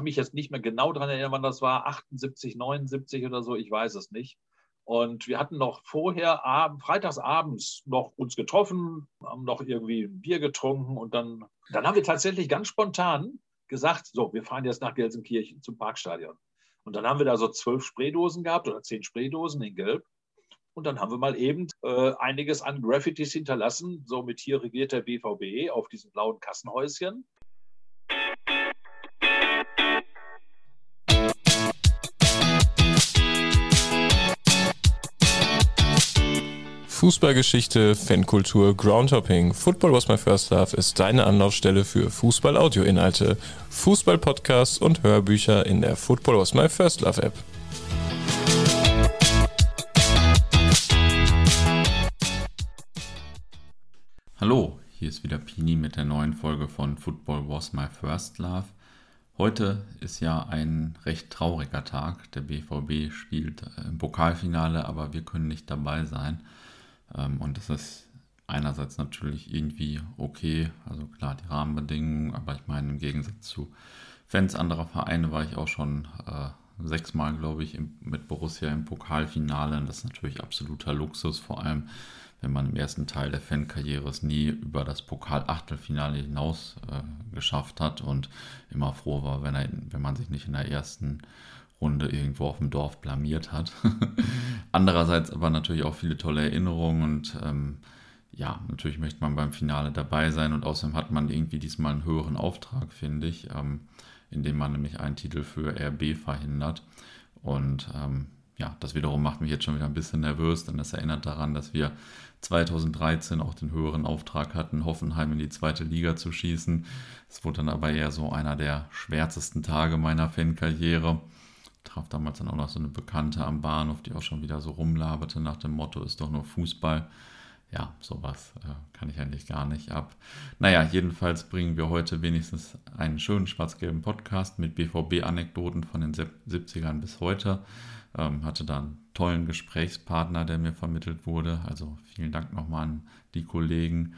kann mich jetzt nicht mehr genau daran erinnern, wann das war, 78, 79 oder so, ich weiß es nicht. Und wir hatten noch vorher, abend, freitagsabends, noch uns getroffen, haben noch irgendwie ein Bier getrunken und dann, dann haben wir tatsächlich ganz spontan gesagt, so, wir fahren jetzt nach Gelsenkirchen zum Parkstadion. Und dann haben wir da so zwölf Spraydosen gehabt oder zehn Spraydosen in Gelb. Und dann haben wir mal eben äh, einiges an Graffitis hinterlassen, so mit hier regiert der BVB auf diesem blauen Kassenhäuschen. Fußballgeschichte, Fankultur, Groundhopping. Football was my first love ist deine Anlaufstelle für Fußball-Audio-Inhalte, Fußball-Podcasts und Hörbücher in der Football was my first love App. Hallo, hier ist wieder Pini mit der neuen Folge von Football was my first love. Heute ist ja ein recht trauriger Tag. Der BVB spielt im Pokalfinale, aber wir können nicht dabei sein. Ähm, und das ist einerseits natürlich irgendwie okay, also klar die Rahmenbedingungen, aber ich meine im Gegensatz zu Fans anderer Vereine war ich auch schon äh, sechsmal, glaube ich, im, mit Borussia im Pokalfinale. Und das ist natürlich absoluter Luxus, vor allem wenn man im ersten Teil der Fankarriere es nie über das Pokal-Achtelfinale hinaus äh, geschafft hat und immer froh war, wenn, er, wenn man sich nicht in der ersten Runde irgendwo auf dem Dorf blamiert hat. Andererseits aber natürlich auch viele tolle Erinnerungen und ähm, ja, natürlich möchte man beim Finale dabei sein und außerdem hat man irgendwie diesmal einen höheren Auftrag, finde ich, ähm, indem man nämlich einen Titel für RB verhindert. Und ähm, ja, das wiederum macht mich jetzt schon wieder ein bisschen nervös, denn das erinnert daran, dass wir 2013 auch den höheren Auftrag hatten, Hoffenheim in die zweite Liga zu schießen. Es wurde dann aber eher so einer der schwärzesten Tage meiner Fankarriere traf damals dann auch noch so eine Bekannte am Bahnhof, die auch schon wieder so rumlaberte nach dem Motto, ist doch nur Fußball. Ja, sowas äh, kann ich eigentlich gar nicht ab. Naja, jedenfalls bringen wir heute wenigstens einen schönen schwarz-gelben Podcast mit BVB-Anekdoten von den 70ern bis heute. Ähm, hatte da einen tollen Gesprächspartner, der mir vermittelt wurde. Also vielen Dank nochmal an die Kollegen.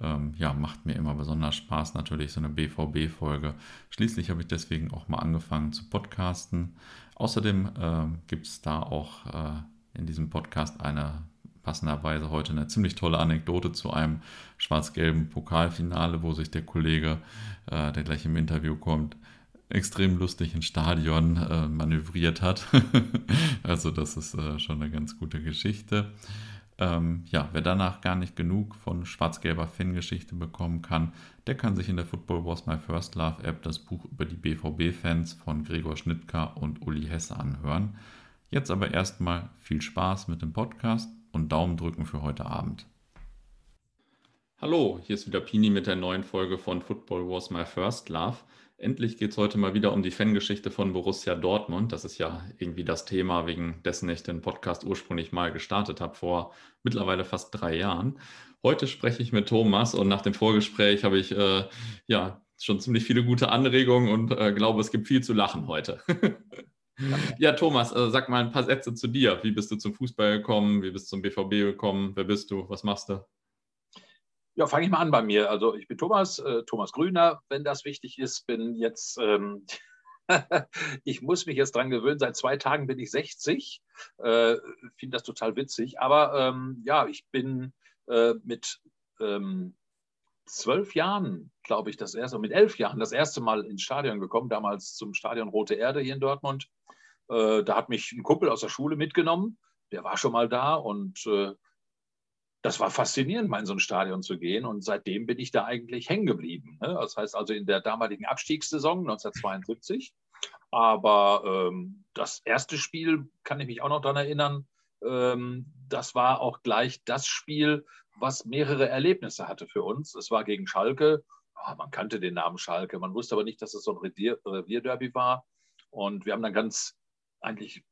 Ähm, ja, macht mir immer besonders Spaß, natürlich so eine BVB-Folge. Schließlich habe ich deswegen auch mal angefangen zu podcasten. Außerdem äh, gibt es da auch äh, in diesem Podcast eine passenderweise heute eine ziemlich tolle Anekdote zu einem schwarz-gelben Pokalfinale, wo sich der Kollege, äh, der gleich im Interview kommt, extrem lustig ins Stadion äh, manövriert hat. also das ist äh, schon eine ganz gute Geschichte. Ähm, ja, wer danach gar nicht genug von schwarz-gelber Fangeschichte bekommen kann, der kann sich in der Football Was My First Love App das Buch über die BVB-Fans von Gregor Schnittka und Uli Hesse anhören. Jetzt aber erstmal viel Spaß mit dem Podcast und Daumen drücken für heute Abend. Hallo, hier ist wieder Pini mit der neuen Folge von Football Was My First Love. Endlich geht es heute mal wieder um die Fangeschichte von Borussia Dortmund. Das ist ja irgendwie das Thema, wegen dessen ich den Podcast ursprünglich mal gestartet habe, vor mittlerweile fast drei Jahren. Heute spreche ich mit Thomas und nach dem Vorgespräch habe ich äh, ja schon ziemlich viele gute Anregungen und äh, glaube, es gibt viel zu lachen heute. ja, Thomas, äh, sag mal ein paar Sätze zu dir. Wie bist du zum Fußball gekommen? Wie bist du zum BVB gekommen? Wer bist du? Was machst du? Ja, fange ich mal an bei mir. Also ich bin Thomas, äh, Thomas Grüner, wenn das wichtig ist, bin jetzt, ähm, ich muss mich jetzt dran gewöhnen, seit zwei Tagen bin ich 60, äh, finde das total witzig, aber ähm, ja, ich bin äh, mit ähm, zwölf Jahren, glaube ich, das erste, mit elf Jahren das erste Mal ins Stadion gekommen, damals zum Stadion Rote Erde hier in Dortmund. Äh, da hat mich ein Kumpel aus der Schule mitgenommen, der war schon mal da und äh, das war faszinierend, mal in so ein Stadion zu gehen. Und seitdem bin ich da eigentlich hängen geblieben. Ne? Das heißt also in der damaligen Abstiegssaison 1972. Aber ähm, das erste Spiel kann ich mich auch noch daran erinnern. Ähm, das war auch gleich das Spiel, was mehrere Erlebnisse hatte für uns. Es war gegen Schalke. Oh, man kannte den Namen Schalke. Man wusste aber nicht, dass es so ein Revier, Revierderby war. Und wir haben dann ganz eigentlich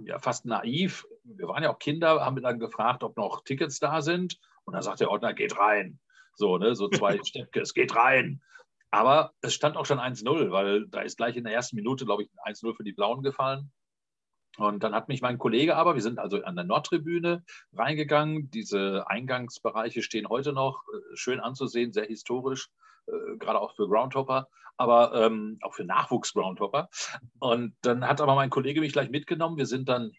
ja, fast naiv, wir waren ja auch Kinder, haben wir dann gefragt, ob noch Tickets da sind. Und dann sagt der Ordner, geht rein. So, ne, so zwei Steppke, es geht rein. Aber es stand auch schon 1-0, weil da ist gleich in der ersten Minute, glaube ich, 1-0 für die Blauen gefallen. Und dann hat mich mein Kollege aber, wir sind also an der Nordtribüne reingegangen. Diese Eingangsbereiche stehen heute noch äh, schön anzusehen, sehr historisch, äh, gerade auch für Groundhopper, aber ähm, auch für Nachwuchs-Groundhopper. Und dann hat aber mein Kollege mich gleich mitgenommen. Wir sind dann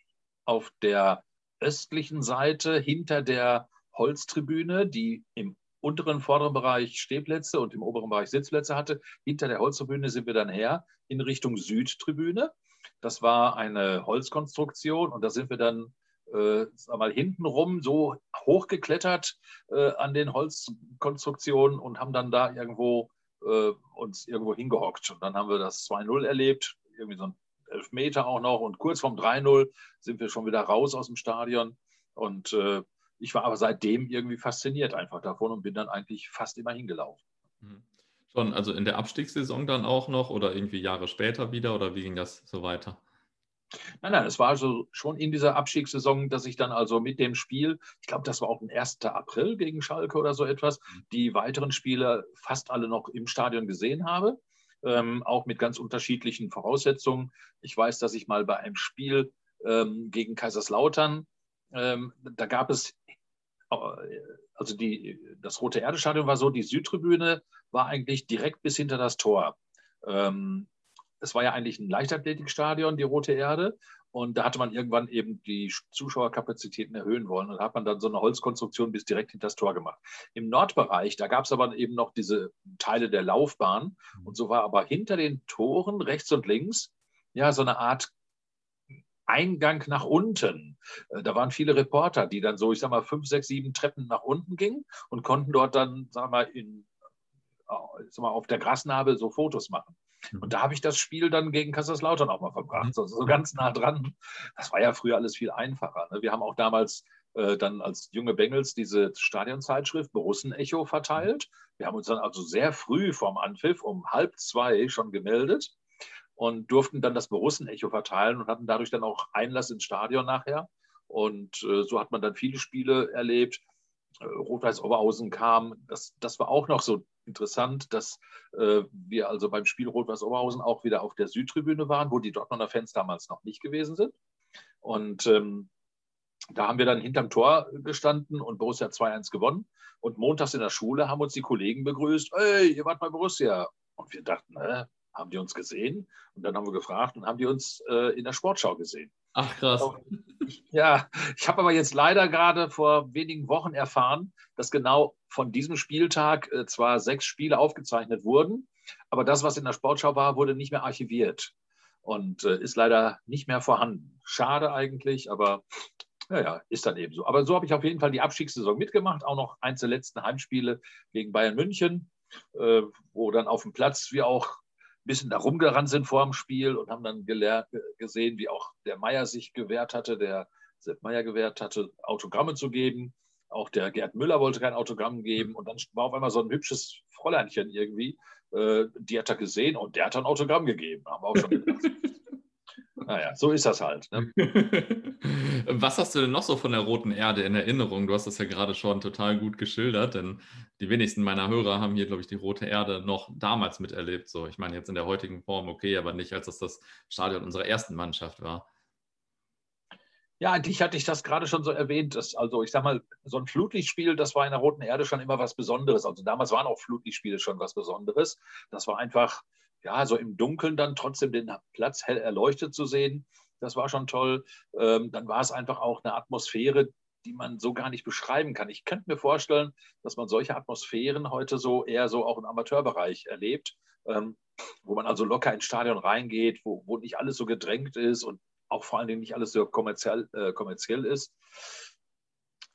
auf der östlichen Seite hinter der Holztribüne, die im unteren, vorderen Bereich Stehplätze und im oberen Bereich Sitzplätze hatte. Hinter der Holztribüne sind wir dann her in Richtung Südtribüne. Das war eine Holzkonstruktion und da sind wir dann äh, mal hintenrum so hochgeklettert äh, an den Holzkonstruktionen und haben dann da irgendwo äh, uns irgendwo hingehockt. Und dann haben wir das 2-0 erlebt, irgendwie so ein Elfmeter auch noch. Und kurz vorm 3-0 sind wir schon wieder raus aus dem Stadion. Und äh, ich war aber seitdem irgendwie fasziniert einfach davon und bin dann eigentlich fast immer hingelaufen. Mhm. Schon, also in der Abstiegssaison dann auch noch oder irgendwie Jahre später wieder oder wie ging das so weiter? Nein, nein, es war also schon in dieser Abstiegssaison, dass ich dann also mit dem Spiel, ich glaube, das war auch ein 1. April gegen Schalke oder so etwas, mhm. die weiteren Spiele fast alle noch im Stadion gesehen habe, ähm, auch mit ganz unterschiedlichen Voraussetzungen. Ich weiß, dass ich mal bei einem Spiel ähm, gegen Kaiserslautern, ähm, da gab es also die, das Rote Erde-Stadion war so, die Südtribüne war eigentlich direkt bis hinter das Tor. Ähm, es war ja eigentlich ein Leichtathletikstadion, die Rote Erde. Und da hatte man irgendwann eben die Zuschauerkapazitäten erhöhen wollen. Und da hat man dann so eine Holzkonstruktion bis direkt hinter das Tor gemacht. Im Nordbereich, da gab es aber eben noch diese Teile der Laufbahn. Und so war aber hinter den Toren rechts und links ja so eine Art Eingang nach unten. Äh, da waren viele Reporter, die dann so, ich sag mal, fünf, sechs, sieben Treppen nach unten gingen und konnten dort dann, sag mal, in, äh, sag mal auf der Grasnarbe so Fotos machen. Mhm. Und da habe ich das Spiel dann gegen Kaiserslautern auch mal verbracht, so, so ganz nah dran. Das war ja früher alles viel einfacher. Ne? Wir haben auch damals äh, dann als junge Bengels diese Stadionzeitschrift Borussen-Echo verteilt. Wir haben uns dann also sehr früh vorm Anpfiff um halb zwei schon gemeldet und durften dann das Borussen-Echo verteilen und hatten dadurch dann auch Einlass ins Stadion nachher. Und äh, so hat man dann viele Spiele erlebt. Äh, Rot-Weiß Oberhausen kam. Das, das war auch noch so interessant, dass äh, wir also beim Spiel Rot-Weiß Oberhausen auch wieder auf der Südtribüne waren, wo die Dortmunder Fans damals noch nicht gewesen sind. Und ähm, da haben wir dann hinterm Tor gestanden und Borussia 2-1 gewonnen. Und montags in der Schule haben uns die Kollegen begrüßt: Hey, ihr wart bei Borussia. Und wir dachten, äh, haben die uns gesehen und dann haben wir gefragt und haben die uns äh, in der Sportschau gesehen. Ach krass. Ja, ich habe aber jetzt leider gerade vor wenigen Wochen erfahren, dass genau von diesem Spieltag äh, zwar sechs Spiele aufgezeichnet wurden, aber das, was in der Sportschau war, wurde nicht mehr archiviert und äh, ist leider nicht mehr vorhanden. Schade eigentlich, aber naja, ist dann eben so. Aber so habe ich auf jeden Fall die Abstiegssaison mitgemacht, auch noch eins der letzten Heimspiele gegen Bayern München, äh, wo dann auf dem Platz wir auch bisschen da rumgerannt sind vor dem Spiel und haben dann gelernt, gesehen, wie auch der Meier sich gewehrt hatte, der Sepp Meier gewehrt hatte, Autogramme zu geben. Auch der Gerd Müller wollte kein Autogramm geben. Und dann war auf einmal so ein hübsches Fräuleinchen irgendwie. Äh, die hat er gesehen und der hat ein Autogramm gegeben. Haben wir auch schon gedacht. naja, so ist das halt. Ne? Was hast du denn noch so von der Roten Erde in Erinnerung? Du hast das ja gerade schon total gut geschildert, denn die wenigsten meiner Hörer haben hier, glaube ich, die Rote Erde noch damals miterlebt. So, ich meine, jetzt in der heutigen Form okay, aber nicht, als das das Stadion unserer ersten Mannschaft war. Ja, eigentlich hatte ich das gerade schon so erwähnt. Dass, also ich sag mal, so ein Flutlichtspiel, das war in der Roten Erde schon immer was Besonderes. Also damals waren auch Flutlichtspiele schon was Besonderes. Das war einfach, ja, so im Dunkeln dann trotzdem den Platz hell erleuchtet zu sehen. Das war schon toll. Ähm, dann war es einfach auch eine Atmosphäre, die man so gar nicht beschreiben kann. Ich könnte mir vorstellen, dass man solche Atmosphären heute so eher so auch im Amateurbereich erlebt, ähm, wo man also locker ins Stadion reingeht, wo, wo nicht alles so gedrängt ist und auch vor allen Dingen nicht alles so kommerziell, äh, kommerziell ist.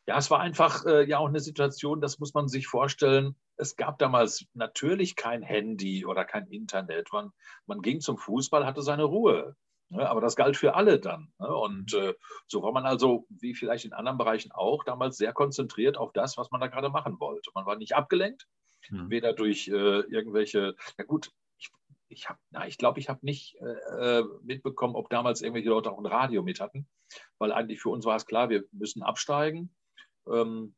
Ja, es war einfach äh, ja auch eine Situation, das muss man sich vorstellen. Es gab damals natürlich kein Handy oder kein Internet. Man, man ging zum Fußball, hatte seine Ruhe. Ne? Aber das galt für alle dann. Ne? Und äh, so war man also, wie vielleicht in anderen Bereichen auch, damals sehr konzentriert auf das, was man da gerade machen wollte. Man war nicht abgelenkt, mhm. weder durch äh, irgendwelche, ja gut, ich, ich habe, ich glaube, ich habe nicht äh, äh, mitbekommen, ob damals irgendwelche Leute auch ein Radio mit hatten, weil eigentlich für uns war es klar, wir müssen absteigen. Ähm,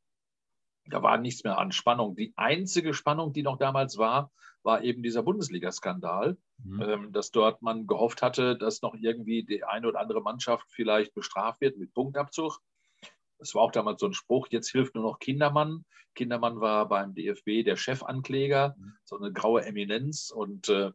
da war nichts mehr an Spannung. Die einzige Spannung, die noch damals war, war eben dieser Bundesliga-Skandal, mhm. ähm, dass dort man gehofft hatte, dass noch irgendwie die eine oder andere Mannschaft vielleicht bestraft wird mit Punktabzug. Es war auch damals so ein Spruch, jetzt hilft nur noch Kindermann. Kindermann war beim DFB der Chefankläger, mhm. so eine graue Eminenz. Und äh,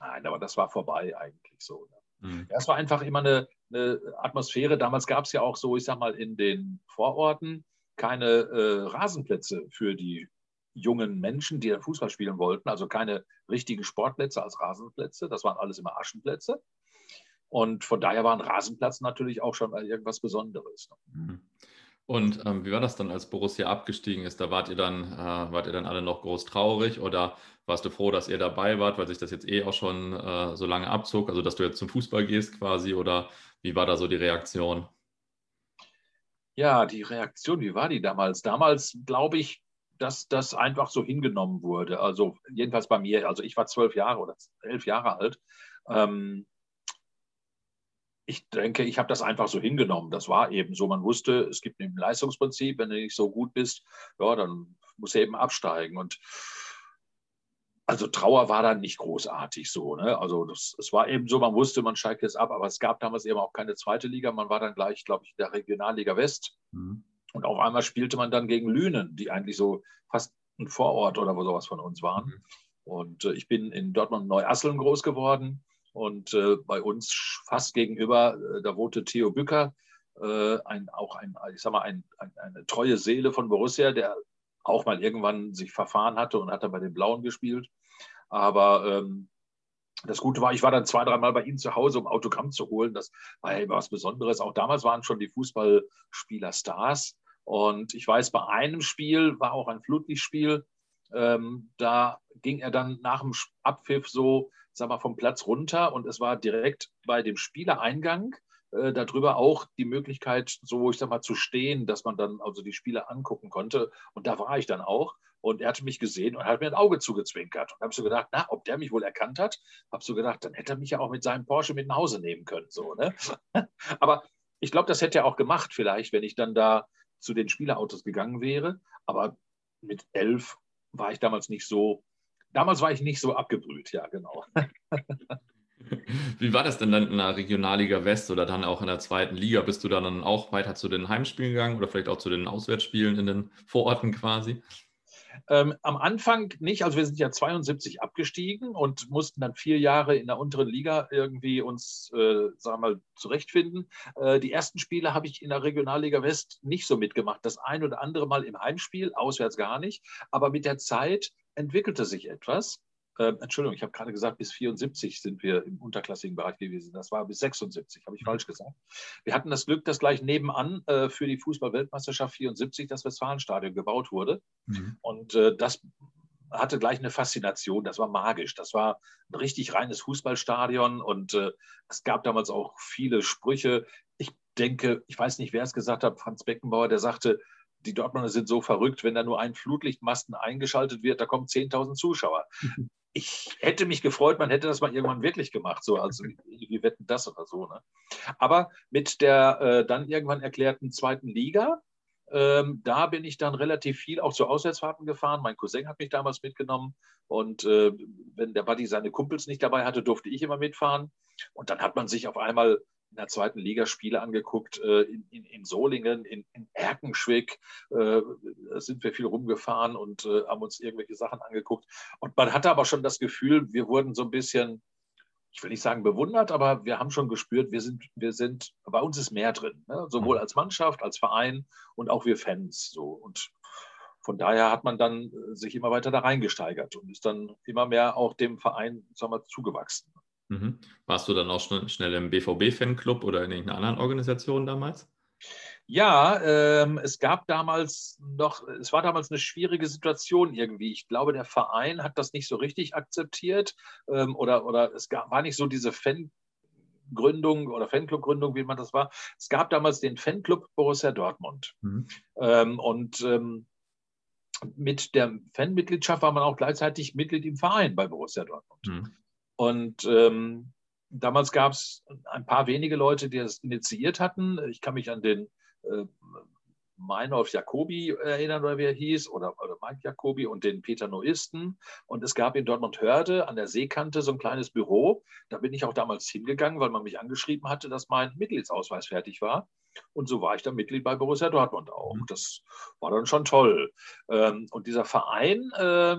nein, aber das war vorbei eigentlich so. Ne? Mhm. Ja, es war einfach immer eine, eine Atmosphäre. Damals gab es ja auch so, ich sag mal, in den Vororten keine äh, Rasenplätze für die jungen Menschen, die Fußball spielen wollten. Also keine richtigen Sportplätze als Rasenplätze. Das waren alles immer Aschenplätze. Und von daher war ein Rasenplatz natürlich auch schon irgendwas Besonderes. Ne? Mhm. Und ähm, wie war das dann, als Borussia abgestiegen ist? Da wart ihr dann, äh, wart ihr dann alle noch groß traurig oder warst du froh, dass ihr dabei wart, weil sich das jetzt eh auch schon äh, so lange abzog? Also dass du jetzt zum Fußball gehst quasi oder wie war da so die Reaktion? Ja, die Reaktion, wie war die damals? Damals glaube ich, dass das einfach so hingenommen wurde. Also jedenfalls bei mir. Also ich war zwölf Jahre oder elf Jahre alt. Ähm, ich denke, ich habe das einfach so hingenommen. Das war eben so. Man wusste, es gibt ein Leistungsprinzip. Wenn du nicht so gut bist, ja, dann muss er eben absteigen. Und also Trauer war dann nicht großartig so. Ne? Also das, es war eben so, man wusste, man steigt jetzt ab, aber es gab damals eben auch keine zweite Liga. Man war dann gleich, glaube ich, in der Regionalliga West. Mhm. Und auf einmal spielte man dann gegen Lünen, die eigentlich so fast ein Vorort oder sowas von uns waren. Mhm. Und äh, ich bin in Dortmund Neuasseln groß geworden. Und äh, bei uns fast gegenüber, äh, da wohnte Theo Bücker, äh, ein, auch ein, ich sag mal, ein, ein, eine treue Seele von Borussia, der auch mal irgendwann sich verfahren hatte und hat dann bei den Blauen gespielt. Aber ähm, das Gute war, ich war dann zwei, dreimal bei ihm zu Hause, um Autogramm zu holen. Das war ja immer was Besonderes. Auch damals waren schon die Fußballspieler Stars. Und ich weiß, bei einem Spiel war auch ein Flutlichtspiel. Ähm, da ging er dann nach dem Abpfiff so sag mal, vom Platz runter und es war direkt bei dem Spielereingang äh, darüber auch die Möglichkeit, so ich sag mal, zu stehen, dass man dann also die Spiele angucken konnte. Und da war ich dann auch. Und er hatte mich gesehen und hat mir ein Auge zugezwinkert. Und habe so gedacht, na, ob der mich wohl erkannt hat, habe so gedacht, dann hätte er mich ja auch mit seinem Porsche mit nach Hause nehmen können. So, ne? Aber ich glaube, das hätte er auch gemacht, vielleicht, wenn ich dann da zu den Spielerautos gegangen wäre. Aber mit elf war ich damals nicht so Damals war ich nicht so abgebrüht, ja, genau. Wie war das denn dann in der Regionalliga West oder dann auch in der zweiten Liga? Bist du dann auch weiter zu den Heimspielen gegangen oder vielleicht auch zu den Auswärtsspielen in den Vororten quasi? Ähm, am Anfang nicht, also wir sind ja 72 abgestiegen und mussten dann vier Jahre in der unteren Liga irgendwie uns, äh, sagen wir mal, zurechtfinden. Äh, die ersten Spiele habe ich in der Regionalliga West nicht so mitgemacht. Das ein oder andere Mal im Heimspiel, auswärts gar nicht. Aber mit der Zeit entwickelte sich etwas. Äh, Entschuldigung, ich habe gerade gesagt, bis 74 sind wir im unterklassigen Bereich gewesen. Das war bis 76, habe ich mhm. falsch gesagt. Wir hatten das Glück, dass gleich nebenan äh, für die Fußball-Weltmeisterschaft 74 das Westfalenstadion gebaut wurde. Mhm. Und äh, das hatte gleich eine Faszination. Das war magisch. Das war ein richtig reines Fußballstadion und äh, es gab damals auch viele Sprüche. Ich denke, ich weiß nicht, wer es gesagt hat, Franz Beckenbauer, der sagte, die Dortmunder sind so verrückt, wenn da nur ein Flutlichtmasten eingeschaltet wird, da kommen 10.000 Zuschauer. Ich hätte mich gefreut, man hätte das mal irgendwann wirklich gemacht, so also wie wetten das oder so. Ne? Aber mit der äh, dann irgendwann erklärten zweiten Liga, ähm, da bin ich dann relativ viel auch zu Auswärtsfahrten gefahren. Mein Cousin hat mich damals mitgenommen und äh, wenn der Buddy seine Kumpels nicht dabei hatte, durfte ich immer mitfahren. Und dann hat man sich auf einmal in der zweiten Liga Spiele angeguckt, äh, in, in, in, Solingen, in, in Erkenschwick, äh, sind wir viel rumgefahren und äh, haben uns irgendwelche Sachen angeguckt. Und man hatte aber schon das Gefühl, wir wurden so ein bisschen, ich will nicht sagen bewundert, aber wir haben schon gespürt, wir sind, wir sind, bei uns ist mehr drin, ne? sowohl als Mannschaft, als Verein und auch wir Fans. So. Und von daher hat man dann sich immer weiter da reingesteigert und ist dann immer mehr auch dem Verein sagen wir, zugewachsen. Mhm. Warst du dann auch schnell, schnell im BVB-Fanclub oder in irgendeiner anderen Organisation damals? Ja, ähm, es gab damals noch, es war damals eine schwierige Situation irgendwie. Ich glaube, der Verein hat das nicht so richtig akzeptiert ähm, oder, oder es gab, war nicht so diese Fangründung oder Fanclub-Gründung, wie man das war. Es gab damals den Fanclub Borussia Dortmund. Mhm. Ähm, und ähm, mit der Fanmitgliedschaft war man auch gleichzeitig Mitglied im Verein bei Borussia Dortmund. Mhm. Und ähm, damals gab es ein paar wenige Leute, die das initiiert hatten. Ich kann mich an den äh, Meinolf Jacobi erinnern, oder wie er hieß, oder, oder Mike Jacobi und den Peter Noisten. Und es gab in Dortmund-Hörde an der Seekante so ein kleines Büro. Da bin ich auch damals hingegangen, weil man mich angeschrieben hatte, dass mein Mitgliedsausweis fertig war. Und so war ich dann Mitglied bei Borussia Dortmund auch. Mhm. Das war dann schon toll. Ähm, und dieser Verein äh,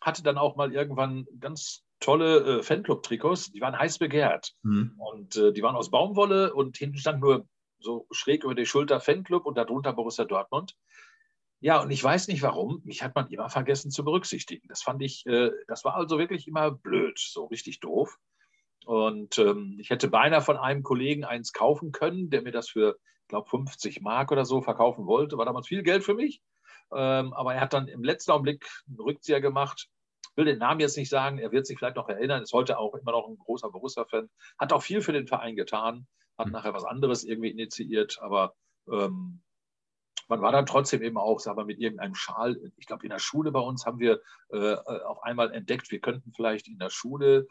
hatte dann auch mal irgendwann ganz tolle äh, Fanclub-Trikots. Die waren heiß begehrt. Mhm. Und äh, die waren aus Baumwolle und hinten stand nur so schräg über die Schulter Fanclub und darunter Borussia Dortmund. Ja, und ich weiß nicht warum, mich hat man immer vergessen zu berücksichtigen. Das fand ich, äh, das war also wirklich immer blöd, so richtig doof. Und ähm, ich hätte beinahe von einem Kollegen eins kaufen können, der mir das für, ich glaube, 50 Mark oder so verkaufen wollte. War damals viel Geld für mich. Ähm, aber er hat dann im letzten Augenblick einen Rückzieher gemacht. Will den Namen jetzt nicht sagen, er wird sich vielleicht noch erinnern, ist heute auch immer noch ein großer Borussia-Fan, hat auch viel für den Verein getan hat hm. nachher was anderes irgendwie initiiert, aber ähm, man war dann trotzdem eben auch, sagen wir, mit irgendeinem Schal. Ich glaube, in der Schule bei uns haben wir äh, auf einmal entdeckt, wir könnten vielleicht in der Schule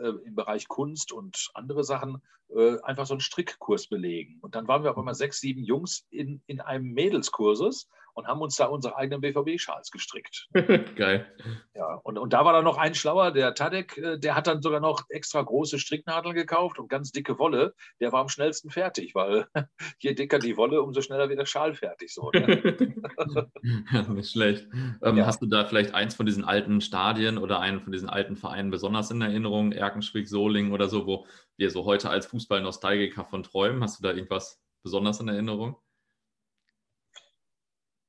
äh, im Bereich Kunst und andere Sachen äh, einfach so einen Strickkurs belegen. Und dann waren wir auf einmal sechs, sieben Jungs in, in einem Mädelskursus und haben uns da unsere eigenen BVB-Schals gestrickt. Geil. Ja, und, und da war dann noch ein Schlauer, der Tadek, äh, der hat dann sogar noch extra große Stricknadeln gekauft und ganz dicke Wolle. Der war am schnellsten fertig, weil je dicker die Wolle, umso schneller wird der Schal fertig. So, ne? ja, nicht schlecht. Ähm, ja. Hast du da vielleicht eins von diesen alten Stadien oder einen von diesen alten Vereinen besonders in Erinnerung, Erkenschwick, Solingen oder so, wo wir so heute als Fußball-Nostalgiker von träumen? Hast du da irgendwas besonders in Erinnerung?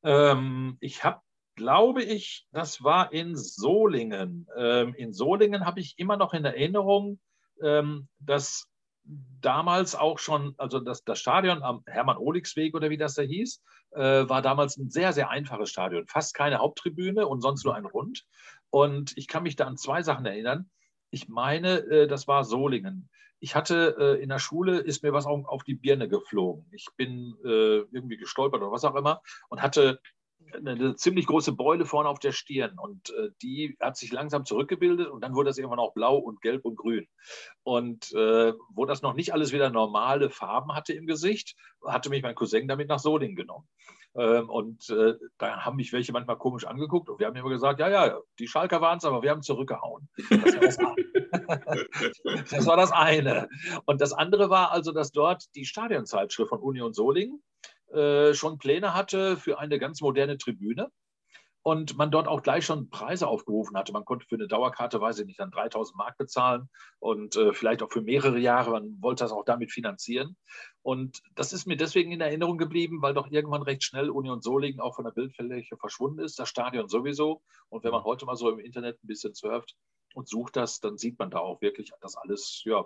Ähm, ich habe, glaube ich, das war in Solingen. Ähm, in Solingen habe ich immer noch in Erinnerung, ähm, dass damals auch schon, also das, das Stadion am Hermann-Olix-Weg oder wie das da hieß, äh, war damals ein sehr, sehr einfaches Stadion. Fast keine Haupttribüne und sonst nur ein Rund. Und ich kann mich da an zwei Sachen erinnern. Ich meine, äh, das war Solingen ich hatte äh, in der Schule, ist mir was auf, auf die Birne geflogen. Ich bin äh, irgendwie gestolpert oder was auch immer und hatte eine, eine, ziemlich große Beule vorne auf der Stirn und äh, die hat sich langsam zurückgebildet und dann wurde das irgendwann auch blau und gelb und grün. Und äh, wo das noch nicht alles wieder normale Farben hatte im Gesicht, hatte mich mein Cousin damit nach Solingen genommen. Ähm, und äh, da haben mich welche manchmal komisch angeguckt und wir haben immer gesagt, ja, ja, die Schalker waren es, aber wir haben zurückgehauen. Das das, war das eine. Und das andere war also, dass dort die Stadionzeitschrift von Union Solingen äh, schon Pläne hatte für eine ganz moderne Tribüne und man dort auch gleich schon Preise aufgerufen hatte. Man konnte für eine Dauerkarte, weiß ich nicht, dann 3000 Mark bezahlen und äh, vielleicht auch für mehrere Jahre. Man wollte das auch damit finanzieren. Und das ist mir deswegen in Erinnerung geblieben, weil doch irgendwann recht schnell Union Solingen auch von der Bildfläche verschwunden ist, das Stadion sowieso. Und wenn man heute mal so im Internet ein bisschen surft und sucht das, dann sieht man da auch wirklich, dass alles ja,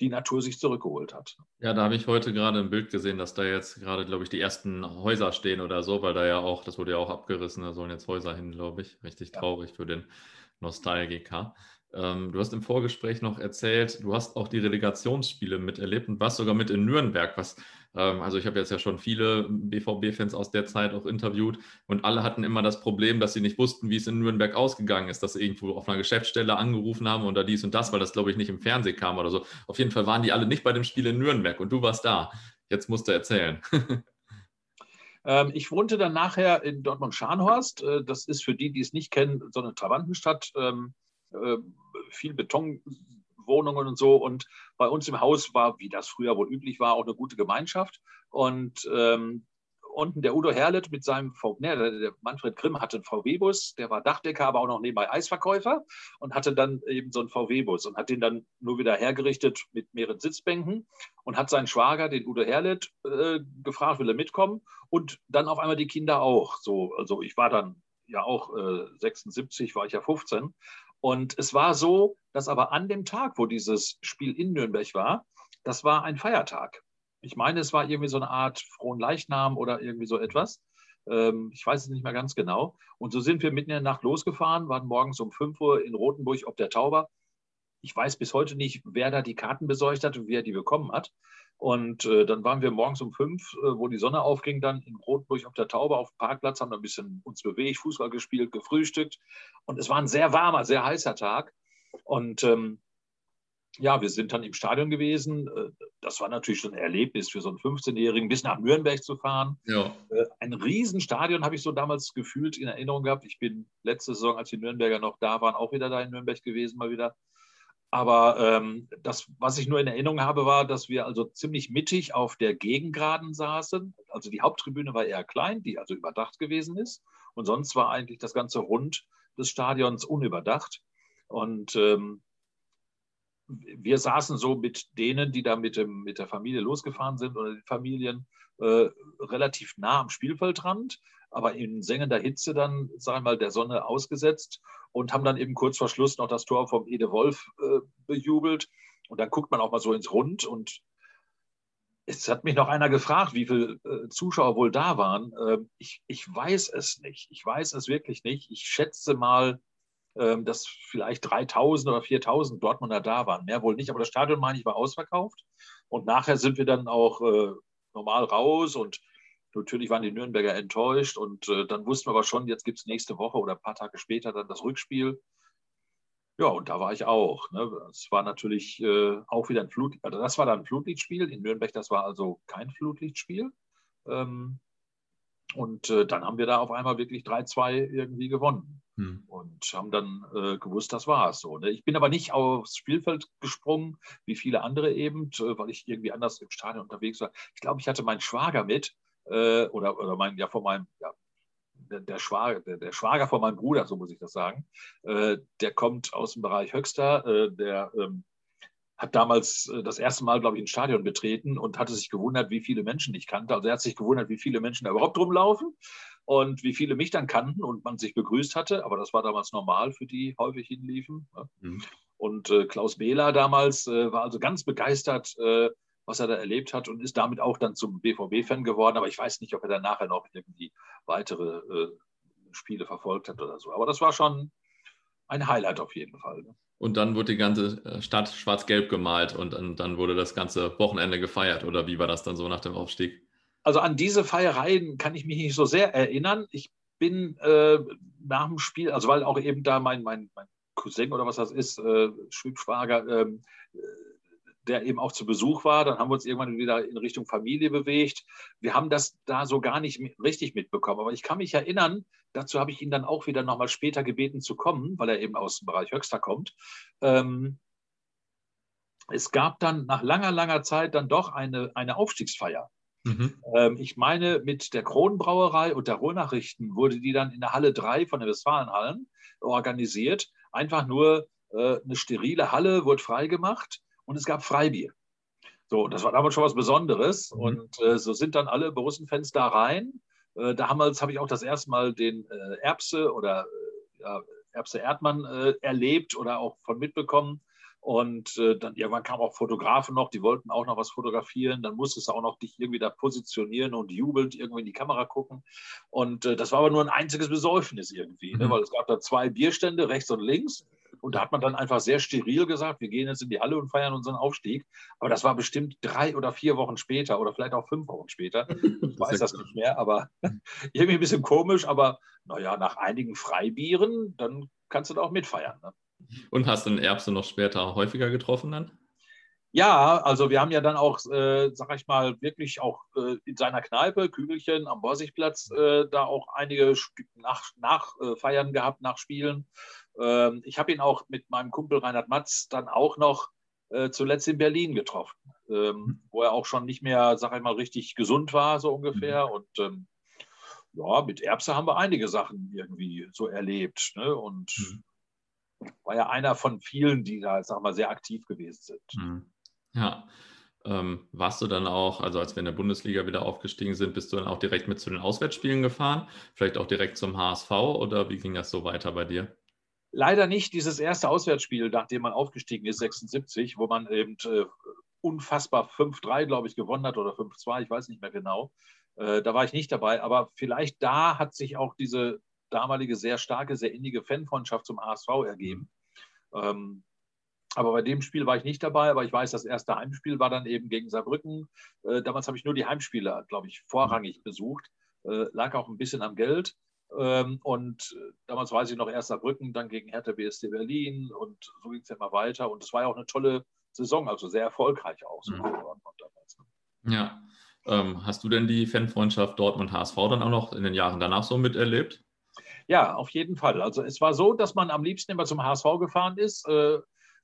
die Natur sich zurückgeholt hat. Ja, da habe ich heute gerade ein Bild gesehen, dass da jetzt gerade, glaube ich, die ersten Häuser stehen oder so, weil da ja auch, das wurde ja auch abgerissen, da sollen jetzt Häuser hin, glaube ich. Richtig traurig ja. für den Nostalgiker. Ähm, du hast im Vorgespräch noch erzählt, du hast auch die Relegationsspiele miterlebt und warst sogar mit in Nürnberg. Was, also ich habe jetzt ja schon viele BVB-Fans aus der Zeit auch interviewt und alle hatten immer das Problem, dass sie nicht wussten, wie es in Nürnberg ausgegangen ist, dass sie irgendwo auf einer Geschäftsstelle angerufen haben oder dies und das, weil das glaube ich nicht im Fernsehen kam oder so. Auf jeden Fall waren die alle nicht bei dem Spiel in Nürnberg und du warst da. Jetzt musst du erzählen. Ähm, ich wohnte dann nachher in Dortmund-Scharnhorst. Äh, das ist für die, die es nicht kennen, so eine Trabantenstadt ähm, äh, viel Betonwohnungen und so. Und bei uns im Haus war, wie das früher wohl üblich war, auch eine gute Gemeinschaft. Und ähm, unten der Udo Herlet mit seinem, ne, der Manfred Grimm hatte einen VW-Bus, der war Dachdecker, aber auch noch nebenbei Eisverkäufer und hatte dann eben so einen VW-Bus und hat den dann nur wieder hergerichtet mit mehreren Sitzbänken und hat seinen Schwager, den Udo Herlet, äh, gefragt, will er mitkommen und dann auf einmal die Kinder auch. So, also ich war dann ja auch äh, 76, war ich ja 15 und es war so, dass aber an dem Tag, wo dieses Spiel in Nürnberg war, das war ein Feiertag. Ich meine, es war irgendwie so eine Art frohen Leichnam oder irgendwie so etwas. Ähm, ich weiß es nicht mehr ganz genau. Und so sind wir mitten in der Nacht losgefahren, waren morgens um 5 Uhr in Rothenburg ob der Tauber. Ich weiß bis heute nicht, wer da die Karten besorgt hat und wer die bekommen hat. Und äh, dann waren wir morgens um fünf, äh, wo die Sonne aufging, dann in Rotburg auf der Taube auf dem Parkplatz, haben ein bisschen uns bewegt, Fußball gespielt, gefrühstückt. Und es war ein sehr warmer, sehr heißer Tag. Und ähm, ja, wir sind dann im Stadion gewesen. Äh, das war natürlich schon ein Erlebnis für so einen 15-Jährigen, bis nach Nürnberg zu fahren. Ja. Äh, ein Riesenstadion habe ich so damals gefühlt in Erinnerung gehabt. Ich bin letzte Saison, als die Nürnberger noch da waren, auch wieder da in Nürnberg gewesen, mal wieder. Aber ähm, das, was ich nur in Erinnerung habe, war, dass wir also ziemlich mittig auf der Gegengraden saßen. Also die Haupttribüne war eher klein, die also überdacht gewesen ist. Und sonst war eigentlich das ganze Rund des Stadions unüberdacht. Und ähm, wir saßen so mit denen, die da mit, dem, mit der Familie losgefahren sind oder den Familien, äh, relativ nah am Spielfeldrand, aber in sengender Hitze dann, sagen wir mal, der Sonne ausgesetzt und haben dann eben kurz vor Schluss noch das Tor vom Ede Wolf äh, bejubelt. Und dann guckt man auch mal so ins Rund und es hat mich noch einer gefragt, wie viele äh, Zuschauer wohl da waren. Äh, ich, ich weiß es nicht. Ich weiß es wirklich nicht. Ich schätze mal, äh, dass vielleicht 3000 oder 4000 Dortmunder da waren. Mehr wohl nicht, aber das Stadion, meine ich, war ausverkauft. Und nachher sind wir dann auch äh, normal raus und Natürlich waren die Nürnberger enttäuscht und äh, dann wussten wir aber schon, jetzt gibt es nächste Woche oder ein paar Tage später dann das Rückspiel. Ja, und da war ich auch. Ne? Das war natürlich äh, auch wieder ein Flut, also das war dann ein Flutlichtspiel. In Nürnberg, das war also kein Flutlichtspiel. Ähm, und äh, dann haben wir da auf einmal wirklich 3-2 irgendwie gewonnen. Hm. Und haben dann äh, gewusst, das war es so. Ne? Ich bin aber nicht aufs Spielfeld gesprungen, wie viele andere eben, äh, weil ich irgendwie anders im Stadion unterwegs war. Ich glaube, ich hatte meinen Schwager mit äh, oder, oder mein, ja, von meinem, ja, der, der, Schwager, der, der, Schwager von meinem Bruder, so muss ich das sagen, äh, der kommt aus dem Bereich Höxter, äh, der ähm, hat damals äh, das erste Mal, glaube ich, ein Stadion betreten und hatte sich gewundert, wie viele Menschen ich kannte. Also er hat sich gewundert, wie viele Menschen da überhaupt rumlaufen und wie viele mich dann kannten und man sich begrüßt hatte. Aber das war damals normal für die häufig hinliefen. Ne? Mhm. Und äh, Klaus Behler damals äh, war also ganz begeistert, äh, was er da erlebt hat und ist damit auch dann zum BVB-Fan geworden. Aber ich weiß nicht, ob er dann nachher noch irgendwie weitere äh, Spiele verfolgt hat oder so. Aber das war schon ein Highlight auf jeden Fall. Ne? Und dann wurde die ganze äh, Stadt schwarz-gelb gemalt und dann, dann wurde das ganze Wochenende gefeiert. Oder wie war das dann so nach dem Aufstieg? Also an diese Feiereien kann ich mich nicht so sehr erinnern. Ich bin äh, nach dem Spiel, also weil auch eben da mein, mein, mein Cousin oder was das ist, äh, Schwibschwager, ähm, äh, der eben auch zu Besuch war. Dann haben wir uns irgendwann wieder in Richtung Familie bewegt. Wir haben das da so gar nicht richtig mitbekommen. Aber ich kann mich erinnern, dazu habe ich ihn dann auch wieder nochmal später gebeten zu kommen, weil er eben aus dem Bereich Höxter kommt. Ähm, es gab dann nach langer, langer Zeit dann doch eine, eine Aufstiegsfeier. Mhm. Ähm, ich meine, mit der Kronenbrauerei und der Ruhrnachrichten wurde die dann in der Halle 3 von der Westfalenhallen organisiert. Einfach nur äh, eine sterile Halle wurde freigemacht und es gab Freibier. So, das war damals schon was Besonderes. Mhm. Und äh, so sind dann alle Borussen-Fans da rein. Äh, damals habe ich auch das erste Mal den äh, Erbse oder äh, ja, Erbse Erdmann äh, erlebt oder auch von mitbekommen. Und äh, dann irgendwann kamen auch Fotografen noch, die wollten auch noch was fotografieren. Dann musstest du auch noch dich irgendwie da positionieren und jubelnd irgendwie in die Kamera gucken. Und das war aber nur ein einziges Besäufnis irgendwie, ne? mhm. ne? weil es gab da zwei Bierstände rechts und links. Und da hat man dann einfach sehr steril gesagt, wir gehen jetzt in die Halle und feiern unseren Aufstieg. Aber das war bestimmt drei oder vier Wochen später oder vielleicht auch fünf Wochen später. Ich weiß das nicht mehr, aber irgendwie ein bisschen komisch. Aber naja, nach einigen Freibieren, dann kannst du da auch mitfeiern. Ne? Und hast du den Erbse noch später häufiger getroffen dann? Ja, also wir haben ja dann auch, äh, sag ich mal, wirklich auch äh, in seiner Kneipe, Kügelchen am Borsigplatz, äh, da auch einige Nachfeiern nach, äh, gehabt, nach Spielen. Ähm, ich habe ihn auch mit meinem Kumpel Reinhard Matz dann auch noch äh, zuletzt in Berlin getroffen, ähm, mhm. wo er auch schon nicht mehr, sag ich mal, richtig gesund war, so ungefähr. Mhm. Und ähm, ja, mit Erbse haben wir einige Sachen irgendwie so erlebt. Ne? Und mhm. war ja einer von vielen, die da, sag mal, sehr aktiv gewesen sind. Mhm. Ja. Ähm, warst du dann auch, also als wir in der Bundesliga wieder aufgestiegen sind, bist du dann auch direkt mit zu den Auswärtsspielen gefahren? Vielleicht auch direkt zum HSV oder wie ging das so weiter bei dir? Leider nicht dieses erste Auswärtsspiel, nachdem man aufgestiegen ist, 76, wo man eben äh, unfassbar 5-3, glaube ich, gewonnen hat oder 5-2, ich weiß nicht mehr genau. Äh, da war ich nicht dabei, aber vielleicht da hat sich auch diese damalige sehr starke, sehr innige Fanfreundschaft zum HSV ergeben. Ähm, aber bei dem Spiel war ich nicht dabei, aber ich weiß, das erste Heimspiel war dann eben gegen Saarbrücken. Äh, damals habe ich nur die Heimspiele, glaube ich, vorrangig besucht. Äh, lag auch ein bisschen am Geld. Ähm, und äh, damals weiß ich noch erst Saarbrücken, dann gegen Hertha BSC Berlin und so ging es ja immer weiter. Und es war ja auch eine tolle Saison, also sehr erfolgreich auch. So mhm. Ja. Ähm, hast du denn die Fanfreundschaft Dortmund-HSV dann auch noch in den Jahren danach so miterlebt? Ja, auf jeden Fall. Also es war so, dass man am liebsten immer zum HSV gefahren ist. Äh,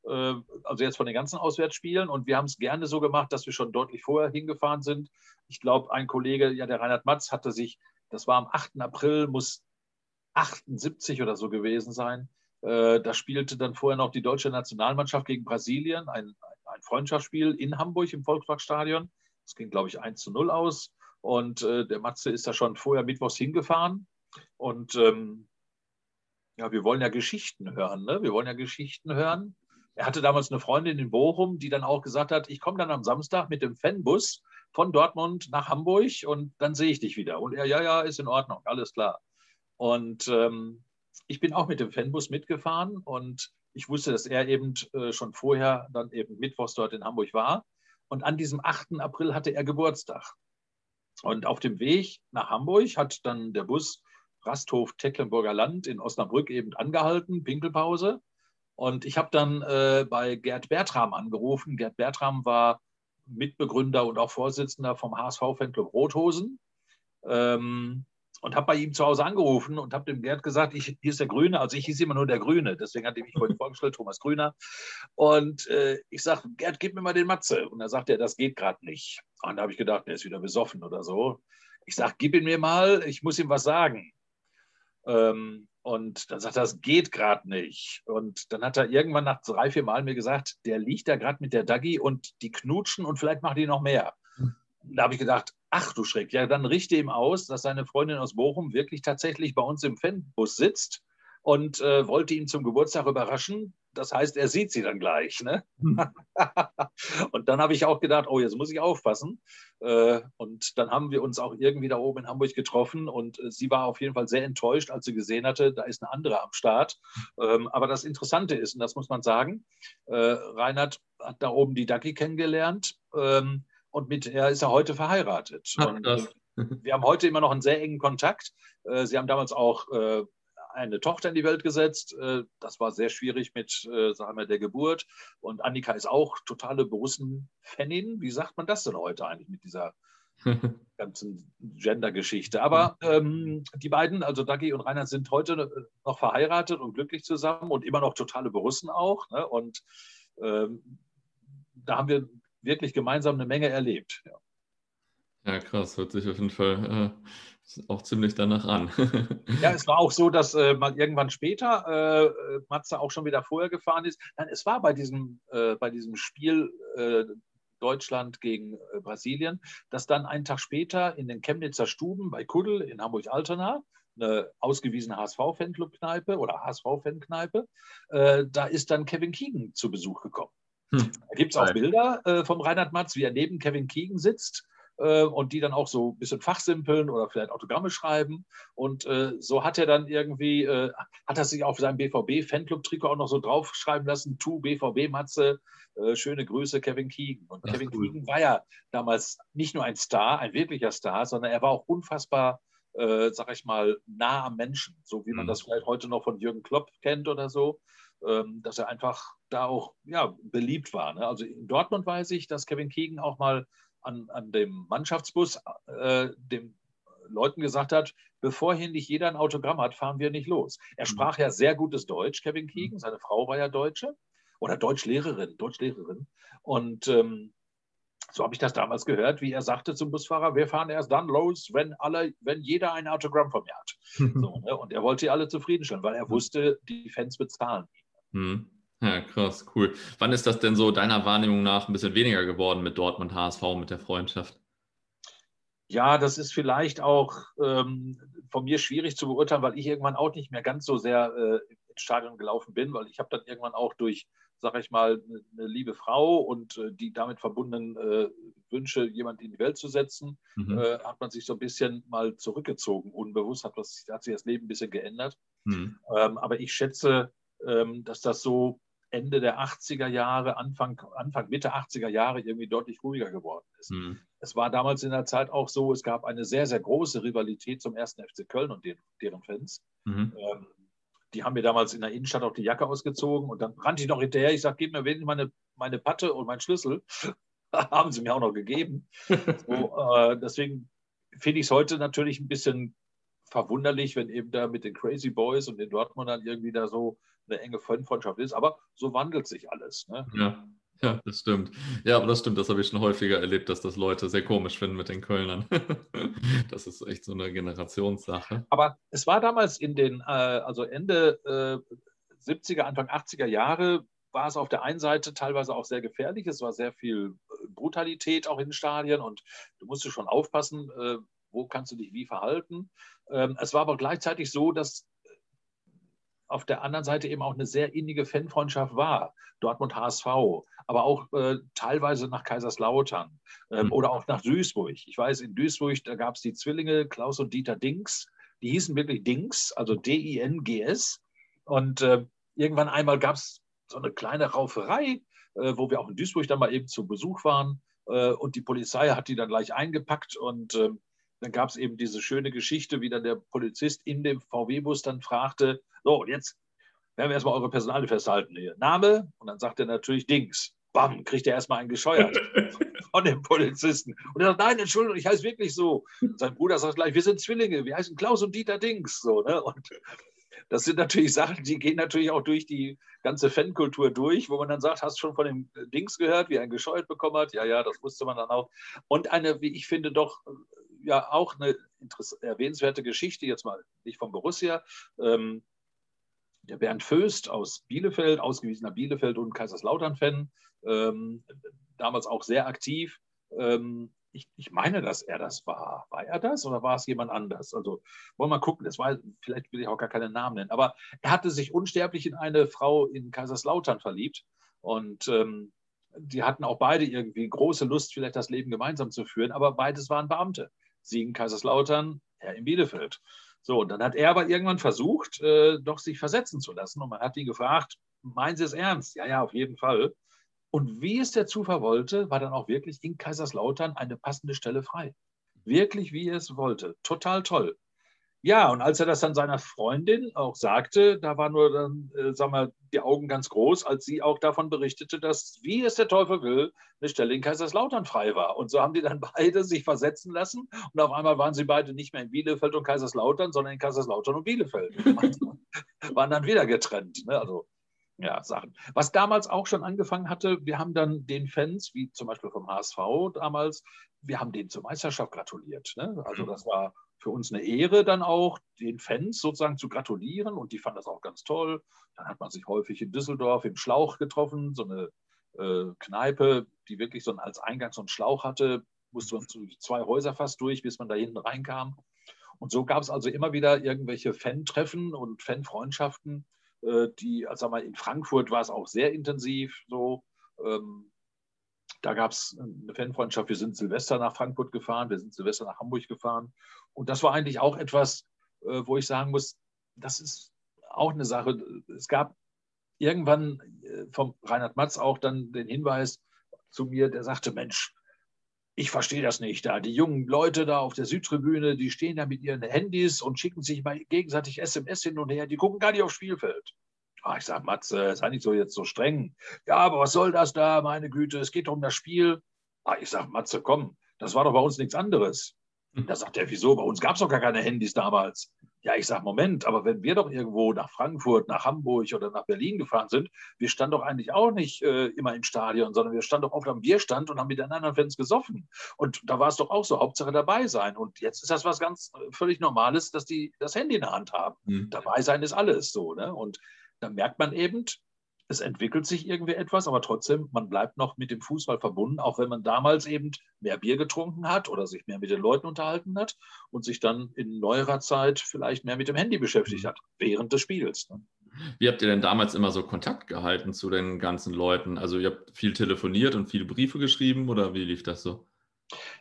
äh, also jetzt von den ganzen Auswärtsspielen. Und wir haben es gerne so gemacht, dass wir schon deutlich vorher hingefahren sind. Ich glaube, ein Kollege, ja, der Reinhard Matz, hatte sich, das war am 8. April, muss 78 oder so gewesen sein. Äh, da spielte dann vorher noch die deutsche Nationalmannschaft gegen Brasilien, ein, ein Freundschaftsspiel in Hamburg im Volksparkstadion. Das ging, glaube ich, 1 zu 0 aus. Und äh, der Matze ist da schon vorher mittwochs hingefahren. Und ähm, ja, wir wollen ja Geschichten hören. Ne? Wir wollen ja Geschichten hören. Er hatte damals eine Freundin in Bochum, die dann auch gesagt hat, ich komme dann am Samstag mit dem Fanbus von Dortmund nach Hamburg und dann sehe ich dich wieder. Und er, ja, ja, ist in Ordnung, alles klar. Und ähm, ich bin auch mit dem Fanbus mitgefahren und ich wusste, dass er eben äh, schon vorher dann eben mittwochs dort in Hamburg war. Und an diesem 8. April hatte er Geburtstag. Und auf dem Weg nach Hamburg hat dann der Bus Rasthof Tecklenburger Land in Osnabrück eben angehalten, Pinkelpause. Und ich habe dann äh, bei Gerd Bertram angerufen. Gerd Bertram war Mitbegründer und auch Vorsitzender vom HSV-Fanclub Rothosen. Ähm, und habe bei ihm zu Hause angerufen und habe dem Gerd gesagt, ich, hier ist der Grüne, also ich hieß immer nur der Grüne, deswegen hatte ich mich vorhin vorgestellt, Thomas Grüner. Und äh, ich sage, Gerd, gib mir mal den Matze. Und er sagt er, das geht gerade nicht. Und da habe ich gedacht, der ist wieder besoffen oder so. Ich sage, gib ihn mir mal, ich muss ihm was sagen. Ähm, und dann sagt er, das geht gerade nicht. Und dann hat er irgendwann nach drei, vier Mal mir gesagt, der liegt da gerade mit der Daggy und die knutschen und vielleicht machen die noch mehr. Hm. Da habe ich gedacht, ach du Schreck, ja, dann richte ihm aus, dass seine Freundin aus Bochum wirklich tatsächlich bei uns im Fanbus sitzt und äh, wollte ihn zum Geburtstag überraschen. Das heißt, er sieht sie dann gleich. Ne? Hm. und dann habe ich auch gedacht, oh, jetzt muss ich aufpassen. Äh, und dann haben wir uns auch irgendwie da oben in Hamburg getroffen und äh, sie war auf jeden Fall sehr enttäuscht, als sie gesehen hatte, da ist eine andere am Start. Ähm, aber das Interessante ist, und das muss man sagen, äh, Reinhard hat da oben die Ducky kennengelernt ähm, und mit er ist er heute verheiratet. Ach, und, wir haben heute immer noch einen sehr engen Kontakt. Sie haben damals auch eine Tochter in die Welt gesetzt. Äh, das war sehr schwierig mit, äh, sagen wir, der Geburt. Und Annika ist auch totale Borussen-Fanin. Wie sagt man das denn heute eigentlich mit dieser ganzen Gender-Geschichte? Aber ähm, die beiden, also Dagi und Reinhard, sind heute noch verheiratet und glücklich zusammen und immer noch totale Borussen auch. Ne? Und ähm, da haben wir wirklich gemeinsam eine Menge erlebt. Ja. Ja, krass, hört sich auf jeden Fall äh, auch ziemlich danach an. ja, es war auch so, dass äh, mal irgendwann später äh, Matze auch schon wieder vorher gefahren ist. Nein, es war bei diesem, äh, bei diesem Spiel äh, Deutschland gegen äh, Brasilien, dass dann einen Tag später in den Chemnitzer Stuben bei Kuddel in Hamburg-Altona, eine ausgewiesene HSV-Fanclub-Kneipe oder HSV-Fan-Kneipe, da ist dann Kevin Keegan zu Besuch gekommen. Hm. Da gibt es auch Bilder vom Reinhard Matz, wie er neben Kevin Keegan sitzt äh, und die dann auch so ein bisschen fachsimpeln oder vielleicht Autogramme schreiben. Und äh, so hat er dann irgendwie, äh, hat er sich auf seinem BVB-Fanclub-Trikot auch noch so draufschreiben lassen, tu BVB-Matze, äh, schöne Grüße, Kevin Keegan. Und Ach, Kevin cool. Keegan war ja damals nicht nur ein Star, ein wirklicher Star, sondern er war auch unfassbar äh, sag ich mal, nah am Menschen, so wie man mhm. das vielleicht heute noch von Jürgen Klopp kennt oder so, ähm, dass er einfach da auch ja, beliebt war. Ne? Also in Dortmund weiß ich, dass Kevin Keegan auch mal an, an dem Mannschaftsbus äh, dem Leuten gesagt hat, bevor hier nicht jeder ein Autogramm hat, fahren wir nicht los. Er mhm. sprach ja sehr gutes Deutsch, Kevin Keegan. Mhm. Seine Frau war ja Deutsche oder Deutschlehrerin, Deutschlehrerin. Und ähm, so habe ich das damals gehört, wie er sagte zum Busfahrer, wir fahren erst dann los, wenn alle, wenn jeder ein Autogramm von mir hat. so, ne? Und er wollte sie alle zufriedenstellen, weil er wusste, die Fans bezahlen ihn. Mhm. Ja, krass, cool. Wann ist das denn so deiner Wahrnehmung nach ein bisschen weniger geworden mit Dortmund HSV, mit der Freundschaft? Ja, das ist vielleicht auch ähm, von mir schwierig zu beurteilen, weil ich irgendwann auch nicht mehr ganz so sehr äh, ins Stadion gelaufen bin, weil ich habe dann irgendwann auch durch, sage ich mal, eine liebe Frau und äh, die damit verbundenen äh, Wünsche, jemanden in die Welt zu setzen, mhm. Äh, hat man sich so ein bisschen mal zurückgezogen, unbewusst, hat, was, hat sich das Leben ein bisschen geändert. Mhm. Ähm, aber ich schätze, ähm, dass das so Ende der 80er Jahre, Anfang, Anfang Mitte 80er Jahre irgendwie deutlich ruhiger geworden ist. Mhm. Es war damals in der Zeit auch so, es gab eine sehr, sehr große Rivalität zum ersten FC Köln und den, deren Fans. Mhm. Ähm, die haben mir damals in der Innenstadt auch die Jacke ausgezogen und dann rannte ich noch hinterher. Ich sage, gib mir wenigstens meine, meine Patte und meinen Schlüssel. haben sie mir auch noch gegeben. So, äh, deswegen finde ich es heute natürlich ein bisschen verwunderlich, wenn eben da mit den Crazy Boys und den Dortmundern irgendwie da so eine enge Freundschaft ist. Aber so wandelt sich alles. Ne? Ja. Ja, das stimmt. Ja, aber das stimmt, das habe ich schon häufiger erlebt, dass das Leute sehr komisch finden mit den Kölnern. das ist echt so eine Generationssache. Aber es war damals in den, äh, also Ende äh, 70er, Anfang 80er Jahre, war es auf der einen Seite teilweise auch sehr gefährlich. Es war sehr viel äh, Brutalität auch in den Stadien und du musstest schon aufpassen, äh, wo kannst du dich wie verhalten. Ähm, es war aber gleichzeitig so, dass auf der anderen Seite eben auch eine sehr innige Fanfreundschaft war. Dortmund HSV, aber auch äh, teilweise nach Kaiserslautern ähm, mhm. oder auch nach Duisburg. Ich weiß, in Duisburg, da gab es die Zwillinge Klaus und Dieter Dings. Die hießen wirklich Dings, also D-I-N-G-S. Und äh, irgendwann einmal gab es so eine kleine Rauferei, äh, wo wir auch in Duisburg dann mal eben zu Besuch waren. Äh, und die Polizei hat die dann gleich eingepackt und ähm, dann gab es eben diese schöne Geschichte, wie dann der Polizist in dem VW-Bus dann fragte, so, und jetzt werden wir erstmal eure Personale festhalten. Hier. Name, und dann sagt er natürlich Dings. Bam, kriegt er erstmal einen gescheuert von dem Polizisten. Und er sagt, nein, Entschuldigung, ich heiße wirklich so. Und sein Bruder sagt gleich, wir sind Zwillinge, wir heißen Klaus und Dieter Dings. So, ne? Und das sind natürlich Sachen, die gehen natürlich auch durch die ganze Fankultur durch, wo man dann sagt, hast du schon von dem Dings gehört, wie er einen gescheuert bekommen hat? Ja, ja, das wusste man dann auch. Und eine, wie ich finde, doch ja auch eine erwähnenswerte Geschichte, jetzt mal nicht von Borussia. Ähm, der Bernd Föst aus Bielefeld, ausgewiesener Bielefeld- und Kaiserslautern-Fan, ähm, damals auch sehr aktiv. Ähm, ich, ich, meine, dass er das war. War er das oder war es jemand anders? Also wollen wir mal gucken. Das war, vielleicht will ich auch gar keinen Namen nennen. Aber er hatte sich unsterblich in eine Frau in Kaiserslautern verliebt. Und ähm, die hatten auch beide irgendwie große Lust, vielleicht das Leben gemeinsam zu führen. Aber beides waren Beamte. Sie in Kaiserslautern, er in Bielefeld. So, und dann hat er aber irgendwann versucht, äh, doch sich versetzen zu lassen. Und man hat ihn gefragt, meinen Sie es ernst? Ja, ja, auf jeden Fall. Und wie es der Zufall wollte, war dann auch wirklich in Kaiserslautern eine passende Stelle frei. Wirklich, wie er es wollte. Total toll. Ja, und als er das dann seiner Freundin auch sagte, da war nur dann, äh, sagen wir, die Augen ganz groß, als sie auch davon berichtete, dass, wie es der Teufel will, eine Stelle in Kaiserslautern frei war. Und so haben die dann beide sich versetzen lassen und auf einmal waren sie beide nicht mehr in Bielefeld und Kaiserslautern, sondern in Kaiserslautern und Bielefeld. waren dann wieder getrennt. Ne? Also ja, Sachen. Was damals auch schon angefangen hatte, wir haben dann den Fans, wie zum Beispiel vom HSV damals, wir haben denen zur Meisterschaft gratuliert. Ne? Also mhm. das war für uns eine Ehre, dann auch den Fans sozusagen zu gratulieren und die fanden das auch ganz toll. Dann hat man sich häufig in Düsseldorf im Schlauch getroffen, so eine äh, Kneipe, die wirklich so ein, als Eingang so einen Schlauch hatte, musste man zu zwei Häuser fast durch, bis man da hinten reinkam. Und so gab es also immer wieder irgendwelche Fan-Treffen und Fan-Freundschaften, äh, die, also mal, in Frankfurt war es auch sehr intensiv so. Ähm, da gab es eine Fanfreundschaft. Wir sind Silvester nach Frankfurt gefahren, wir sind Silvester nach Hamburg gefahren. Und das war eigentlich auch etwas, äh, wo ich sagen muss, das ist auch eine Sache. Es gab irgendwann äh, vom Reinhard Matz auch dann den Hinweis zu mir, der sagte, Mensch, ich verstehe das nicht. Da die jungen Leute da auf der Südtribüne, die stehen da mit ihren Handys und schicken sich mal gegenseitig SMS hin und her. Die gucken gar nicht aufs Spielfeld. Ah, ich sage, Matze, sei nicht so jetzt so streng. Ja, aber was soll das da, meine Güte, es geht um das Spiel. Ah, ich sage, Matze, komm, das war doch bei uns nichts anderes. Hm. Da sagt er, wieso? Bei uns gab es doch gar keine Handys damals. Ja, ich sage, Moment, aber wenn wir doch irgendwo nach Frankfurt, nach Hamburg oder nach Berlin gefahren sind, wir standen doch eigentlich auch nicht äh, immer im Stadion, sondern wir standen doch oft am Bierstand und haben mit den anderen Fans gesoffen. Und da war es doch auch so, Hauptsache dabei sein. Und jetzt ist das was ganz äh, völlig Normales, dass die das Handy in der Hand haben. Mhm. Dabei sein ist alles so. Ne? Und dann merkt man eben, es entwickelt sich irgendwie etwas, aber trotzdem, man bleibt noch mit dem Fußball verbunden, auch wenn man damals eben mehr Bier getrunken hat oder sich mehr mit den Leuten unterhalten hat und sich dann in neuerer Zeit vielleicht mehr mit dem Handy beschäftigt hat, während des Spiels. Ne? Wie habt ihr denn damals immer so Kontakt gehalten zu den ganzen Leuten? Also ihr habt viel telefoniert und viele Briefe geschrieben oder wie lief das so?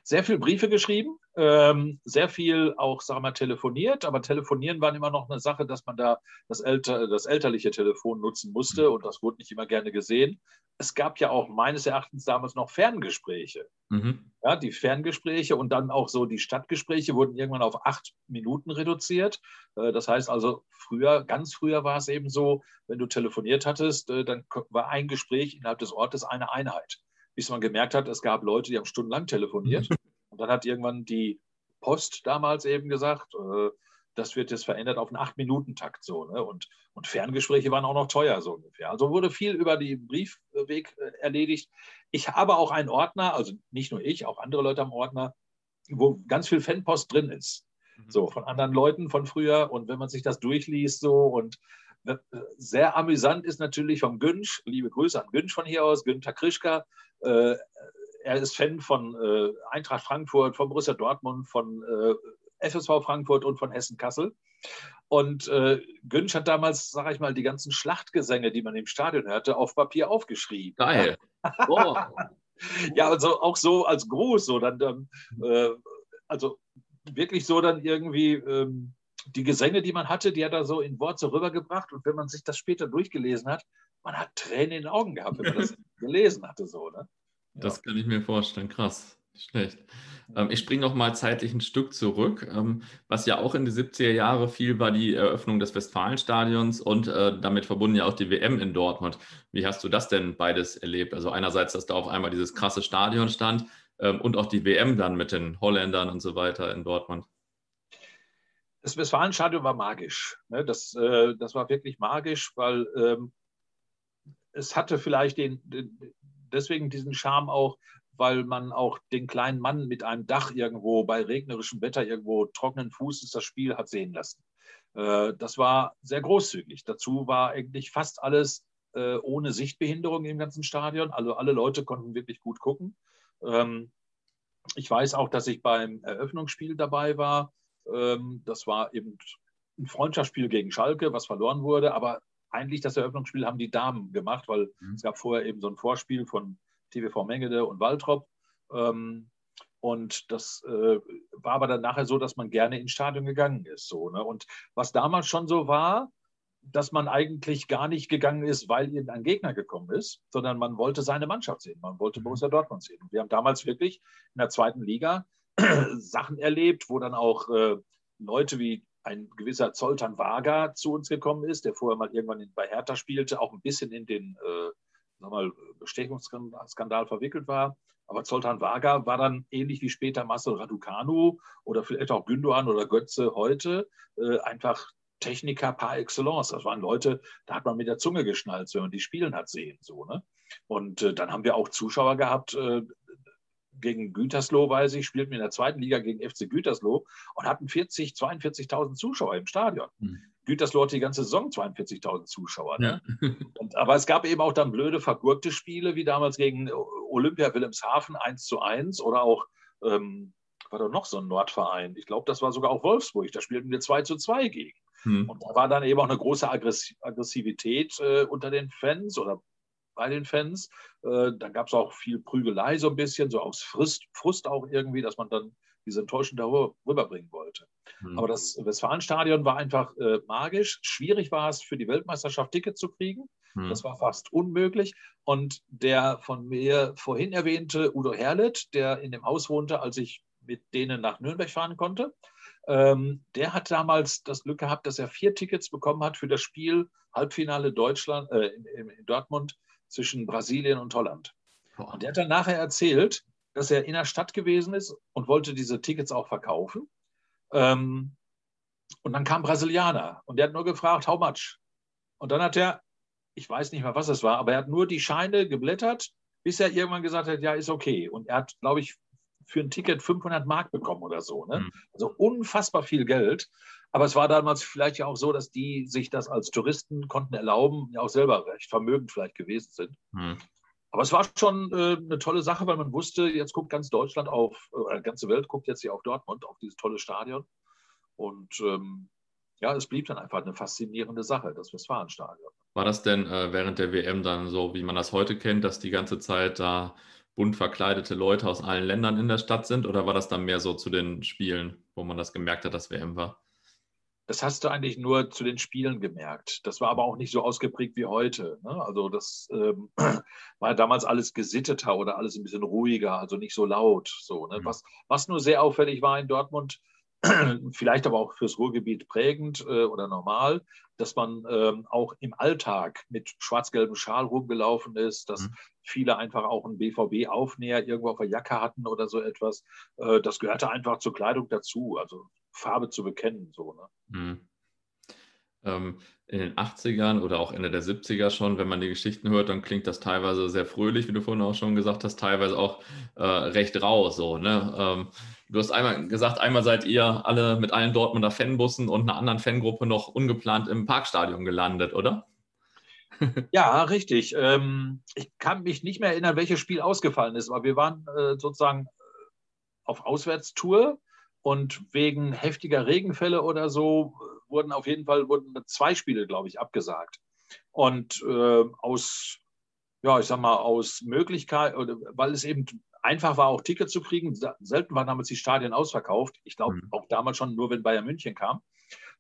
Sehr viel Briefe geschrieben, ähm, sehr viel auch, sagen wir mal, telefoniert, aber telefonieren war immer noch eine Sache, dass man da das, älter, das elterliche Telefon nutzen musste mhm. und das wurde nicht immer gerne gesehen. Es gab ja auch meines Erachtens damals noch Ferngespräche. Mhm. Ja, die Ferngespräche und dann auch so die Stadtgespräche wurden irgendwann auf acht Minuten reduziert. Äh, das heißt also, früher, ganz früher war es eben so, wenn du telefoniert hattest, äh, dann war ein Gespräch innerhalb des Ortes eine Einheit. Bis man gemerkt hat, es gab Leute, die haben stundenlang telefoniert. Und dann hat irgendwann die Post damals eben gesagt, äh, das wird jetzt verändert auf einen Acht-Minuten-Takt so. Ne? Und, und Ferngespräche waren auch noch teuer so ungefähr. Also wurde viel über den Briefweg äh, erledigt. Ich habe auch einen Ordner, also nicht nur ich, auch andere Leute am Ordner, wo ganz viel Fanpost drin ist. Mhm. So, von anderen Leuten von früher. Und wenn man sich das durchliest, so und sehr amüsant ist natürlich vom Günsch, liebe Grüße an Günsch von hier aus, Günther Krischka. Äh, er ist Fan von äh, Eintracht Frankfurt, von Borussia Dortmund, von äh, FSV Frankfurt und von Hessen Kassel. Und äh, Günsch hat damals, sage ich mal, die ganzen Schlachtgesänge, die man im Stadion hörte, auf Papier aufgeschrieben. Geil. Oh. ja, also auch so als Gruß, so dann, dann äh, also wirklich so dann irgendwie ähm, die Gesänge, die man hatte, die hat er so in Worte rübergebracht. Und wenn man sich das später durchgelesen hat, man hat Tränen in den Augen gehabt, wenn man das gelesen hatte, so, ne? Das kann ich mir vorstellen. Krass. Nicht schlecht. Ähm, ich springe noch mal zeitlich ein Stück zurück. Ähm, was ja auch in die 70er Jahre fiel, war die Eröffnung des Westfalenstadions und äh, damit verbunden ja auch die WM in Dortmund. Wie hast du das denn beides erlebt? Also einerseits, dass da auf einmal dieses krasse Stadion stand ähm, und auch die WM dann mit den Holländern und so weiter in Dortmund. Das Westfalenstadion war magisch. Ne? Das, äh, das war wirklich magisch, weil ähm, es hatte vielleicht den, den, deswegen diesen Charme auch, weil man auch den kleinen Mann mit einem Dach irgendwo bei regnerischem Wetter irgendwo trockenen Fußes das Spiel hat sehen lassen. Äh, das war sehr großzügig. Dazu war eigentlich fast alles äh, ohne Sichtbehinderung im ganzen Stadion. Also alle Leute konnten wirklich gut gucken. Ähm, ich weiß auch, dass ich beim Eröffnungsspiel dabei war. Ähm, das war eben ein Freundschaftsspiel gegen Schalke, was verloren wurde, aber eigentlich das Eröffnungsspiel haben die Damen gemacht, weil mhm. es gab vorher eben so ein Vorspiel von TVV Mengede und Waltrop. Ähm, und das äh, war aber dann nachher so, dass man gerne ins Stadion gegangen ist. So, ne? Und was damals schon so war, dass man eigentlich gar nicht gegangen ist, weil irgendein Gegner gekommen ist, sondern man wollte seine Mannschaft sehen. Man wollte mhm. Borussia Dortmund sehen. Und wir haben damals wirklich in der zweiten Liga Sachen erlebt, wo dann auch äh, Leute wie ein gewisser Zoltan Wager zu uns gekommen ist, der vorher mal irgendwann in, bei Hertha spielte, auch ein bisschen in den äh, mal, Bestechungsskandal verwickelt war. Aber Zoltan Wager war dann ähnlich wie später Marcel Raducanu oder vielleicht auch Gündogan oder Götze heute äh, einfach Techniker par excellence. Das waren Leute, da hat man mit der Zunge geschnallt, wenn man die spielen hat sehen. So, ne? Und äh, dann haben wir auch Zuschauer gehabt, äh, gegen Gütersloh, weiß ich, spielten wir in der zweiten Liga gegen FC Gütersloh und hatten 40, 42.000 Zuschauer im Stadion. Mhm. Gütersloh hatte die ganze Saison 42.000 Zuschauer. Ne? Ja. Und, aber es gab eben auch dann blöde, vergurkte Spiele, wie damals gegen Olympia Wilhelmshaven 1 zu 1 oder auch, ähm, war doch noch so ein Nordverein. Ich glaube, das war sogar auch Wolfsburg. Da spielten wir 2 zu 2 gegen. Mhm. Und da war dann eben auch eine große Aggressivität äh, unter den Fans oder bei den Fans. Äh, dann gab es auch viel Prügelei so ein bisschen, so aus Frust, Frust auch irgendwie, dass man dann diese Enttäuschung darüber rüberbringen wollte. Mhm. Aber das Westfalenstadion war einfach äh, magisch. Schwierig war es für die Weltmeisterschaft Ticket zu kriegen. Mhm. Das war fast unmöglich. Und der von mir vorhin erwähnte Udo Herlet, der in dem Haus wohnte, als ich mit denen nach Nürnberg fahren konnte, ähm, der hat damals das Glück gehabt, dass er vier Tickets bekommen hat für das Spiel Halbfinale Deutschland äh, in, in Dortmund zwischen Brasilien und Holland. Und der hat dann nachher erzählt, dass er in der Stadt gewesen ist und wollte diese Tickets auch verkaufen. Ähm, und dann kam Brasilianer und der hat nur gefragt, how much? Und dann hat er, ich weiß nicht mehr, was es war, aber er hat nur die Scheine geblättert, bis er irgendwann gesagt hat, ja, ist okay. Und er hat, glaube ich, für ein Ticket 500 Mark bekommen oder so. Ne? Mhm. Also unfassbar viel Geld. Aber es war damals vielleicht ja auch so, dass die sich das als Touristen konnten erlauben, ja auch selber recht vermögend vielleicht gewesen sind. Mhm. Aber es war schon äh, eine tolle Sache, weil man wusste, jetzt guckt ganz Deutschland auf, äh, die ganze Welt guckt jetzt hier auf Dortmund, auf dieses tolle Stadion. Und ähm, ja, es blieb dann einfach eine faszinierende Sache, das Westfalenstadion. War das denn äh, während der WM dann so, wie man das heute kennt, dass die ganze Zeit da bunt verkleidete Leute aus allen Ländern in der Stadt sind? Oder war das dann mehr so zu den Spielen, wo man das gemerkt hat, dass WM war? Das hast du eigentlich nur zu den Spielen gemerkt. Das war aber auch nicht so ausgeprägt wie heute. Ne? Also das ähm, war damals alles gesitteter oder alles ein bisschen ruhiger, also nicht so laut. So, ne? mhm. was, was nur sehr auffällig war in Dortmund, vielleicht aber auch fürs Ruhrgebiet prägend äh, oder normal, dass man ähm, auch im Alltag mit schwarz-gelbem Schal rumgelaufen ist, dass mhm. viele einfach auch einen BVB-Aufnäher irgendwo auf der Jacke hatten oder so etwas. Äh, das gehörte einfach zur Kleidung dazu, also Farbe zu bekennen. So, ne? mhm. Ähm, in den 80ern oder auch Ende der 70er schon, wenn man die Geschichten hört, dann klingt das teilweise sehr fröhlich, wie du vorhin auch schon gesagt hast, teilweise auch äh, recht rau. So, ne? Ähm, du hast einmal gesagt, einmal seid ihr alle mit allen Dortmunder Fanbussen und einer anderen Fangruppe noch ungeplant im Parkstadion gelandet, oder? Ja, richtig. Ähm, ich kann mich nicht mehr erinnern, welches Spiel ausgefallen ist, aber wir waren äh, sozusagen auf Auswärtstour und wegen heftiger Regenfälle oder so wurden auf jeden Fall wurden zwei Spiele, glaube ich, abgesagt. Und äh, aus, ja, ich sag mal, aus Möglichkeit, weil es eben einfach war, auch Tickets zu kriegen. Selten waren damals die Stadien ausverkauft. Ich glaube, mhm. auch damals schon nur, wenn Bayern München kam.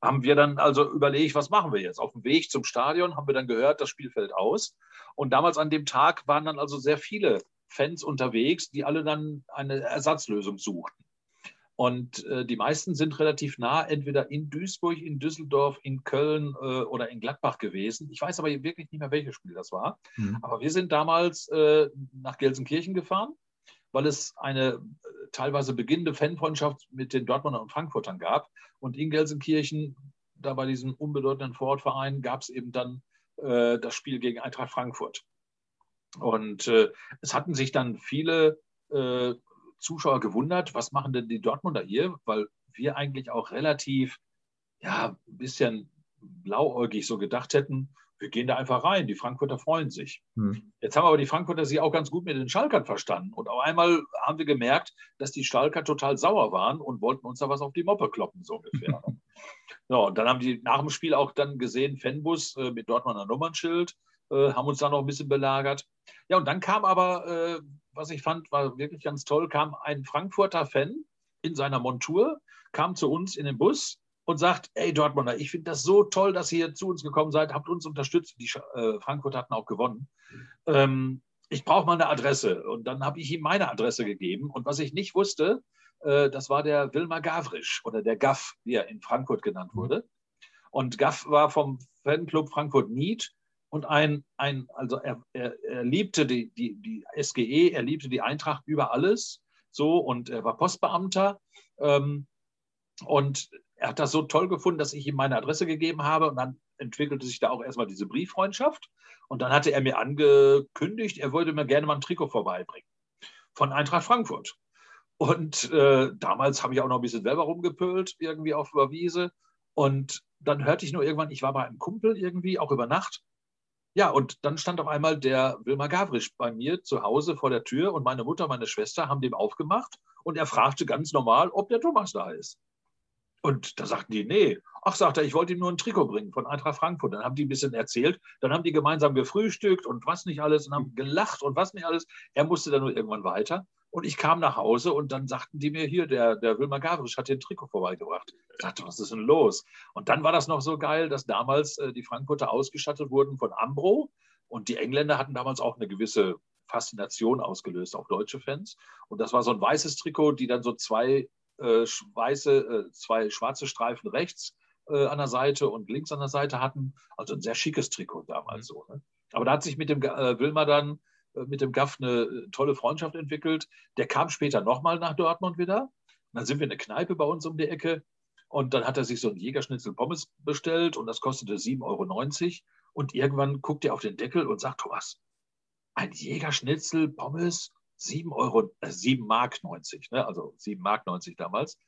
Haben wir dann also überlegt, was machen wir jetzt? Auf dem Weg zum Stadion haben wir dann gehört, das Spiel fällt aus. Und damals an dem Tag waren dann also sehr viele Fans unterwegs, die alle dann eine Ersatzlösung suchten. Und äh, die meisten sind relativ nah, entweder in Duisburg, in Düsseldorf, in Köln äh, oder in Gladbach gewesen. Ich weiß aber wirklich nicht mehr, welches Spiel das war. Mhm. Aber wir sind damals äh, nach Gelsenkirchen gefahren, weil es eine äh, teilweise beginnende Fanfreundschaft mit den Dortmundern und Frankfurtern gab. Und in Gelsenkirchen, da bei diesem unbedeutenden Vorortverein, gab es eben dann äh, das Spiel gegen Eintracht Frankfurt. Und äh, es hatten sich dann viele Zuschauer gewundert, was machen denn die Dortmunder hier? Weil wir eigentlich auch relativ, ja, ein bisschen blauäugig so gedacht hätten, wir gehen da einfach rein, die Frankfurter freuen sich. Hm. Jetzt haben aber die Frankfurter sich auch ganz gut mit den Schalkern verstanden. Und auf einmal haben wir gemerkt, dass die Schalker total sauer waren und wollten uns da was auf die Moppe kloppen, so ungefähr. so, und dann haben die nach dem Spiel auch dann gesehen, Fanbus äh, mit Dortmunder Nummernschild, äh, haben uns da noch ein bisschen belagert. Ja, und dann kam aber äh, was ich fand, war wirklich ganz toll, kam ein Frankfurter Fan in seiner Montur, kam zu uns in den Bus und sagt, ey Dortmunder, ich finde das so toll, dass ihr zu uns gekommen seid, habt uns unterstützt. Die äh, Frankfurt hatten auch gewonnen. Ähm, ich brauche mal eine Adresse. Und dann habe ich ihm meine Adresse gegeben. Und was ich nicht wusste, äh, das war der Wilmar Gavrisch oder der Gaff, wie er in Frankfurt genannt wurde. Und Gaff war vom Fanclub Frankfurt Nied und ein, ein also er, er, er liebte die, die, die SGE, er liebte die Eintracht über alles, so und er war Postbeamter ähm, und er hat das so toll gefunden, dass ich ihm meine Adresse gegeben habe und dann entwickelte sich da auch erstmal diese Brieffreundschaft und dann hatte er mir angekündigt, er würde mir gerne mal ein Trikot vorbeibringen von Eintracht Frankfurt. Und äh, damals habe ich auch noch ein bisschen selber rumgepölt, irgendwie auf der Wiese. Und dann hörte ich nur irgendwann, ich war bei einem Kumpel irgendwie, auch über Nacht. Ja, und dann stand auf einmal der Wilmar Gavrisch bei mir zu Hause vor der Tür und meine Mutter, meine Schwester haben dem aufgemacht und er fragte ganz normal, ob der Thomas da ist. Und da sagten die, nee. Ach, sagt er, ich wollte ihm nur ein Trikot bringen von Eintracht Frankfurt. Dann haben die ein bisschen erzählt. Dann haben die gemeinsam gefrühstückt und was nicht alles und haben gelacht und was nicht alles. Er musste dann nur irgendwann weiter. Und ich kam nach Hause und dann sagten die mir hier, der, der Wilmar Gavrisch hat den Trikot vorbeigebracht. Ich dachte, was ist denn los? Und dann war das noch so geil, dass damals äh, die Frankfurter ausgestattet wurden von Ambro. Und die Engländer hatten damals auch eine gewisse Faszination ausgelöst, auch deutsche Fans. Und das war so ein weißes Trikot, die dann so zwei äh, weiße, äh, zwei schwarze Streifen rechts äh, an der Seite und links an der Seite hatten. Also ein sehr schickes Trikot damals mhm. so. Ne? Aber da hat sich mit dem äh, Wilmar dann mit dem Gaff eine äh, tolle Freundschaft entwickelt. Der kam später nochmal nach Dortmund wieder. Und dann sind wir in eine Kneipe bei uns um die Ecke. Und dann hat er sich so ein Jägerschnitzel Pommes bestellt und das kostete 7,90 Euro. Und irgendwann guckt er auf den Deckel und sagt, Thomas, ein Jägerschnitzel Pommes, 7 Euro, äh, 7 Mark 90, ne? also 7 Mark 90 damals.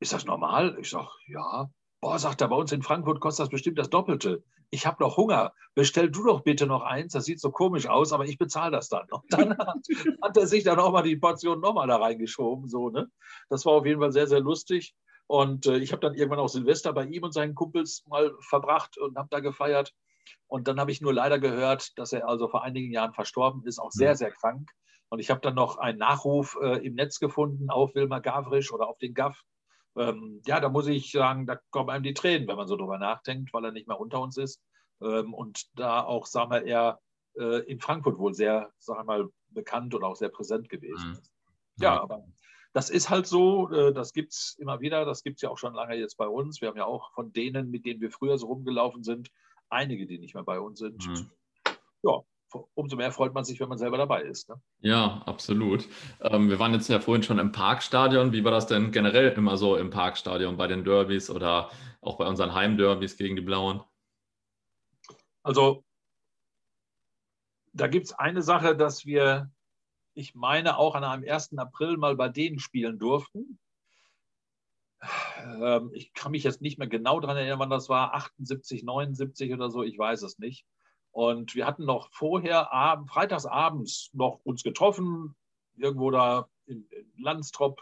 Ist das normal? Ich sage, ja. Boah, sagt er, bei uns in Frankfurt kostet das bestimmt das Doppelte ich habe noch Hunger, bestell du doch bitte noch eins, das sieht so komisch aus, aber ich bezahle das dann. Und dann hat, hat er sich dann auch mal die Portion nochmal da reingeschoben. So, ne? Das war auf jeden Fall sehr, sehr lustig. Und äh, ich habe dann irgendwann auch Silvester bei ihm und seinen Kumpels mal verbracht und habe da gefeiert. Und dann habe ich nur leider gehört, dass er also vor einigen Jahren verstorben ist, auch sehr, mhm. sehr krank. Und ich habe dann noch einen Nachruf äh, im Netz gefunden auf Wilma Gavrisch oder auf den Gaff ähm, ja, da muss ich sagen, da kommen einem die Tränen, wenn man so drüber nachdenkt, weil er nicht mehr unter uns ist. Ähm, und da auch, sagen wir, er äh, in Frankfurt wohl sehr, sagen wir mal, bekannt und auch sehr präsent gewesen mhm. ist. Ja, aber das ist halt so, äh, das gibt es immer wieder, das gibt es ja auch schon lange jetzt bei uns. Wir haben ja auch von denen, mit denen wir früher so rumgelaufen sind, einige, die nicht mehr bei uns sind. Mhm. Ja, umso mehr freut man sich, wenn man selber dabei ist. Ne? Ja, absolut. Ähm, wir waren jetzt ja vorhin schon im Parkstadion. Wie war das denn generell immer so im Parkstadion bei den Derbys oder auch bei unseren Heimderbys gegen die Blauen? Also, da gibt es eine Sache, dass wir, ich meine, auch an einem 1. April mal bei denen spielen durften. Ähm, ich kann mich jetzt nicht mehr genau daran erinnern, wann das war, 78, 79 oder so, ich weiß es nicht. Und wir hatten noch vorher, abend, freitagsabends, noch uns getroffen, irgendwo da in, in Landstrop,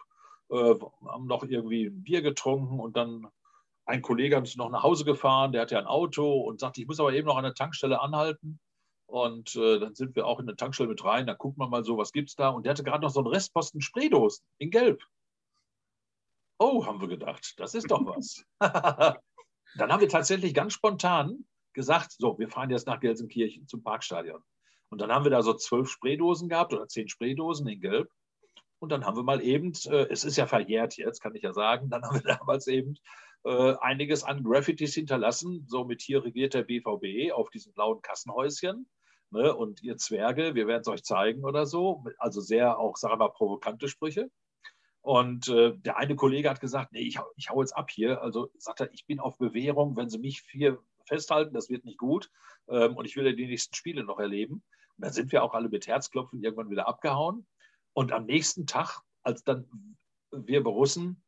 äh, haben noch irgendwie ein Bier getrunken und dann ein Kollege hat uns noch nach Hause gefahren, der hatte ja ein Auto und sagte, ich muss aber eben noch an der Tankstelle anhalten. Und äh, dann sind wir auch in der Tankstelle mit rein, dann guckt man mal so, was gibt es da. Und der hatte gerade noch so einen Restposten Spraydosen in Gelb. Oh, haben wir gedacht, das ist doch was. dann haben wir tatsächlich ganz spontan gesagt, so, wir fahren jetzt nach Gelsenkirchen zum Parkstadion. Und dann haben wir da so zwölf Spraydosen gehabt oder zehn Spraydosen in Gelb. Und dann haben wir mal eben, äh, es ist ja verjährt jetzt, kann ich ja sagen, dann haben wir damals eben äh, einiges an Graffitis hinterlassen. So mit hier regiert der BVB auf diesen blauen Kassenhäuschen. Ne? Und ihr Zwerge, wir werden es euch zeigen oder so. Also sehr auch, sagen wir mal, provokante Sprüche. Und äh, der eine Kollege hat gesagt, nee, ich, ich hau jetzt ab hier. Also sagt er, ich bin auf Bewährung, wenn Sie mich vier festhalten, das wird nicht gut. Ähm, und ich will ja die nächsten Spiele noch erleben. Und dann sind wir auch alle mit Herzklopfen irgendwann wieder abgehauen. Und am nächsten Tag, als dann wir Borussen,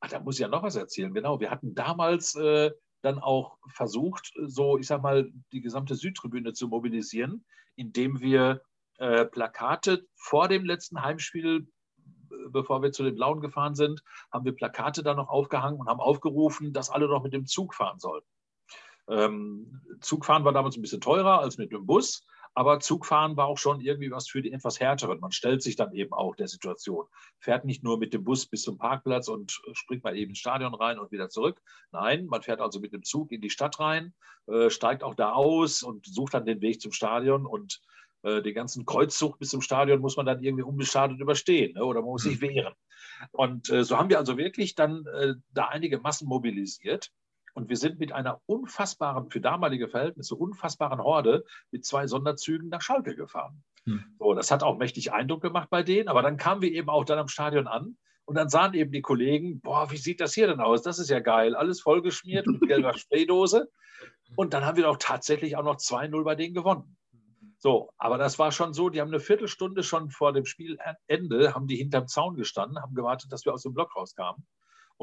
ach, da muss ich ja noch was erzählen, genau, wir hatten damals äh, dann auch versucht, so, ich sag mal, die gesamte Südtribüne zu mobilisieren, indem wir äh, Plakate vor dem letzten Heimspiel bevor wir zu den Blauen gefahren sind, haben wir Plakate da noch aufgehangen und haben aufgerufen, dass alle noch mit dem Zug fahren sollten. Ähm, Zugfahren war damals ein bisschen teurer als mit dem Bus, aber Zugfahren war auch schon irgendwie was für die etwas härteren. Man stellt sich dann eben auch der Situation. Fährt nicht nur mit dem Bus bis zum Parkplatz und springt mal eben ins Stadion rein und wieder zurück. Nein, man fährt also mit dem Zug in die Stadt rein, äh, steigt auch da aus und sucht dann den Weg zum Stadion und äh, den ganzen Kreuzzug bis zum Stadion muss man dann irgendwie unbeschadet überstehen ne? oder man muss sich mhm. wehren. Und äh, so haben wir also wirklich dann äh, da einige Massen mobilisiert. Und wir sind mit einer unfassbaren, für damalige Verhältnisse, unfassbaren Horde mit zwei Sonderzügen nach Schalke gefahren. Hm. So, das hat auch mächtig Eindruck gemacht bei denen, aber dann kamen wir eben auch dann am Stadion an und dann sahen eben die Kollegen, boah, wie sieht das hier denn aus? Das ist ja geil, alles vollgeschmiert mit gelber Spraydose. Und dann haben wir doch tatsächlich auch noch 2-0 bei denen gewonnen. So, aber das war schon so, die haben eine Viertelstunde schon vor dem Spielende, haben die hinterm Zaun gestanden, haben gewartet, dass wir aus dem Block rauskamen.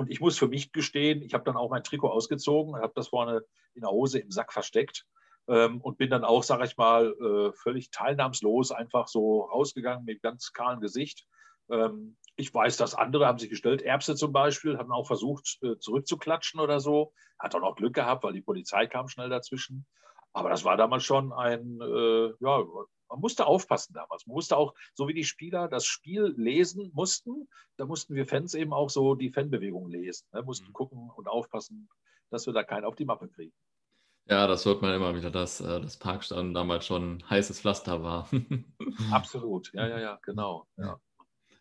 Und ich muss für mich gestehen, ich habe dann auch mein Trikot ausgezogen, habe das vorne in der Hose im Sack versteckt ähm, und bin dann auch, sage ich mal, äh, völlig teilnahmslos einfach so rausgegangen mit ganz kahlem Gesicht. Ähm, ich weiß, dass andere haben sich gestellt, Erbse zum Beispiel, haben auch versucht äh, zurückzuklatschen oder so. Hat auch noch Glück gehabt, weil die Polizei kam schnell dazwischen. Aber das war damals schon ein, äh, ja, man musste aufpassen damals. Man musste auch, so wie die Spieler das Spiel lesen mussten, da mussten wir Fans eben auch so die Fanbewegung lesen. Ne? Mussten mhm. gucken und aufpassen, dass wir da keinen auf die Mappe kriegen. Ja, das hört man immer wieder, dass äh, das Parkstand damals schon heißes Pflaster war. Absolut, ja, ja, ja, genau. Ja.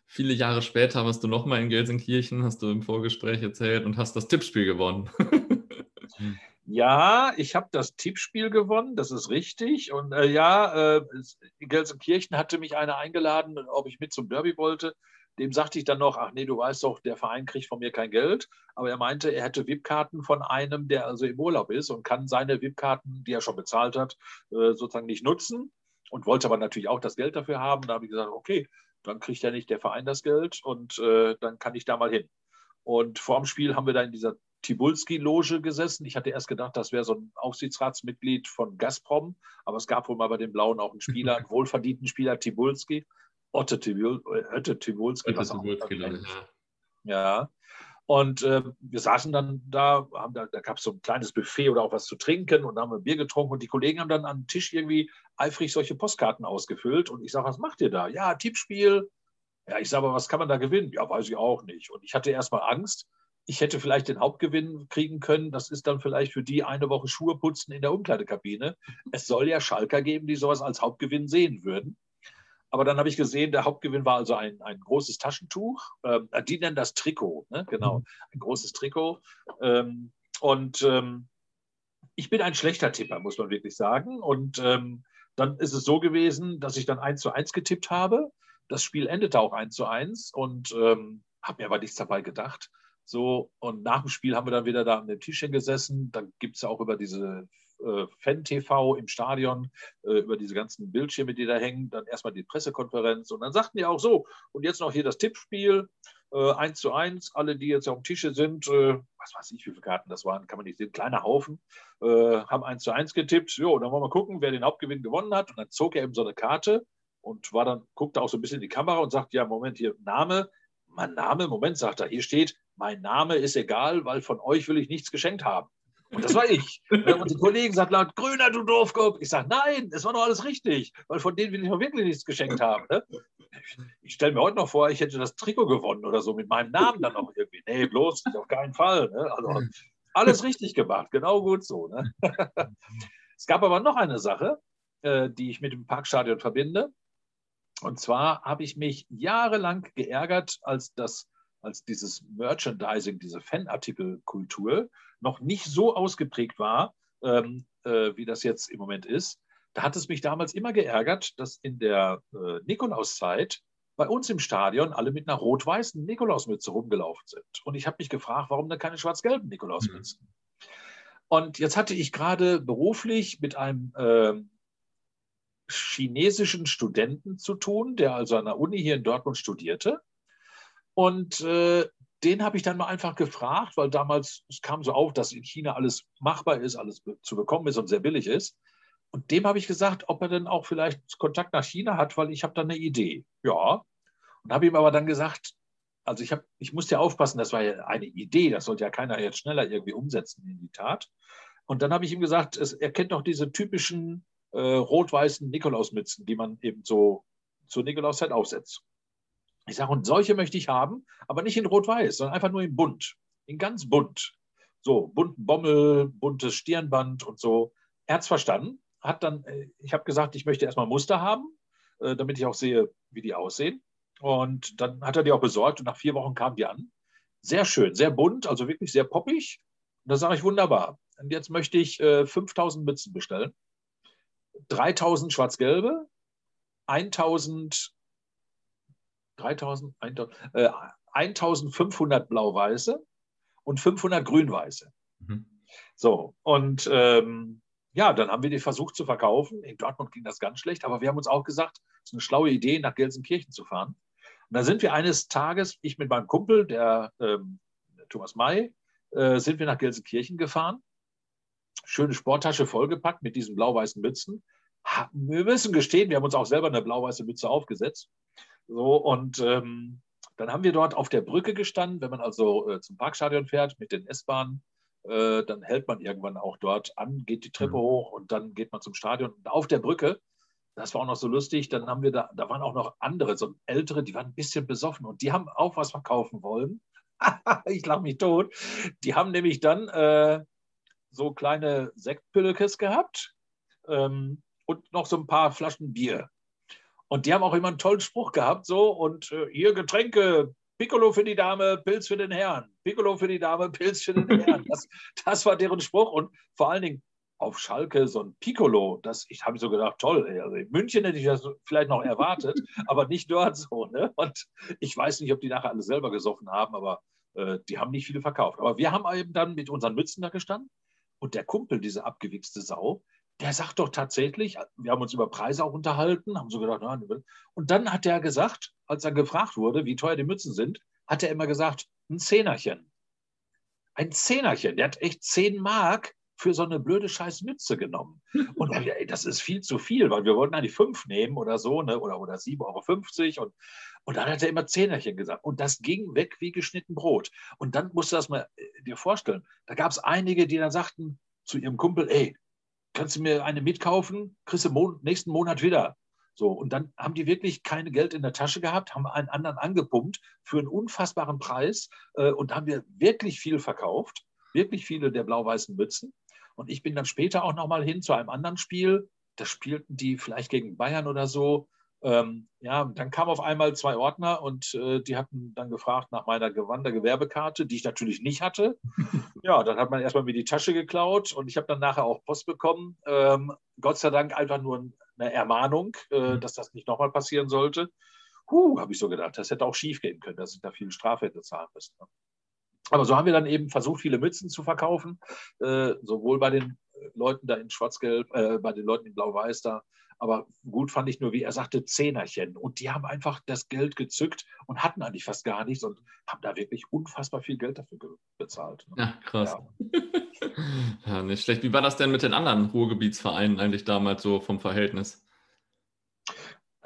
Viele Jahre später warst du nochmal in Gelsenkirchen, hast du im Vorgespräch erzählt und hast das Tippspiel gewonnen. Ja, ich habe das Tippspiel gewonnen, das ist richtig. Und äh, ja, äh, in Gelsenkirchen hatte mich einer eingeladen, ob ich mit zum Derby wollte. Dem sagte ich dann noch, ach nee, du weißt doch, der Verein kriegt von mir kein Geld. Aber er meinte, er hätte VIP-Karten von einem, der also im Urlaub ist und kann seine VIP-Karten, die er schon bezahlt hat, äh, sozusagen nicht nutzen. Und wollte aber natürlich auch das Geld dafür haben. Da habe ich gesagt, okay, dann kriegt ja nicht der Verein das Geld und äh, dann kann ich da mal hin. Und vor dem Spiel haben wir da in dieser Tibulski-Loge gesessen. Ich hatte erst gedacht, das wäre so ein Aufsichtsratsmitglied von Gazprom, aber es gab wohl mal bei den Blauen auch einen Spieler, einen wohlverdienten Spieler, Tibulski. Otte Tibulski. Tibulski, was auch Tibulski, ja. Und äh, wir saßen dann da, haben da, da gab es so ein kleines Buffet oder auch was zu trinken und haben ein Bier getrunken und die Kollegen haben dann am Tisch irgendwie eifrig solche Postkarten ausgefüllt und ich sage, was macht ihr da? Ja, Tippspiel. Ja, ich sage, aber was kann man da gewinnen? Ja, weiß ich auch nicht. Und ich hatte erst mal Angst, ich hätte vielleicht den Hauptgewinn kriegen können. Das ist dann vielleicht für die eine Woche Schuhe putzen in der Umkleidekabine. Es soll ja Schalker geben, die sowas als Hauptgewinn sehen würden. Aber dann habe ich gesehen, der Hauptgewinn war also ein, ein großes Taschentuch. Ähm, die nennen das Trikot, ne? genau, mhm. ein großes Trikot. Ähm, und ähm, ich bin ein schlechter Tipper, muss man wirklich sagen. Und ähm, dann ist es so gewesen, dass ich dann 1 zu 1 getippt habe. Das Spiel endete auch 1 zu 1 und ähm, habe mir aber nichts dabei gedacht. So, und nach dem Spiel haben wir dann wieder da an dem Tischchen gesessen. Dann gibt es ja auch über diese äh, Fan-TV im Stadion, äh, über diese ganzen Bildschirme, die da hängen, dann erstmal die Pressekonferenz. Und dann sagten die auch so, und jetzt noch hier das Tippspiel, äh, 1 zu 1, alle, die jetzt auf dem Tische sind, äh, was weiß ich, wie viele Karten das waren, kann man nicht sehen, kleiner Haufen, äh, haben 1 zu 1 getippt. Jo, dann wollen wir gucken, wer den Hauptgewinn gewonnen hat. Und dann zog er eben so eine Karte und war dann, guckte auch so ein bisschen in die Kamera und sagt, ja, Moment, hier Name, mein Name, Moment, sagt er, hier steht, mein Name ist egal, weil von euch will ich nichts geschenkt haben. Und das war ich. Und die Kollegen sagten laut, Grüner, du Doofkopf. Ich sage, nein, es war doch alles richtig, weil von denen will ich noch wirklich nichts geschenkt haben. Ne? Ich stelle mir heute noch vor, ich hätte das Trikot gewonnen oder so mit meinem Namen dann noch irgendwie. Nee, bloß nicht, auf keinen Fall. Ne? Also alles richtig gemacht, genau gut so. Ne? Es gab aber noch eine Sache, äh, die ich mit dem Parkstadion verbinde. Und zwar habe ich mich jahrelang geärgert, als, das, als dieses Merchandising, diese Fanartikelkultur noch nicht so ausgeprägt war, ähm, äh, wie das jetzt im Moment ist. Da hat es mich damals immer geärgert, dass in der äh, Nikolauszeit bei uns im Stadion alle mit einer rot-weißen Nikolausmütze rumgelaufen sind. Und ich habe mich gefragt, warum da keine schwarz-gelben Nikolausmützen? Mhm. Und jetzt hatte ich gerade beruflich mit einem äh, chinesischen Studenten zu tun, der also an der Uni hier in Dortmund studierte. Und äh, den habe ich dann mal einfach gefragt, weil damals es kam so auf, dass in China alles machbar ist, alles zu bekommen ist und sehr billig ist. Und dem habe ich gesagt, ob er denn auch vielleicht Kontakt nach China hat, weil ich habe da eine Idee. Ja. Und habe ihm aber dann gesagt, also ich, hab, ich musste ja aufpassen, das war ja eine Idee, das sollte ja keiner jetzt schneller irgendwie umsetzen in die Tat. Und dann habe ich ihm gesagt, es, er kennt doch diese typischen äh, rot-weißen Nikolausmützen, die man eben so zur Nikolauszeit aufsetzt. Ich sage, und solche möchte ich haben, aber nicht in rot-weiß, sondern einfach nur in bunt, in ganz bunt. So, bunten Bommel, buntes Stirnband und so. Er hat es verstanden, hat dann, äh, ich habe gesagt, ich möchte erstmal Muster haben, äh, damit ich auch sehe, wie die aussehen. Und dann hat er die auch besorgt und nach vier Wochen kamen die an. Sehr schön, sehr bunt, also wirklich sehr poppig. Und da sage ich, wunderbar. Und jetzt möchte ich äh, 5000 Mützen bestellen. 3000 schwarz-gelbe, 1000 3000, 1500 äh, blau-weiße und 500 grün-weiße. Mhm. So, und ähm, ja, dann haben wir die versucht zu verkaufen. In Dortmund ging das ganz schlecht, aber wir haben uns auch gesagt, es ist eine schlaue Idee, nach Gelsenkirchen zu fahren. Und da sind wir eines Tages, ich mit meinem Kumpel, der ähm, Thomas May, äh, sind wir nach Gelsenkirchen gefahren. Schöne Sporttasche vollgepackt mit diesen blau-weißen Mützen. Wir müssen gestehen, wir haben uns auch selber eine blau-weiße Mütze aufgesetzt. So, und ähm, dann haben wir dort auf der Brücke gestanden. Wenn man also äh, zum Parkstadion fährt mit den S-Bahnen, äh, dann hält man irgendwann auch dort an, geht die Treppe mhm. hoch und dann geht man zum Stadion. Und auf der Brücke, das war auch noch so lustig, dann haben wir da, da waren auch noch andere, so ältere, die waren ein bisschen besoffen und die haben auch was verkaufen wollen. ich lache mich tot. Die haben nämlich dann äh, so kleine Sektpüllekes gehabt ähm, und noch so ein paar Flaschen Bier. Und die haben auch immer einen tollen Spruch gehabt, so, und äh, hier Getränke, Piccolo für die Dame, Pilz für den Herrn. Piccolo für die Dame, Pilz für den Herrn. Das, das war deren Spruch. Und vor allen Dingen auf Schalke so ein Piccolo, das, ich habe so gedacht, toll, also in München hätte ich das vielleicht noch erwartet, aber nicht dort so. Ne? Und ich weiß nicht, ob die nachher alle selber gesoffen haben, aber äh, die haben nicht viele verkauft. Aber wir haben eben dann mit unseren Mützen da gestanden und der Kumpel, diese abgewichste Sau, der sagt doch tatsächlich, wir haben uns über Preise auch unterhalten, haben so gedacht, na, und dann hat er gesagt, als er gefragt wurde, wie teuer die Mützen sind, hat er immer gesagt, ein Zehnerchen. Ein Zehnerchen. Der hat echt zehn Mark für so eine blöde scheiß Mütze genommen. Und ey, das ist viel zu viel, weil wir wollten eigentlich fünf nehmen oder so, ne? oder, oder 7,50 Euro. Und, und dann hat er immer Zehnerchen gesagt. Und das ging weg wie geschnitten Brot. Und dann musst du das mal äh, dir vorstellen. Da gab es einige, die dann sagten zu ihrem Kumpel, ey, kannst du mir eine mitkaufen, kriegst du Mon nächsten Monat wieder. So, und dann haben die wirklich keine Geld in der Tasche gehabt, haben einen anderen angepumpt für einen unfassbaren Preis äh, und haben wir wirklich viel verkauft, wirklich viele der blau-weißen Mützen. Und ich bin dann später auch nochmal hin zu einem anderen Spiel. Da spielten die vielleicht gegen Bayern oder so. Ähm, ja, dann kamen auf einmal zwei Ordner und äh, die hatten dann gefragt nach meiner Wandergewerbekarte, die ich natürlich nicht hatte. ja, dann hat man erstmal mir die Tasche geklaut und ich habe dann nachher auch Post bekommen. Ähm, Gott sei Dank einfach nur eine Ermahnung, äh, mhm. dass das nicht nochmal passieren sollte. Huh, habe ich so gedacht, das hätte auch schief gehen können, dass ich da viel Strafe hätte zahlen müssen. Ne? Aber so haben wir dann eben versucht, viele Mützen zu verkaufen, äh, sowohl bei den Leuten da in Schwarz-Gelb, äh, bei den Leuten in Blau-Weiß da, aber gut fand ich nur, wie er sagte, Zehnerchen. Und die haben einfach das Geld gezückt und hatten eigentlich fast gar nichts und haben da wirklich unfassbar viel Geld dafür bezahlt. Ne? Ja, krass. Ja. ja, nicht schlecht. Wie war das denn mit den anderen Ruhrgebietsvereinen eigentlich damals so vom Verhältnis?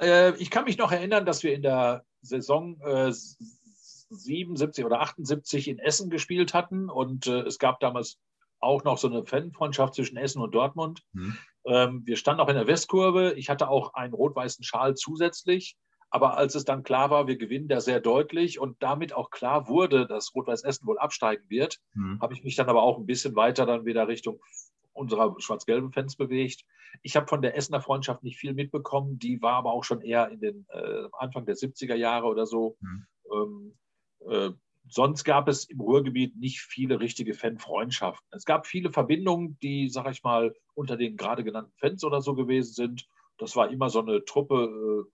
Äh, ich kann mich noch erinnern, dass wir in der Saison äh, 77 oder 78 in Essen gespielt hatten und äh, es gab damals auch noch so eine Fanfreundschaft zwischen Essen und Dortmund. Mhm. Ähm, wir standen auch in der Westkurve. Ich hatte auch einen rot-weißen Schal zusätzlich. Aber als es dann klar war, wir gewinnen da sehr deutlich und damit auch klar wurde, dass Rot-Weiß Essen wohl absteigen wird, mhm. habe ich mich dann aber auch ein bisschen weiter dann wieder Richtung unserer schwarz-gelben Fans bewegt. Ich habe von der Essener Freundschaft nicht viel mitbekommen. Die war aber auch schon eher in den äh, Anfang der 70er Jahre oder so. Mhm. Ähm, äh, sonst gab es im Ruhrgebiet nicht viele richtige Fanfreundschaften. Es gab viele Verbindungen, die, sag ich mal, unter den gerade genannten Fans oder so gewesen sind. Das war immer so eine Truppe, äh,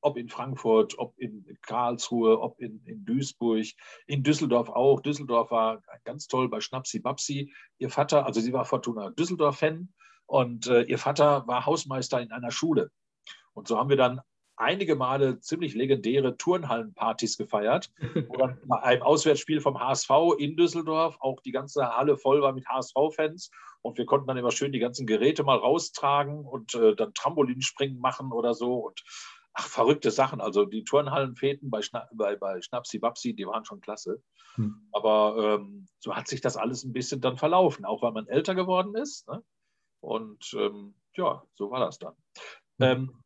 ob in Frankfurt, ob in Karlsruhe, ob in, in Duisburg, in Düsseldorf auch. Düsseldorf war ganz toll bei Schnapsi Babsi. Ihr Vater, also sie war Fortuna Düsseldorf-Fan und äh, ihr Vater war Hausmeister in einer Schule. Und so haben wir dann einige Male ziemlich legendäre Turnhallenpartys gefeiert, wo dann bei einem Auswärtsspiel vom HSV in Düsseldorf auch die ganze Halle voll war mit HSV-Fans und wir konnten dann immer schön die ganzen Geräte mal raustragen und äh, dann Trampolinspringen machen oder so und ach, verrückte Sachen. Also die Turnhallenfäten bei, Schna bei, bei Schnapsi Babsi, die waren schon klasse. Hm. Aber ähm, so hat sich das alles ein bisschen dann verlaufen, auch weil man älter geworden ist. Ne? Und ähm, ja, so war das dann. Hm. Ähm,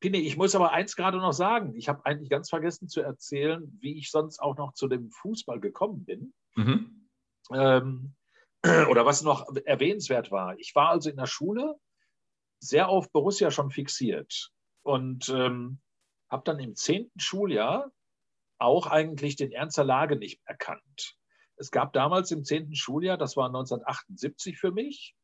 Pini, ich muss aber eins gerade noch sagen. Ich habe eigentlich ganz vergessen zu erzählen, wie ich sonst auch noch zu dem Fußball gekommen bin. Mhm. Ähm, oder was noch erwähnenswert war. Ich war also in der Schule sehr auf Borussia schon fixiert und ähm, habe dann im zehnten Schuljahr auch eigentlich den Ernst der Lage nicht erkannt. Es gab damals im zehnten Schuljahr, das war 1978 für mich,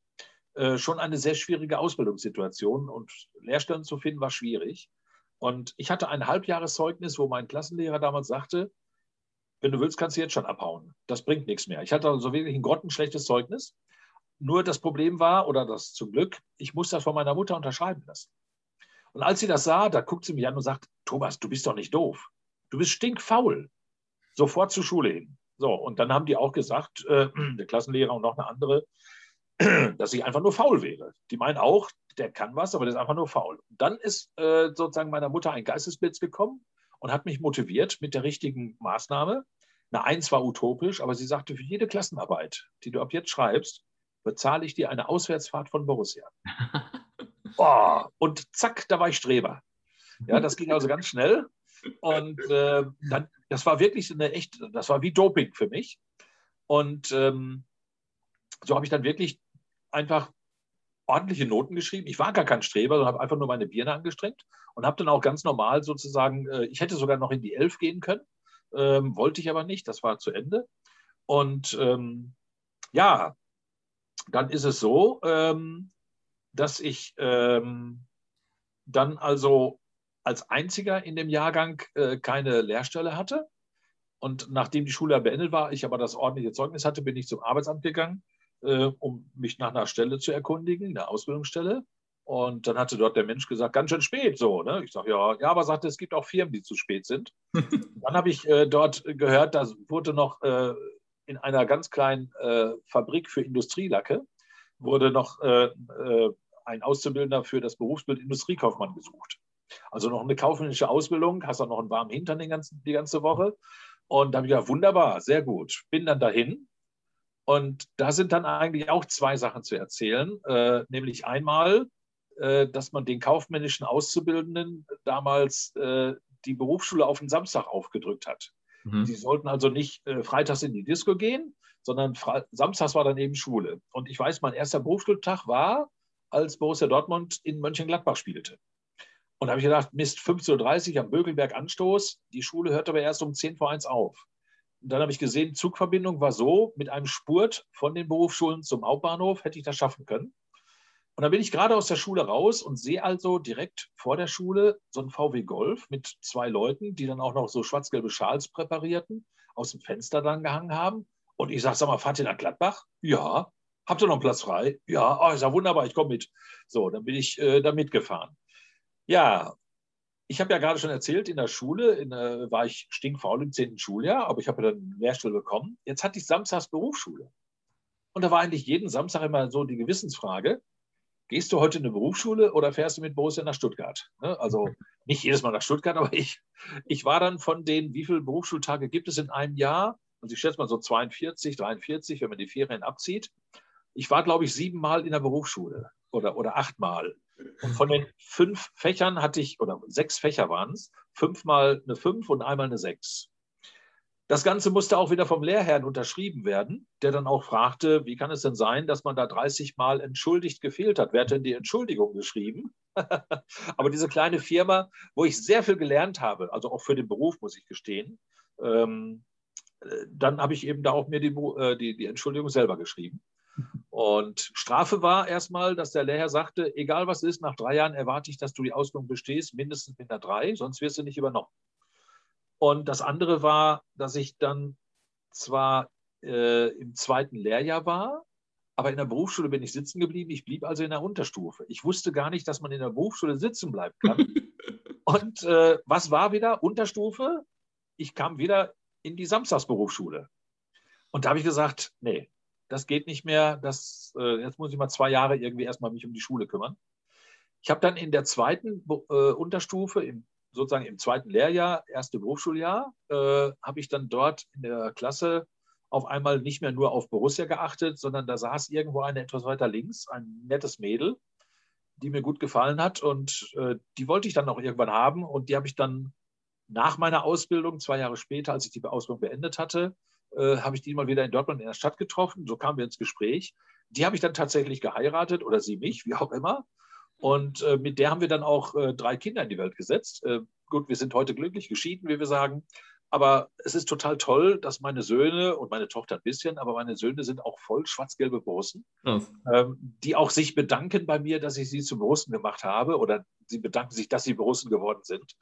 äh, schon eine sehr schwierige Ausbildungssituation und Lehrstellen zu finden war schwierig. Und ich hatte ein Halbjahreszeugnis, wo mein Klassenlehrer damals sagte, wenn du willst, kannst du jetzt schon abhauen. Das bringt nichts mehr. Ich hatte also wirklich ein grottenschlechtes Zeugnis. Nur das Problem war, oder das zum Glück, ich musste das von meiner Mutter unterschreiben lassen. Und als sie das sah, da guckt sie mich an und sagt, Thomas, du bist doch nicht doof. Du bist stinkfaul. Sofort zur Schule hin. So, und dann haben die auch gesagt, äh, der Klassenlehrer und noch eine andere, dass ich einfach nur faul wäre. Die meinen auch, der kann was, aber der ist einfach nur faul. Und dann ist äh, sozusagen meiner Mutter ein Geistesblitz gekommen und hat mich motiviert mit der richtigen Maßnahme. Eine Eins war utopisch, aber sie sagte, für jede Klassenarbeit, die du ab jetzt schreibst, bezahle ich dir eine Auswärtsfahrt von Borussia. oh, und zack, da war ich Streber. Ja, das ging also ganz schnell. Und äh, dann, das war wirklich eine echt, das war wie Doping für mich. Und ähm, so habe ich dann wirklich einfach ordentliche Noten geschrieben. Ich war gar kein Streber, sondern habe einfach nur meine Birne angestrengt und habe dann auch ganz normal sozusagen, äh, ich hätte sogar noch in die Elf gehen können, ähm, wollte ich aber nicht, das war zu Ende. Und ähm, ja, dann ist es so, ähm, dass ich ähm, dann also als einziger in dem Jahrgang äh, keine Lehrstelle hatte. Und nachdem die Schule beendet war, ich aber das ordentliche Zeugnis hatte, bin ich zum Arbeitsamt gegangen äh, um mich nach einer Stelle zu erkundigen, einer Ausbildungsstelle. Und dann hatte dort der Mensch gesagt, ganz schön spät so. Ne? Ich sage, ja, ja, aber sagte, es gibt auch Firmen, die zu spät sind. dann habe ich äh, dort gehört, da wurde noch äh, in einer ganz kleinen äh, Fabrik für Industrielacke, wurde noch äh, äh, ein Auszubildender für das Berufsbild Industriekaufmann gesucht. Also noch eine kaufmännische Ausbildung, hast auch noch einen warmen Hintern die ganze, die ganze Woche. Und da habe ich gedacht, wunderbar, sehr gut. Bin dann dahin und da sind dann eigentlich auch zwei Sachen zu erzählen, äh, nämlich einmal, äh, dass man den kaufmännischen Auszubildenden damals äh, die Berufsschule auf den Samstag aufgedrückt hat. Mhm. Sie sollten also nicht äh, freitags in die Disco gehen, sondern samstags war dann eben Schule. Und ich weiß, mein erster Berufsschultag war, als Borussia Dortmund in Mönchengladbach spielte. Und da habe ich gedacht, Mist, 15.30 Uhr am Bökelberg Anstoß. Die Schule hört aber erst um 10 vor 1 auf. Dann habe ich gesehen, Zugverbindung war so, mit einem Spurt von den Berufsschulen zum Hauptbahnhof hätte ich das schaffen können. Und dann bin ich gerade aus der Schule raus und sehe also direkt vor der Schule so einen VW Golf mit zwei Leuten, die dann auch noch so schwarz-gelbe Schals präparierten, aus dem Fenster dann gehangen haben. Und ich sage, sag mal, fahrt ihr nach Gladbach? Ja. Habt ihr noch einen Platz frei? Ja, oh, ist ja wunderbar, ich komme mit. So, dann bin ich äh, da mitgefahren. Ja, ich habe ja gerade schon erzählt, in der Schule in, äh, war ich stinkfaul im 10. Schuljahr, aber ich habe ja dann eine Lehrstelle bekommen. Jetzt hatte ich samstags Berufsschule. Und da war eigentlich jeden Samstag immer so die Gewissensfrage, gehst du heute in eine Berufsschule oder fährst du mit Borussia nach Stuttgart? Ne? Also nicht jedes Mal nach Stuttgart, aber ich, ich war dann von den, wie viele Berufsschultage gibt es in einem Jahr? Also ich schätze mal so 42, 43, wenn man die Ferien abzieht. Ich war, glaube ich, siebenmal in der Berufsschule oder, oder achtmal. Und von den fünf Fächern hatte ich, oder sechs Fächer waren es, fünfmal eine fünf und einmal eine sechs. Das Ganze musste auch wieder vom Lehrherrn unterschrieben werden, der dann auch fragte, wie kann es denn sein, dass man da 30 Mal entschuldigt gefehlt hat? Wer hat denn die Entschuldigung geschrieben? Aber diese kleine Firma, wo ich sehr viel gelernt habe, also auch für den Beruf, muss ich gestehen, ähm, äh, dann habe ich eben da auch mir die, äh, die, die Entschuldigung selber geschrieben. Und Strafe war erstmal, dass der Lehrherr sagte, egal was ist, nach drei Jahren erwarte ich, dass du die Ausbildung bestehst, mindestens mit einer drei, sonst wirst du nicht übernommen. Und das andere war, dass ich dann zwar äh, im zweiten Lehrjahr war, aber in der Berufsschule bin ich sitzen geblieben. Ich blieb also in der Unterstufe. Ich wusste gar nicht, dass man in der Berufsschule sitzen bleiben kann. Und äh, was war wieder Unterstufe? Ich kam wieder in die Samstagsberufsschule. Und da habe ich gesagt, nee, das geht nicht mehr. Das, äh, jetzt muss ich mal zwei Jahre irgendwie erstmal mich um die Schule kümmern. Ich habe dann in der zweiten äh, Unterstufe, im sozusagen im zweiten Lehrjahr, erste Berufsschuljahr, äh, habe ich dann dort in der Klasse auf einmal nicht mehr nur auf Borussia geachtet, sondern da saß irgendwo eine etwas weiter links, ein nettes Mädel, die mir gut gefallen hat und äh, die wollte ich dann auch irgendwann haben und die habe ich dann nach meiner Ausbildung, zwei Jahre später, als ich die Ausbildung beendet hatte, äh, habe ich die mal wieder in Dortmund in der Stadt getroffen. So kamen wir ins Gespräch. Die habe ich dann tatsächlich geheiratet oder sie mich, wie auch immer. Und äh, mit der haben wir dann auch äh, drei Kinder in die Welt gesetzt. Äh, gut, wir sind heute glücklich geschieden, wie wir sagen. Aber es ist total toll, dass meine Söhne und meine Tochter ein bisschen, aber meine Söhne sind auch voll schwarz-gelbe Borussen, oh. ähm, die auch sich bedanken bei mir, dass ich sie zu Borussen gemacht habe oder sie bedanken sich, dass sie Borussen geworden sind.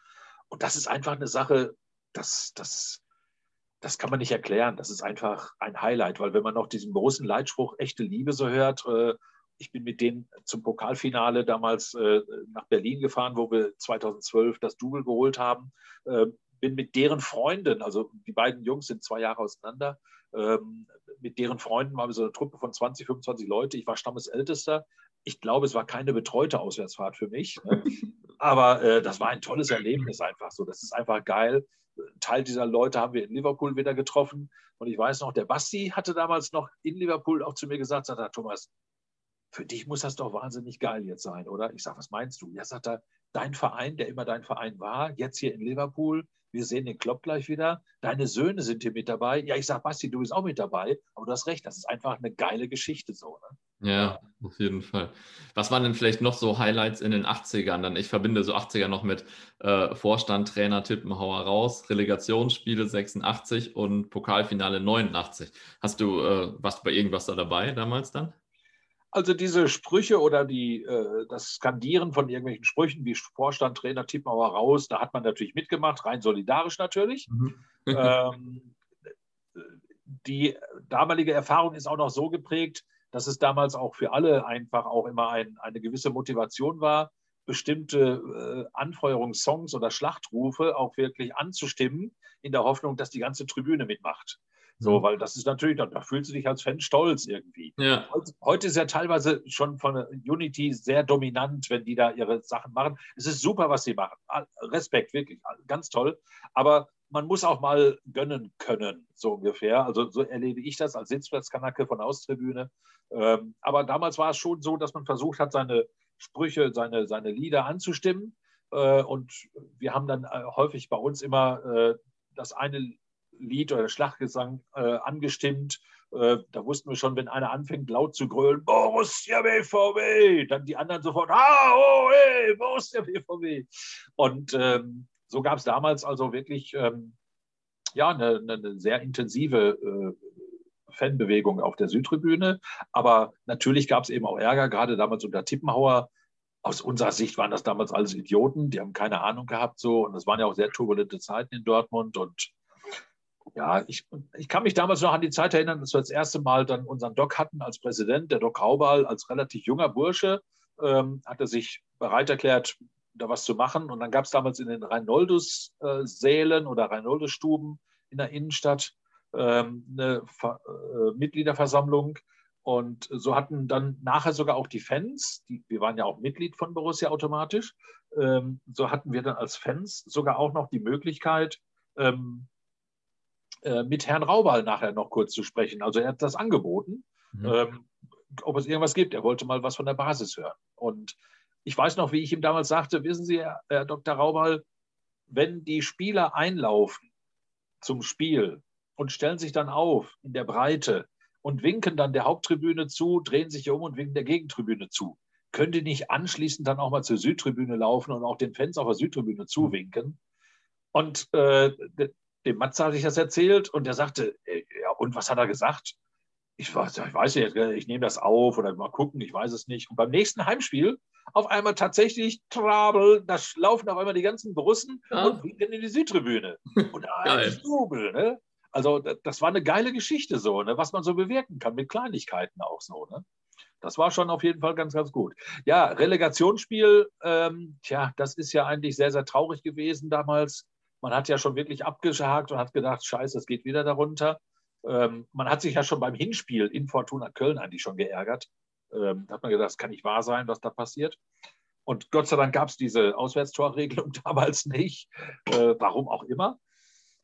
Und das ist einfach eine Sache, das, das, das kann man nicht erklären. Das ist einfach ein Highlight, weil wenn man noch diesen großen Leitspruch echte Liebe so hört, äh, ich bin mit denen zum Pokalfinale damals äh, nach Berlin gefahren, wo wir 2012 das Double geholt haben. Äh, bin mit deren Freunden, also die beiden Jungs sind zwei Jahre auseinander, ähm, mit deren Freunden waren wir so eine Truppe von 20, 25 Leute. Ich war Stammesältester. Ich glaube, es war keine betreute Auswärtsfahrt für mich. Ne? Aber äh, das war ein tolles Erlebnis einfach so. Das ist einfach geil. Teil dieser Leute haben wir in Liverpool wieder getroffen. Und ich weiß noch, der Basti hatte damals noch in Liverpool auch zu mir gesagt, sagt er, Thomas, für dich muss das doch wahnsinnig geil jetzt sein, oder? Ich sage, was meinst du? Ja, sagt er, dein Verein, der immer dein Verein war, jetzt hier in Liverpool, wir sehen den Klopp gleich wieder, deine Söhne sind hier mit dabei. Ja, ich sage, Basti, du bist auch mit dabei, aber du hast recht, das ist einfach eine geile Geschichte so. Ne? Ja, auf jeden Fall. Was waren denn vielleicht noch so Highlights in den 80ern? Dann, ich verbinde so 80er noch mit äh, Vorstand, Trainer, Tippenhauer raus, Relegationsspiele 86 und Pokalfinale 89. Hast du, äh, warst du bei irgendwas da dabei damals dann? Also diese Sprüche oder die, äh, das Skandieren von irgendwelchen Sprüchen wie Vorstand, Trainer, Tippmauer raus, da hat man natürlich mitgemacht, rein solidarisch natürlich. Mhm. ähm, die damalige Erfahrung ist auch noch so geprägt, dass es damals auch für alle einfach auch immer ein, eine gewisse Motivation war, bestimmte äh, Anfeuerungssongs oder Schlachtrufe auch wirklich anzustimmen, in der Hoffnung, dass die ganze Tribüne mitmacht. So, mhm. weil das ist natürlich, da, da fühlst du dich als Fan stolz irgendwie. Ja. Heute, heute, ist ja teilweise schon von Unity sehr dominant, wenn die da ihre Sachen machen. Es ist super, was sie machen. Respekt, wirklich, ganz toll. Aber man muss auch mal gönnen können, so ungefähr. Also so erlebe ich das als Sitzplatzkanacke von Austribüne. Ähm, aber damals war es schon so, dass man versucht hat, seine Sprüche, seine, seine Lieder anzustimmen. Äh, und wir haben dann äh, häufig bei uns immer äh, das eine Lied oder Schlachtgesang äh, angestimmt. Äh, da wussten wir schon, wenn einer anfängt laut zu grölen, Borussia BVB, dann die anderen sofort, ah, oh, hey, Borussia BVB. Und ähm, so gab es damals also wirklich ähm, ja, eine, eine, sehr intensive äh, Fanbewegung auf der Südtribüne. Aber natürlich gab es eben auch Ärger, gerade damals unter Tippenhauer. Aus unserer Sicht waren das damals alles Idioten, die haben keine Ahnung gehabt so. Und es waren ja auch sehr turbulente Zeiten in Dortmund. Und ja, ich, ich kann mich damals noch an die Zeit erinnern, dass wir das erste Mal dann unseren Doc hatten als Präsident. Der Doc Haubal als relativ junger Bursche ähm, hatte sich bereit erklärt, da was zu machen. Und dann gab es damals in den Reinoldes-Sälen oder Reinoldes-Stuben in der Innenstadt ähm, eine äh, Mitgliederversammlung. Und so hatten dann nachher sogar auch die Fans, die, wir waren ja auch Mitglied von Borussia automatisch, ähm, so hatten wir dann als Fans sogar auch noch die Möglichkeit, ähm, äh, mit Herrn Raubal nachher noch kurz zu sprechen. Also er hat das angeboten, mhm. ähm, ob es irgendwas gibt. Er wollte mal was von der Basis hören. Und ich weiß noch, wie ich ihm damals sagte, wissen Sie, Herr, Dr. Raubal, wenn die Spieler einlaufen zum Spiel und stellen sich dann auf in der Breite und winken dann der Haupttribüne zu, drehen sich um und winken der Gegentribüne zu. Könnt ihr nicht anschließend dann auch mal zur Südtribüne laufen und auch den Fans auf der Südtribüne zuwinken? Und äh, dem Matze hatte ich das erzählt und der sagte, äh, ja, und was hat er gesagt? Ich weiß, ich weiß nicht, ich nehme das auf oder mal gucken, ich weiß es nicht. Und beim nächsten Heimspiel auf einmal tatsächlich Trabel, da laufen auf einmal die ganzen Russen ja. und winken in die Südtribüne. Und ein Jubel, ne? Also das war eine geile Geschichte so, ne? was man so bewirken kann mit Kleinigkeiten auch so. Ne? Das war schon auf jeden Fall ganz, ganz gut. Ja, Relegationsspiel, ähm, tja, das ist ja eigentlich sehr, sehr traurig gewesen damals. Man hat ja schon wirklich abgehakt und hat gedacht, scheiße, es geht wieder darunter. Ähm, man hat sich ja schon beim Hinspiel in Fortuna Köln eigentlich schon geärgert. Ähm, da hat man gedacht, das kann nicht wahr sein, was da passiert. Und Gott sei Dank gab es diese Auswärtstorregelung damals nicht. Äh, warum auch immer.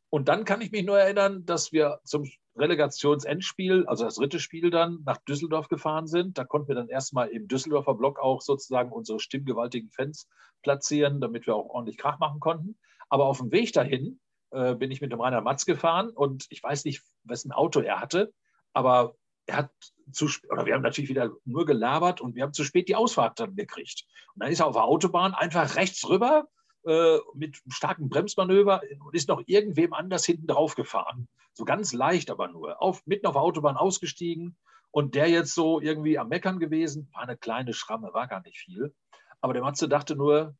Und dann kann ich mich nur erinnern, dass wir zum Relegationsendspiel, also das dritte Spiel dann, nach Düsseldorf gefahren sind. Da konnten wir dann erstmal im Düsseldorfer Block auch sozusagen unsere stimmgewaltigen Fans platzieren, damit wir auch ordentlich Krach machen konnten. Aber auf dem Weg dahin äh, bin ich mit dem Rainer Matz gefahren und ich weiß nicht, wessen Auto er hatte, aber er hat zu oder wir haben natürlich wieder nur gelabert und wir haben zu spät die Ausfahrt dann gekriegt. Und dann ist er auf der Autobahn einfach rechts rüber äh, mit starkem Bremsmanöver und ist noch irgendwem anders hinten drauf gefahren. So ganz leicht aber nur. Auf, mitten auf der Autobahn ausgestiegen und der jetzt so irgendwie am Meckern gewesen. War eine kleine Schramme, war gar nicht viel. Aber der Matze dachte nur,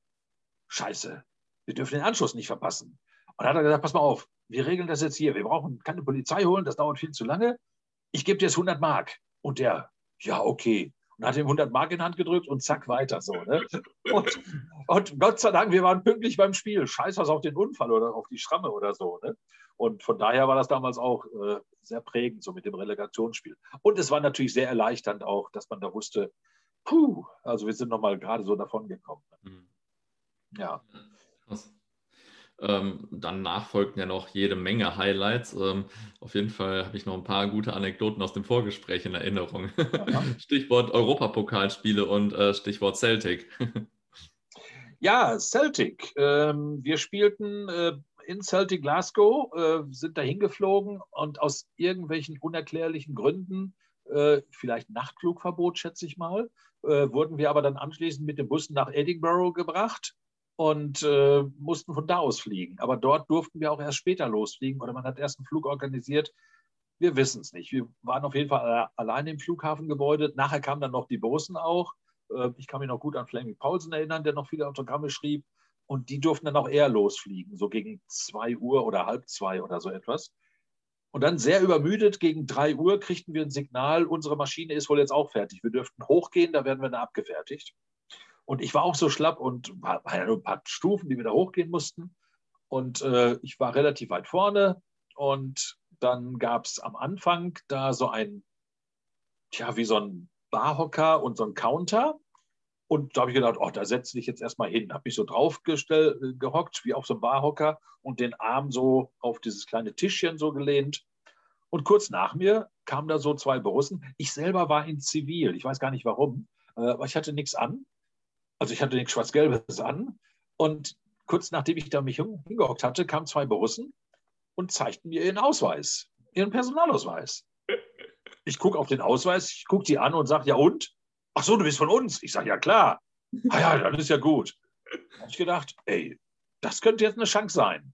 scheiße, wir dürfen den Anschluss nicht verpassen. Und dann hat er gesagt, pass mal auf, wir regeln das jetzt hier. Wir brauchen keine Polizei holen, das dauert viel zu lange. Ich gebe dir jetzt 100 Mark. Und der, ja, okay. Und hat ihm 100 Mark in die Hand gedrückt und zack, weiter so. Ne? Und, und, Gott sei Dank, wir waren pünktlich beim Spiel. Scheiß was auf den Unfall oder auf die Schramme oder so. Ne? Und von daher war das damals auch äh, sehr prägend, so mit dem Relegationsspiel. Und es war natürlich sehr erleichternd auch, dass man da wusste, puh, also wir sind nochmal gerade so davon gekommen. Mhm. Ja. Krass. Ähm, danach folgten ja noch jede Menge Highlights. Ähm, auf jeden Fall habe ich noch ein paar gute Anekdoten aus dem Vorgespräch in Erinnerung. Stichwort Europapokalspiele und äh, Stichwort Celtic. ja, Celtic. Ähm, wir spielten äh, in Celtic Glasgow, äh, sind dahin geflogen und aus irgendwelchen unerklärlichen Gründen, äh, vielleicht Nachtflugverbot, schätze ich mal, äh, wurden wir aber dann anschließend mit dem Bus nach Edinburgh gebracht und äh, mussten von da aus fliegen. Aber dort durften wir auch erst später losfliegen oder man hat erst einen Flug organisiert. Wir wissen es nicht. Wir waren auf jeden Fall alleine im Flughafengebäude. Nachher kamen dann noch die Bosen auch. Äh, ich kann mich noch gut an Fleming Paulsen erinnern, der noch viele Autogramme schrieb. Und die durften dann auch eher losfliegen, so gegen zwei Uhr oder halb zwei oder so etwas. Und dann sehr übermüdet, gegen drei Uhr kriegten wir ein Signal, unsere Maschine ist wohl jetzt auch fertig. Wir dürften hochgehen, da werden wir dann abgefertigt. Und ich war auch so schlapp und war, war ja nur ein paar Stufen, die wir da hochgehen mussten. Und äh, ich war relativ weit vorne. Und dann gab es am Anfang da so ein, tja, wie so ein Barhocker und so ein Counter. Und da habe ich gedacht, oh, da setze ich jetzt erstmal hin. Habe mich so draufgestellt, äh, gehockt, wie auf so einem Barhocker und den Arm so auf dieses kleine Tischchen so gelehnt. Und kurz nach mir kamen da so zwei Borussen. Ich selber war in Zivil. Ich weiß gar nicht warum, äh, aber ich hatte nichts an. Also ich hatte nichts Schwarz-Gelbes an. Und kurz nachdem ich da mich hingehockt hatte, kamen zwei Borussen und zeigten mir ihren Ausweis, ihren Personalausweis. Ich gucke auf den Ausweis, ich gucke die an und sage, ja und? Ach so, du bist von uns. Ich sage, ja klar. Ah ja, dann ist ja gut. Da habe ich gedacht, ey, das könnte jetzt eine Chance sein.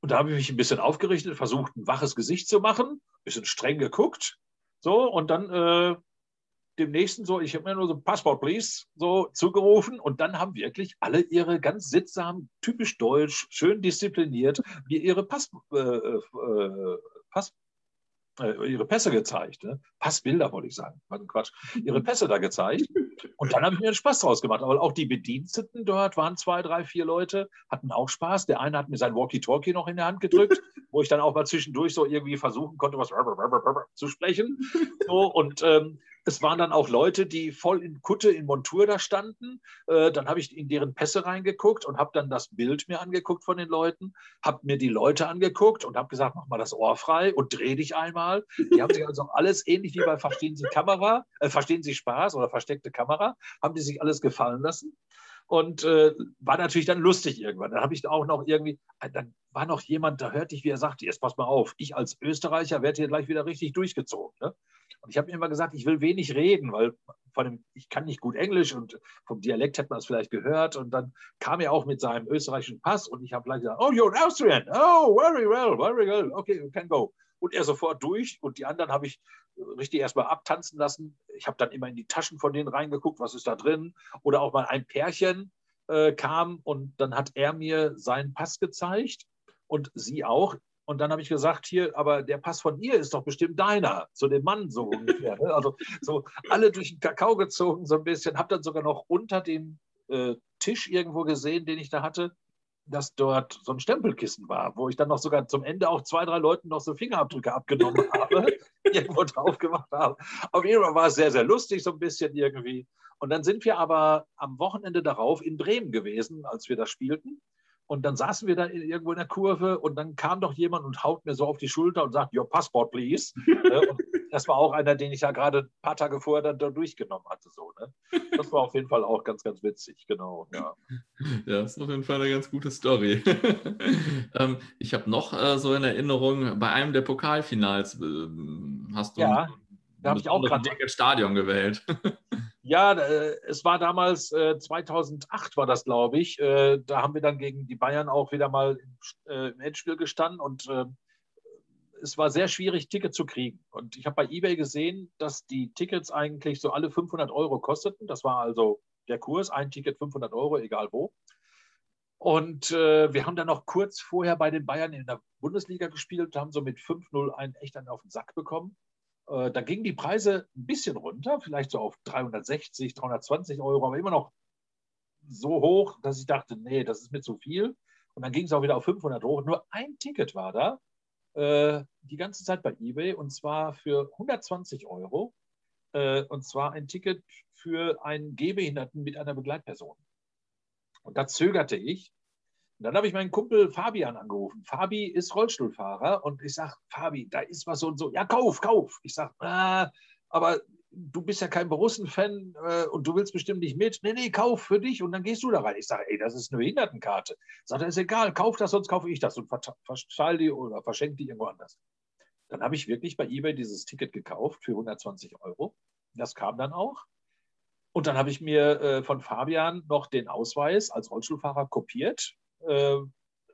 Und da habe ich mich ein bisschen aufgerichtet, versucht, ein waches Gesicht zu machen, ein bisschen streng geguckt. So, und dann äh, dem nächsten so, ich habe mir nur so Passport, please, so zugerufen. Und dann haben wirklich alle ihre ganz sittsam, typisch deutsch, schön diszipliniert, mir ihre Pass, äh, äh, Pass, äh, ihre Pässe gezeigt. Ne? Passbilder, wollte ich sagen. Was Quatsch. Ihre Pässe da gezeigt. Und dann habe ich mir einen Spaß draus gemacht. Aber auch die Bediensteten dort waren zwei, drei, vier Leute, hatten auch Spaß. Der eine hat mir sein Walkie-Talkie noch in der Hand gedrückt, wo ich dann auch mal zwischendurch so irgendwie versuchen konnte, was zu sprechen. So, und ähm, es waren dann auch Leute, die voll in Kutte, in Montur da standen. Äh, dann habe ich in deren Pässe reingeguckt und habe dann das Bild mir angeguckt von den Leuten, habe mir die Leute angeguckt und habe gesagt, mach mal das Ohr frei und dreh dich einmal. Die haben sich also alles ähnlich wie bei Verstehen Sie Kamera, äh, Verstehen Sie Spaß oder versteckte Kamera, haben die sich alles gefallen lassen. Und äh, war natürlich dann lustig irgendwann. Dann habe ich auch noch irgendwie, äh, dann war noch jemand, da hörte ich, wie er sagte, jetzt pass mal auf, ich als Österreicher werde hier gleich wieder richtig durchgezogen. Ne? Und ich habe mir immer gesagt, ich will wenig reden, weil von dem, ich kann nicht gut Englisch und vom Dialekt hat man es vielleicht gehört. Und dann kam er auch mit seinem österreichischen Pass und ich habe gleich gesagt, oh, you're an Austrian. Oh, very well, very well. Okay, you can go. Und er sofort durch und die anderen habe ich richtig erstmal abtanzen lassen. Ich habe dann immer in die Taschen von denen reingeguckt, was ist da drin. Oder auch mal ein Pärchen äh, kam und dann hat er mir seinen Pass gezeigt und sie auch. Und dann habe ich gesagt, hier, aber der Pass von ihr ist doch bestimmt deiner, zu dem Mann so ungefähr. Ne? Also so alle durch den Kakao gezogen so ein bisschen. Habe dann sogar noch unter dem äh, Tisch irgendwo gesehen, den ich da hatte, dass dort so ein Stempelkissen war, wo ich dann noch sogar zum Ende auch zwei, drei Leuten noch so Fingerabdrücke abgenommen habe, irgendwo drauf gemacht habe. Auf jeden Fall war es sehr, sehr lustig, so ein bisschen irgendwie. Und dann sind wir aber am Wochenende darauf in Bremen gewesen, als wir das spielten. Und dann saßen wir da irgendwo in der Kurve und dann kam doch jemand und haut mir so auf die Schulter und sagt, Your passport, please. Ne? und das war auch einer, den ich ja gerade ein paar Tage vorher dann da durchgenommen hatte. So, ne? Das war auf jeden Fall auch ganz, ganz witzig, genau. Ja, ja das ist auf jeden Fall eine ganz gute Story. ähm, ich habe noch äh, so in Erinnerung, bei einem der Pokalfinals äh, hast du ja, da habe ich auch gerade Stadion gewählt. Ja, äh, es war damals, äh, 2008 war das, glaube ich. Äh, da haben wir dann gegen die Bayern auch wieder mal im, äh, Endspiel gestanden und äh, es war sehr schwierig, Tickets zu kriegen. Und ich habe bei eBay gesehen, dass die Tickets eigentlich so alle 500 Euro kosteten. Das war also der Kurs, ein Ticket 500 Euro, egal wo. Und äh, wir haben dann noch kurz vorher bei den Bayern in der Bundesliga gespielt, haben so mit 5-0 einen echt einen auf den Sack bekommen. Äh, da gingen die Preise ein bisschen runter, vielleicht so auf 360, 320 Euro, aber immer noch so hoch, dass ich dachte, nee, das ist mir zu viel. Und dann ging es auch wieder auf 500 hoch. Nur ein Ticket war da, äh, die ganze Zeit bei eBay, und zwar für 120 Euro. Äh, und zwar ein Ticket für einen Gehbehinderten mit einer Begleitperson. Und da zögerte ich, und dann habe ich meinen Kumpel Fabian angerufen. Fabi ist Rollstuhlfahrer und ich sage, Fabi, da ist was so und so. Ja, kauf, kauf. Ich sage, ah, aber du bist ja kein Borussen-Fan äh, und du willst bestimmt nicht mit. Nee, nee, kauf für dich und dann gehst du da rein. Ich sage, ey, das ist eine Behindertenkarte. Sagt er, ist egal, kauf das, sonst kaufe ich das und verstall die oder verschenke die irgendwo anders. Dann habe ich wirklich bei eBay dieses Ticket gekauft für 120 Euro. Das kam dann auch. Und dann habe ich mir äh, von Fabian noch den Ausweis als Rollstuhlfahrer kopiert äh,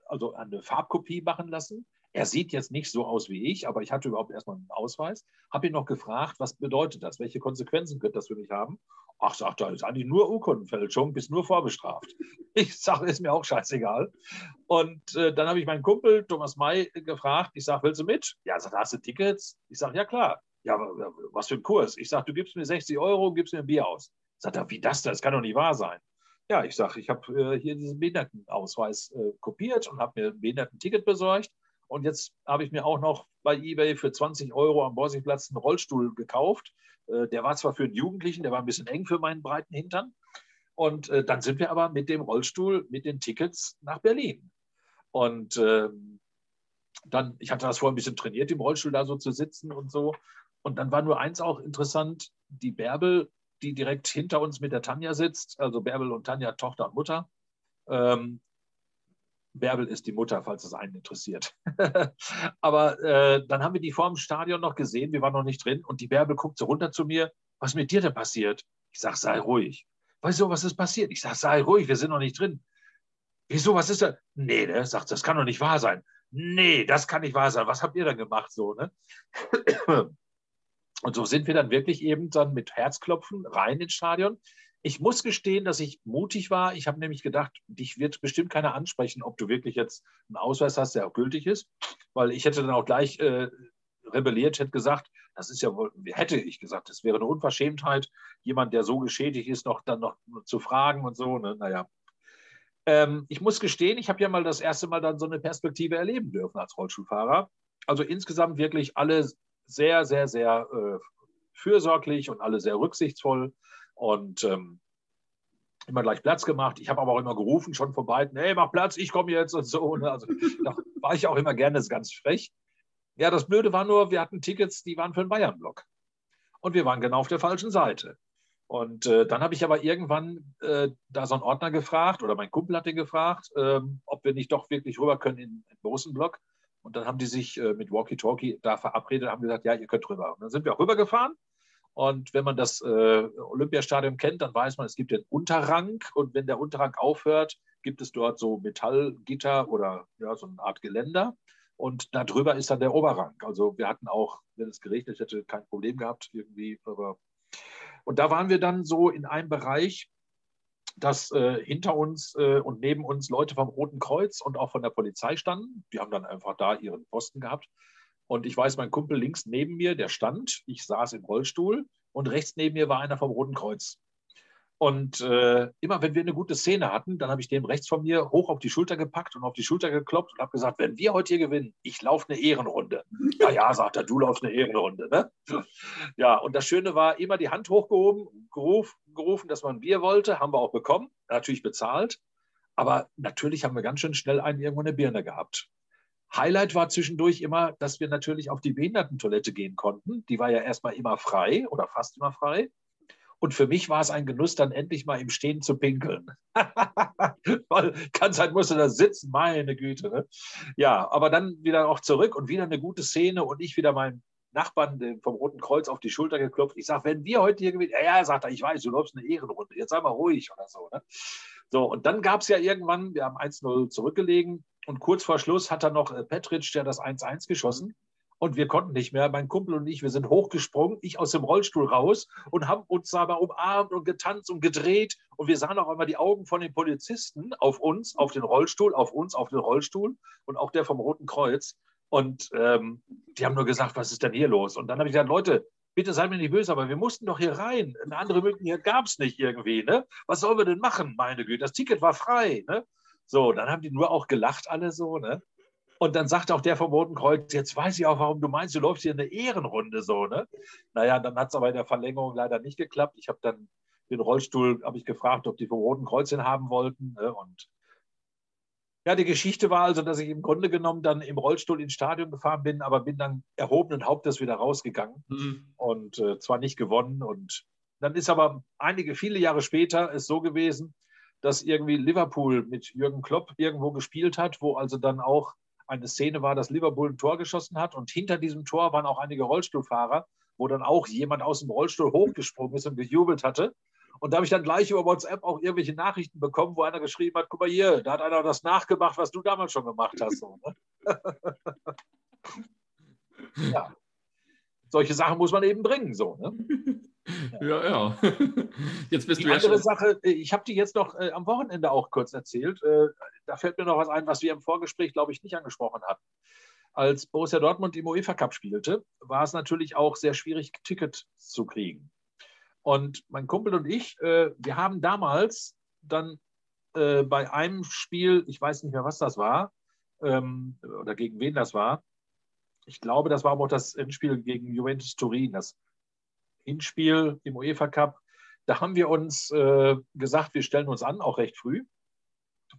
also eine Farbkopie machen lassen. Er sieht jetzt nicht so aus wie ich, aber ich hatte überhaupt erstmal einen Ausweis. Habe ihn noch gefragt, was bedeutet das? Welche Konsequenzen könnte das für mich haben? Ach, sagt er, ist eigentlich nur Urkundenfälschung, bist nur vorbestraft. Ich sage, ist mir auch scheißegal. Und äh, dann habe ich meinen Kumpel Thomas May gefragt. Ich sage, willst du mit? Ja, sagt, hast du Tickets? Ich sage, ja klar. Ja, was für ein Kurs? Ich sage, du gibst mir 60 Euro gibst mir ein Bier aus. Sagt er, wie das? Das kann doch nicht wahr sein. Ja, ich sage, ich habe äh, hier diesen Behindertenausweis äh, kopiert und habe mir ein Behindertenticket besorgt. Und jetzt habe ich mir auch noch bei eBay für 20 Euro am Borsigplatz einen Rollstuhl gekauft. Äh, der war zwar für einen Jugendlichen, der war ein bisschen eng für meinen breiten Hintern. Und äh, dann sind wir aber mit dem Rollstuhl, mit den Tickets nach Berlin. Und ähm, dann, ich hatte das vorher ein bisschen trainiert, im Rollstuhl da so zu sitzen und so. Und dann war nur eins auch interessant, die Bärbel die direkt hinter uns mit der Tanja sitzt, also Bärbel und Tanja, Tochter und Mutter. Ähm, Bärbel ist die Mutter, falls es einen interessiert. Aber äh, dann haben wir die vor dem Stadion noch gesehen, wir waren noch nicht drin und die Bärbel guckt so runter zu mir, was ist mit dir denn passiert? Ich sage, sei ruhig. Weißt du, was ist passiert? Ich sage, sei ruhig, wir sind noch nicht drin. Wieso, was ist da? Nee, der sagt, das kann doch nicht wahr sein. Nee, das kann nicht wahr sein. Was habt ihr dann gemacht so, ne? Und so sind wir dann wirklich eben dann mit Herzklopfen rein ins Stadion. Ich muss gestehen, dass ich mutig war. Ich habe nämlich gedacht, dich wird bestimmt keiner ansprechen, ob du wirklich jetzt einen Ausweis hast, der auch gültig ist. Weil ich hätte dann auch gleich äh, rebelliert, hätte gesagt, das ist ja wohl, hätte ich gesagt, es wäre eine Unverschämtheit, jemand, der so geschädigt ist, noch dann noch zu fragen und so. Ne? Naja. Ähm, ich muss gestehen, ich habe ja mal das erste Mal dann so eine Perspektive erleben dürfen als Rollstuhlfahrer. Also insgesamt wirklich alle sehr, sehr, sehr äh, fürsorglich und alle sehr rücksichtsvoll und ähm, immer gleich Platz gemacht. Ich habe aber auch immer gerufen, schon von beiden, hey, mach Platz, ich komme jetzt und so. Ne? Also da war ich auch immer gerne ganz frech. Ja, das Blöde war nur, wir hatten Tickets, die waren für den Bayern-Block. Und wir waren genau auf der falschen Seite. Und äh, dann habe ich aber irgendwann äh, da so einen Ordner gefragt oder mein Kumpel hat den gefragt, äh, ob wir nicht doch wirklich rüber können in, den Bosenblock. Und dann haben die sich äh, mit Walkie-Talkie da verabredet, haben gesagt, ja, ihr könnt rüber. Und dann sind wir auch rübergefahren und wenn man das äh, Olympiastadion kennt, dann weiß man, es gibt den Unterrang. Und wenn der Unterrang aufhört, gibt es dort so Metallgitter oder ja, so eine Art Geländer. Und darüber ist dann der Oberrang. Also wir hatten auch, wenn es geregnet hätte, kein Problem gehabt irgendwie. Aber und da waren wir dann so in einem Bereich, dass äh, hinter uns äh, und neben uns Leute vom Roten Kreuz und auch von der Polizei standen. Die haben dann einfach da ihren Posten gehabt. Und ich weiß, mein Kumpel links neben mir, der stand, ich saß im Rollstuhl und rechts neben mir war einer vom Roten Kreuz. Und äh, immer wenn wir eine gute Szene hatten, dann habe ich dem rechts von mir hoch auf die Schulter gepackt und auf die Schulter geklopft und habe gesagt, wenn wir heute hier gewinnen, ich laufe eine Ehrenrunde. Ja, ja, sagt er, du laufst eine Ehrenrunde. Ne? Ja, und das Schöne war, immer die Hand hochgehoben, geruf, gerufen, dass man Bier wollte, haben wir auch bekommen, natürlich bezahlt. Aber natürlich haben wir ganz schön schnell einen irgendwo eine Birne gehabt. Highlight war zwischendurch immer, dass wir natürlich auf die Behindertentoilette gehen konnten. Die war ja erstmal immer frei oder fast immer frei. Und für mich war es ein Genuss, dann endlich mal im Stehen zu pinkeln. Weil ganz halt musste da sitzen, meine Güte. Ne? Ja, aber dann wieder auch zurück und wieder eine gute Szene und ich wieder meinen Nachbarn vom Roten Kreuz auf die Schulter geklopft. Ich sage, wenn wir heute hier gewinnen, ja, ja, sagt er, ich weiß, du läufst eine Ehrenrunde, jetzt sei mal ruhig oder so. Ne? So, und dann gab es ja irgendwann, wir haben 1-0 zurückgelegen, und kurz vor Schluss hat er noch äh, Petric, der das 1-1 geschossen. Und wir konnten nicht mehr. Mein Kumpel und ich, wir sind hochgesprungen, ich aus dem Rollstuhl raus und haben uns aber umarmt und getanzt und gedreht. Und wir sahen auch einmal die Augen von den Polizisten auf uns, auf den Rollstuhl, auf uns, auf den Rollstuhl und auch der vom Roten Kreuz. Und ähm, die haben nur gesagt, was ist denn hier los? Und dann habe ich gesagt, Leute, bitte seid mir nicht böse, aber wir mussten doch hier rein. Eine andere Möglichkeit gab es nicht irgendwie. Ne? Was sollen wir denn machen, meine Güte? Das Ticket war frei. Ne? So, dann haben die nur auch gelacht, alle so, ne? Und dann sagt auch der vom Roten Kreuz, jetzt weiß ich auch, warum du meinst, du läufst hier eine Ehrenrunde so, ne? Naja, dann hat es aber in der Verlängerung leider nicht geklappt. Ich habe dann den Rollstuhl, habe ich gefragt, ob die vom Roten Kreuz den haben wollten. Ne? Und ja, die Geschichte war also, dass ich im Grunde genommen dann im Rollstuhl ins Stadion gefahren bin, aber bin dann erhobenen Hauptes wieder rausgegangen mhm. und äh, zwar nicht gewonnen. Und dann ist aber einige, viele Jahre später es so gewesen, dass irgendwie Liverpool mit Jürgen Klopp irgendwo gespielt hat, wo also dann auch eine Szene war, dass Liverpool ein Tor geschossen hat und hinter diesem Tor waren auch einige Rollstuhlfahrer, wo dann auch jemand aus dem Rollstuhl hochgesprungen ist und gejubelt hatte. Und da habe ich dann gleich über WhatsApp auch irgendwelche Nachrichten bekommen, wo einer geschrieben hat, guck mal hier, da hat einer das nachgemacht, was du damals schon gemacht hast. So, ne? ja. Solche Sachen muss man eben bringen. So, ne? Ja, ja. Jetzt bist die du ja andere schon... Sache, äh, ich habe die jetzt noch äh, am Wochenende auch kurz erzählt. Äh, da fällt mir noch was ein, was wir im Vorgespräch, glaube ich, nicht angesprochen hatten. Als Borussia Dortmund im UEFA Cup spielte, war es natürlich auch sehr schwierig, Ticket zu kriegen. Und mein Kumpel und ich, äh, wir haben damals dann äh, bei einem Spiel, ich weiß nicht mehr, was das war, ähm, oder gegen wen das war, ich glaube, das war aber auch das Endspiel gegen Juventus Turin, das Hinspiel im UEFA Cup. Da haben wir uns äh, gesagt, wir stellen uns an, auch recht früh.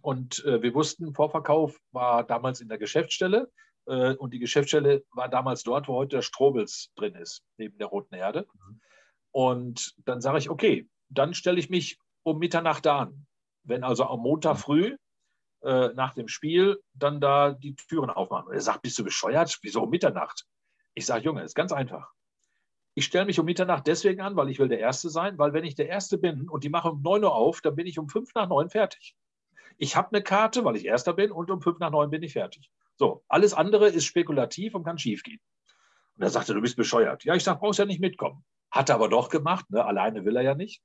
Und äh, wir wussten, Vorverkauf war damals in der Geschäftsstelle. Äh, und die Geschäftsstelle war damals dort, wo heute der Strobels drin ist, neben der Roten Erde. Mhm. Und dann sage ich, okay, dann stelle ich mich um Mitternacht da an. Wenn also am Montag früh äh, nach dem Spiel dann da die Türen aufmachen. Und er sagt, bist du bescheuert? Wieso um Mitternacht? Ich sage, Junge, ist ganz einfach. Ich stelle mich um Mitternacht deswegen an, weil ich will der Erste sein, weil wenn ich der Erste bin und die machen um 9 Uhr auf, dann bin ich um 5 nach 9 fertig. Ich habe eine Karte, weil ich Erster bin und um 5 nach 9 bin ich fertig. So, alles andere ist spekulativ und kann schiefgehen. Und er sagte, du bist bescheuert. Ja, ich sage, brauchst ja nicht mitkommen. Hat er aber doch gemacht, ne? alleine will er ja nicht.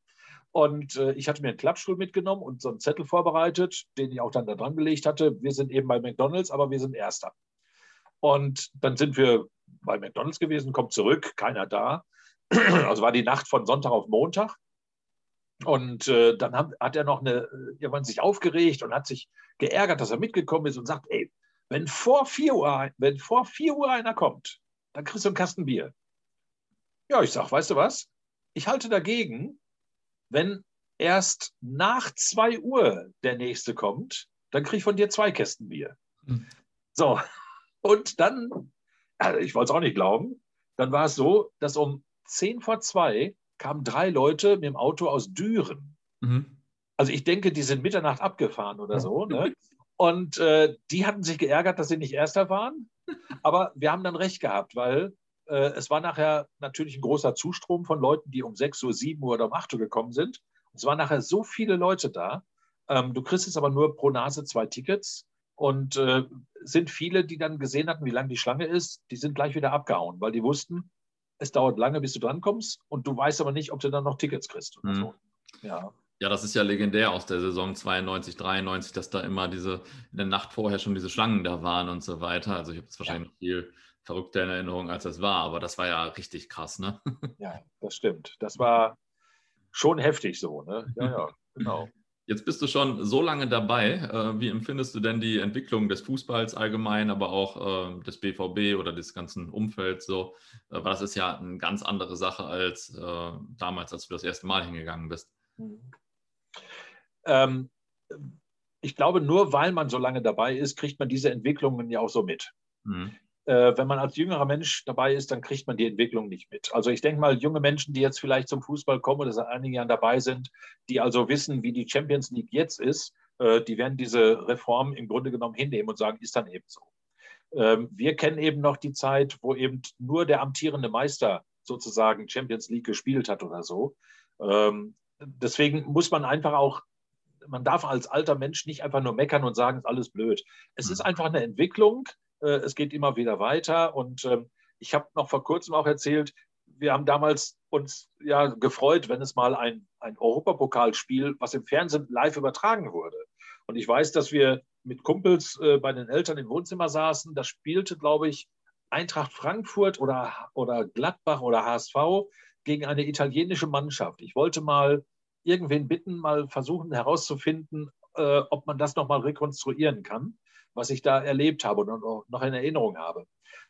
Und äh, ich hatte mir einen Klappstuhl mitgenommen und so einen Zettel vorbereitet, den ich auch dann da dran gelegt hatte. Wir sind eben bei McDonalds, aber wir sind Erster. Und dann sind wir bei McDonalds gewesen, kommt zurück, keiner da. Also war die Nacht von Sonntag auf Montag. Und äh, dann hat, hat, er noch eine, irgendwann sich aufgeregt und hat sich geärgert, dass er mitgekommen ist und sagt, ey, wenn vor 4 Uhr, wenn vor 4 Uhr einer kommt, dann kriegst du einen Kasten Bier. Ja, ich sage, weißt du was? Ich halte dagegen, wenn erst nach 2 Uhr der nächste kommt, dann kriege ich von dir zwei Kästen Bier. Mhm. So, und dann, ich wollte es auch nicht glauben, dann war es so, dass um 10 vor 2 kamen drei Leute mit dem Auto aus Düren. Mhm. Also ich denke, die sind Mitternacht abgefahren oder so. Ne? Und äh, die hatten sich geärgert, dass sie nicht Erster waren. Aber wir haben dann recht gehabt, weil äh, es war nachher natürlich ein großer Zustrom von Leuten, die um 6 Uhr, 7 Uhr oder um 8 Uhr gekommen sind. Es waren nachher so viele Leute da. Ähm, du kriegst jetzt aber nur pro Nase zwei Tickets. Und äh, sind viele, die dann gesehen hatten, wie lang die Schlange ist, die sind gleich wieder abgehauen, weil die wussten, es dauert lange, bis du drankommst und du weißt aber nicht, ob du dann noch Tickets kriegst. Mhm. So. Ja. Ja, das ist ja legendär aus der Saison 92, 93, dass da immer diese, in der Nacht vorher schon diese Schlangen da waren und so weiter. Also ich habe es wahrscheinlich ja. viel verrückter in Erinnerung, als das war. Aber das war ja richtig krass, ne? Ja, das stimmt. Das war schon heftig so, ne? Ja, ja, genau. Jetzt bist du schon so lange dabei. Äh, wie empfindest du denn die Entwicklung des Fußballs allgemein, aber auch äh, des BVB oder des ganzen Umfelds so? Äh, weil das ist ja eine ganz andere Sache als damals, als du das erste Mal hingegangen bist. Ähm, ich glaube, nur weil man so lange dabei ist, kriegt man diese Entwicklungen ja auch so mit. Mhm äh, wenn man als jüngerer Mensch dabei ist, dann kriegt man die Entwicklung nicht mit. Also ich denke mal, junge Menschen, die jetzt vielleicht zum Fußball kommen oder seit einigen Jahren dabei sind, die also wissen, wie die Champions League jetzt ist, äh, die werden diese Reform im Grunde genommen hinnehmen und sagen, ist dann eben so. Ähm, wir kennen eben noch die Zeit, wo eben nur der amtierende Meister sozusagen Champions League gespielt hat oder so. Ähm, deswegen muss man einfach auch man darf als alter Mensch nicht einfach nur meckern und sagen, es ist alles blöd. Es ist mhm. einfach eine Entwicklung, es geht immer wieder weiter. Und ähm, ich habe noch vor kurzem auch erzählt, wir haben damals uns ja gefreut, wenn es mal ein, ein Europapokalspiel, was im Fernsehen live übertragen wurde. Und ich weiß, dass wir mit Kumpels äh, bei den Eltern im Wohnzimmer saßen. Da spielte, glaube ich, Eintracht Frankfurt oder, oder Gladbach oder HSV gegen eine italienische Mannschaft. Ich wollte mal irgendwen bitten, mal versuchen herauszufinden, äh, ob man das nochmal rekonstruieren kann was ich da erlebt habe und noch in Erinnerung habe.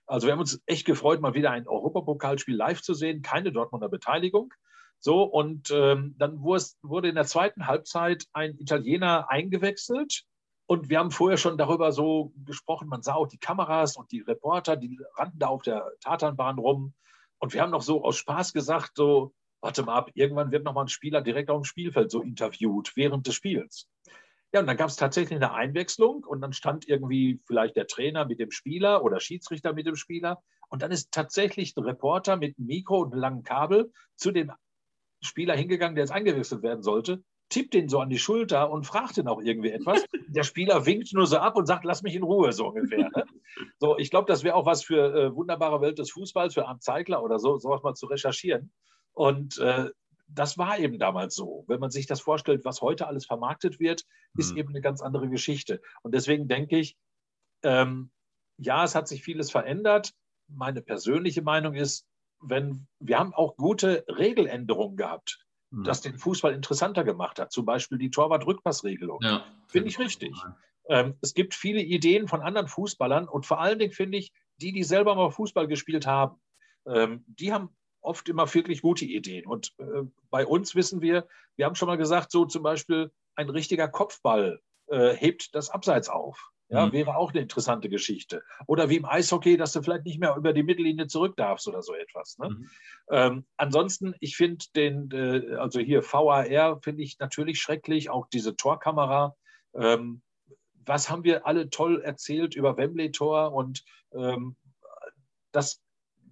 Also wir haben uns echt gefreut, mal wieder ein Europapokalspiel live zu sehen, keine Dortmunder Beteiligung. So, und ähm, dann wurde in der zweiten Halbzeit ein Italiener eingewechselt. Und wir haben vorher schon darüber so gesprochen, man sah auch die Kameras und die Reporter, die rannten da auf der Tatanbahn rum. Und wir haben noch so aus Spaß gesagt, so, warte mal ab, irgendwann wird noch mal ein Spieler direkt auf dem Spielfeld so interviewt während des Spiels. Ja, und dann gab es tatsächlich eine Einwechslung und dann stand irgendwie vielleicht der Trainer mit dem Spieler oder Schiedsrichter mit dem Spieler. Und dann ist tatsächlich ein Reporter mit einem Mikro und einem langen Kabel zu dem Spieler hingegangen, der jetzt eingewechselt werden sollte, tippt ihn so an die Schulter und fragt ihn auch irgendwie etwas. Der Spieler winkt nur so ab und sagt, lass mich in Ruhe, so ungefähr. Ne? So, ich glaube, das wäre auch was für äh, wunderbare Welt des Fußballs, für Arndt Zeigler oder so, sowas mal zu recherchieren. Und äh, das war eben damals so. Wenn man sich das vorstellt, was heute alles vermarktet wird, ist mhm. eben eine ganz andere Geschichte. Und deswegen denke ich, ähm, ja, es hat sich vieles verändert. Meine persönliche Meinung ist, wenn wir haben auch gute Regeländerungen gehabt, mhm. das den Fußball interessanter gemacht hat. Zum Beispiel die Torwart-Rückpassregelung. Ja, finde ich richtig. Ähm, es gibt viele Ideen von anderen Fußballern und vor allen Dingen finde ich, die, die selber mal Fußball gespielt haben, ähm, die haben oft immer wirklich gute Ideen. Und äh, bei uns wissen wir, wir haben schon mal gesagt, so zum Beispiel ein richtiger Kopfball äh, hebt das Abseits auf. Ja, mhm. wäre auch eine interessante Geschichte. Oder wie im Eishockey, dass du vielleicht nicht mehr über die Mittellinie zurück darfst oder so etwas. Ne? Mhm. Ähm, ansonsten, ich finde den, äh, also hier VAR finde ich natürlich schrecklich, auch diese Torkamera. Ähm, was haben wir alle toll erzählt über Wembley Tor und ähm, das,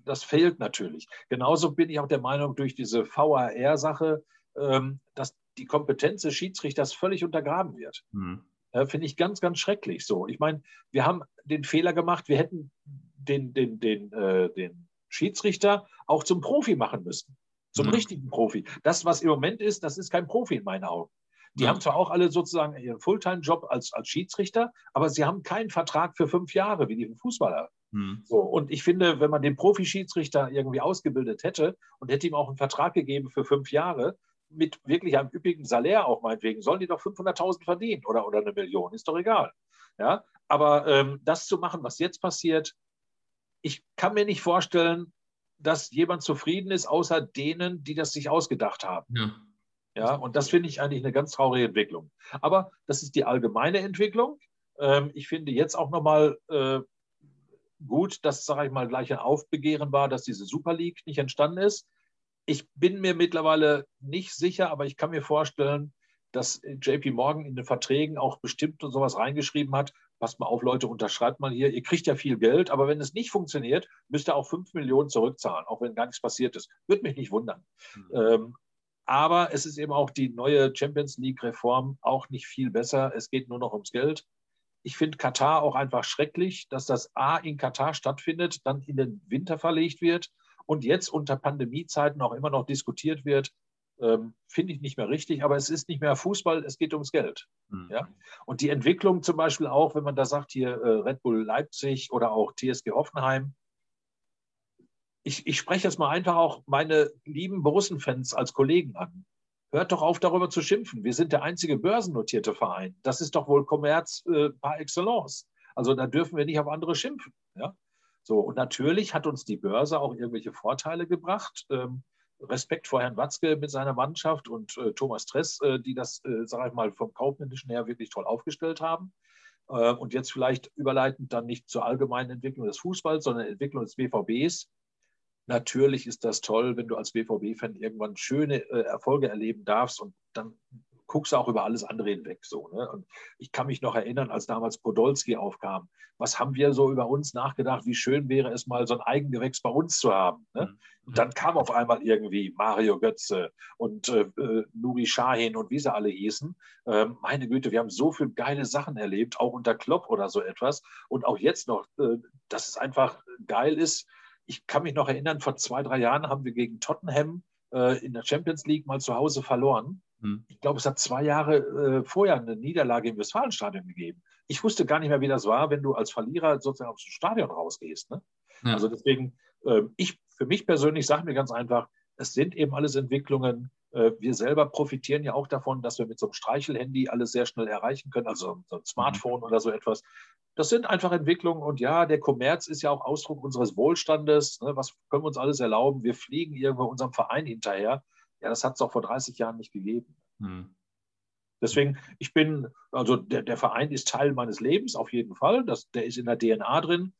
das fehlt natürlich. Genauso bin ich auch der Meinung, durch diese VAR-Sache, ähm, dass die Kompetenz des Schiedsrichters völlig untergraben wird. Mhm. Äh, Finde ich ganz, ganz schrecklich so. Ich meine, wir haben den Fehler gemacht, wir hätten den, den, den, äh, den Schiedsrichter auch zum Profi machen müssen. Zum mhm. richtigen Profi. Das, was im Moment ist, das ist kein Profi in meinen Augen. Die ja. haben zwar auch alle sozusagen ihren Fulltime-Job als, als Schiedsrichter, aber sie haben keinen Vertrag für fünf Jahre wie die Fußballer. Hm. So, und ich finde, wenn man den Profi-Schiedsrichter irgendwie ausgebildet hätte und hätte ihm auch einen Vertrag gegeben für fünf Jahre, mit wirklich einem üppigen Salär auch meinetwegen, sollen die doch 500.000 verdienen oder, oder eine Million, ist doch egal. Ja? Aber ähm, das zu machen, was jetzt passiert, ich kann mir nicht vorstellen, dass jemand zufrieden ist, außer denen, die das sich ausgedacht haben. Ja. Ja, und das finde ich eigentlich eine ganz traurige Entwicklung. Aber das ist die allgemeine Entwicklung. Ähm, ich finde jetzt auch nochmal äh, gut, dass, sage ich mal, gleich ein Aufbegehren war, dass diese Super League nicht entstanden ist. Ich bin mir mittlerweile nicht sicher, aber ich kann mir vorstellen, dass JP Morgan in den Verträgen auch bestimmt und sowas reingeschrieben hat. Passt mal auf, Leute, unterschreibt mal hier. Ihr kriegt ja viel Geld, aber wenn es nicht funktioniert, müsst ihr auch 5 Millionen zurückzahlen, auch wenn gar nichts passiert ist. Würde mich nicht wundern. Mhm. Ähm, aber es ist eben auch die neue Champions League-Reform auch nicht viel besser. Es geht nur noch ums Geld. Ich finde Katar auch einfach schrecklich, dass das A in Katar stattfindet, dann in den Winter verlegt wird und jetzt unter Pandemiezeiten auch immer noch diskutiert wird, ähm, finde ich nicht mehr richtig. Aber es ist nicht mehr Fußball, es geht ums Geld. Mhm. Ja? Und die Entwicklung zum Beispiel auch, wenn man da sagt, hier äh, Red Bull Leipzig oder auch TSG Hoffenheim, ich, ich spreche jetzt mal einfach auch meine lieben Borussen-Fans als Kollegen an. Hört doch auf, darüber zu schimpfen. Wir sind der einzige börsennotierte Verein. Das ist doch wohl Kommerz äh, par excellence. Also da dürfen wir nicht auf andere schimpfen. Ja? So, und natürlich hat uns die Börse auch irgendwelche Vorteile gebracht. Ähm, Respekt vor Herrn Watzke mit seiner Mannschaft und äh, Thomas Tress, äh, die das, äh, sage ich mal, vom Kaufmännischen her wirklich toll aufgestellt haben. Äh, und jetzt vielleicht überleitend dann nicht zur allgemeinen Entwicklung des Fußballs, sondern Entwicklung des BVBs. Natürlich ist das toll, wenn du als BVB-Fan irgendwann schöne äh, Erfolge erleben darfst und dann guckst du auch über alles andere hinweg. So, ne? Und ich kann mich noch erinnern, als damals Podolski aufkam. Was haben wir so über uns nachgedacht? Wie schön wäre es mal, so ein Eigengewächs bei uns zu haben. Ne? Mhm. Und dann kam auf einmal irgendwie Mario Götze und äh, äh, Nuri Sahin und wie sie alle hießen. Äh, meine Güte, wir haben so viele geile Sachen erlebt, auch unter Klopp oder so etwas. Und auch jetzt noch, äh, dass es einfach geil ist. Ich kann mich noch erinnern, vor zwei, drei Jahren haben wir gegen Tottenham äh, in der Champions League mal zu Hause verloren. Hm. Ich glaube, es hat zwei Jahre äh, vorher eine Niederlage im Westfalenstadion gegeben. Ich wusste gar nicht mehr, wie das war, wenn du als Verlierer sozusagen aus dem Stadion rausgehst. Ne? Ja. Also deswegen, äh, ich für mich persönlich sage mir ganz einfach, es sind eben alles Entwicklungen. Äh, wir selber profitieren ja auch davon, dass wir mit so einem Streichelhandy alles sehr schnell erreichen können, also so ein Smartphone mhm. oder so etwas. Das sind einfach Entwicklungen und ja, der Kommerz ist ja auch Ausdruck unseres Wohlstandes. Ne? Was können wir uns alles erlauben? Wir fliegen irgendwo unserem Verein hinterher. Ja, das hat es auch vor 30 Jahren nicht gegeben. Hm. Deswegen, ich bin, also der, der, Verein ist Teil meines Lebens auf jeden Fall. Das, der ist in der DNA drin.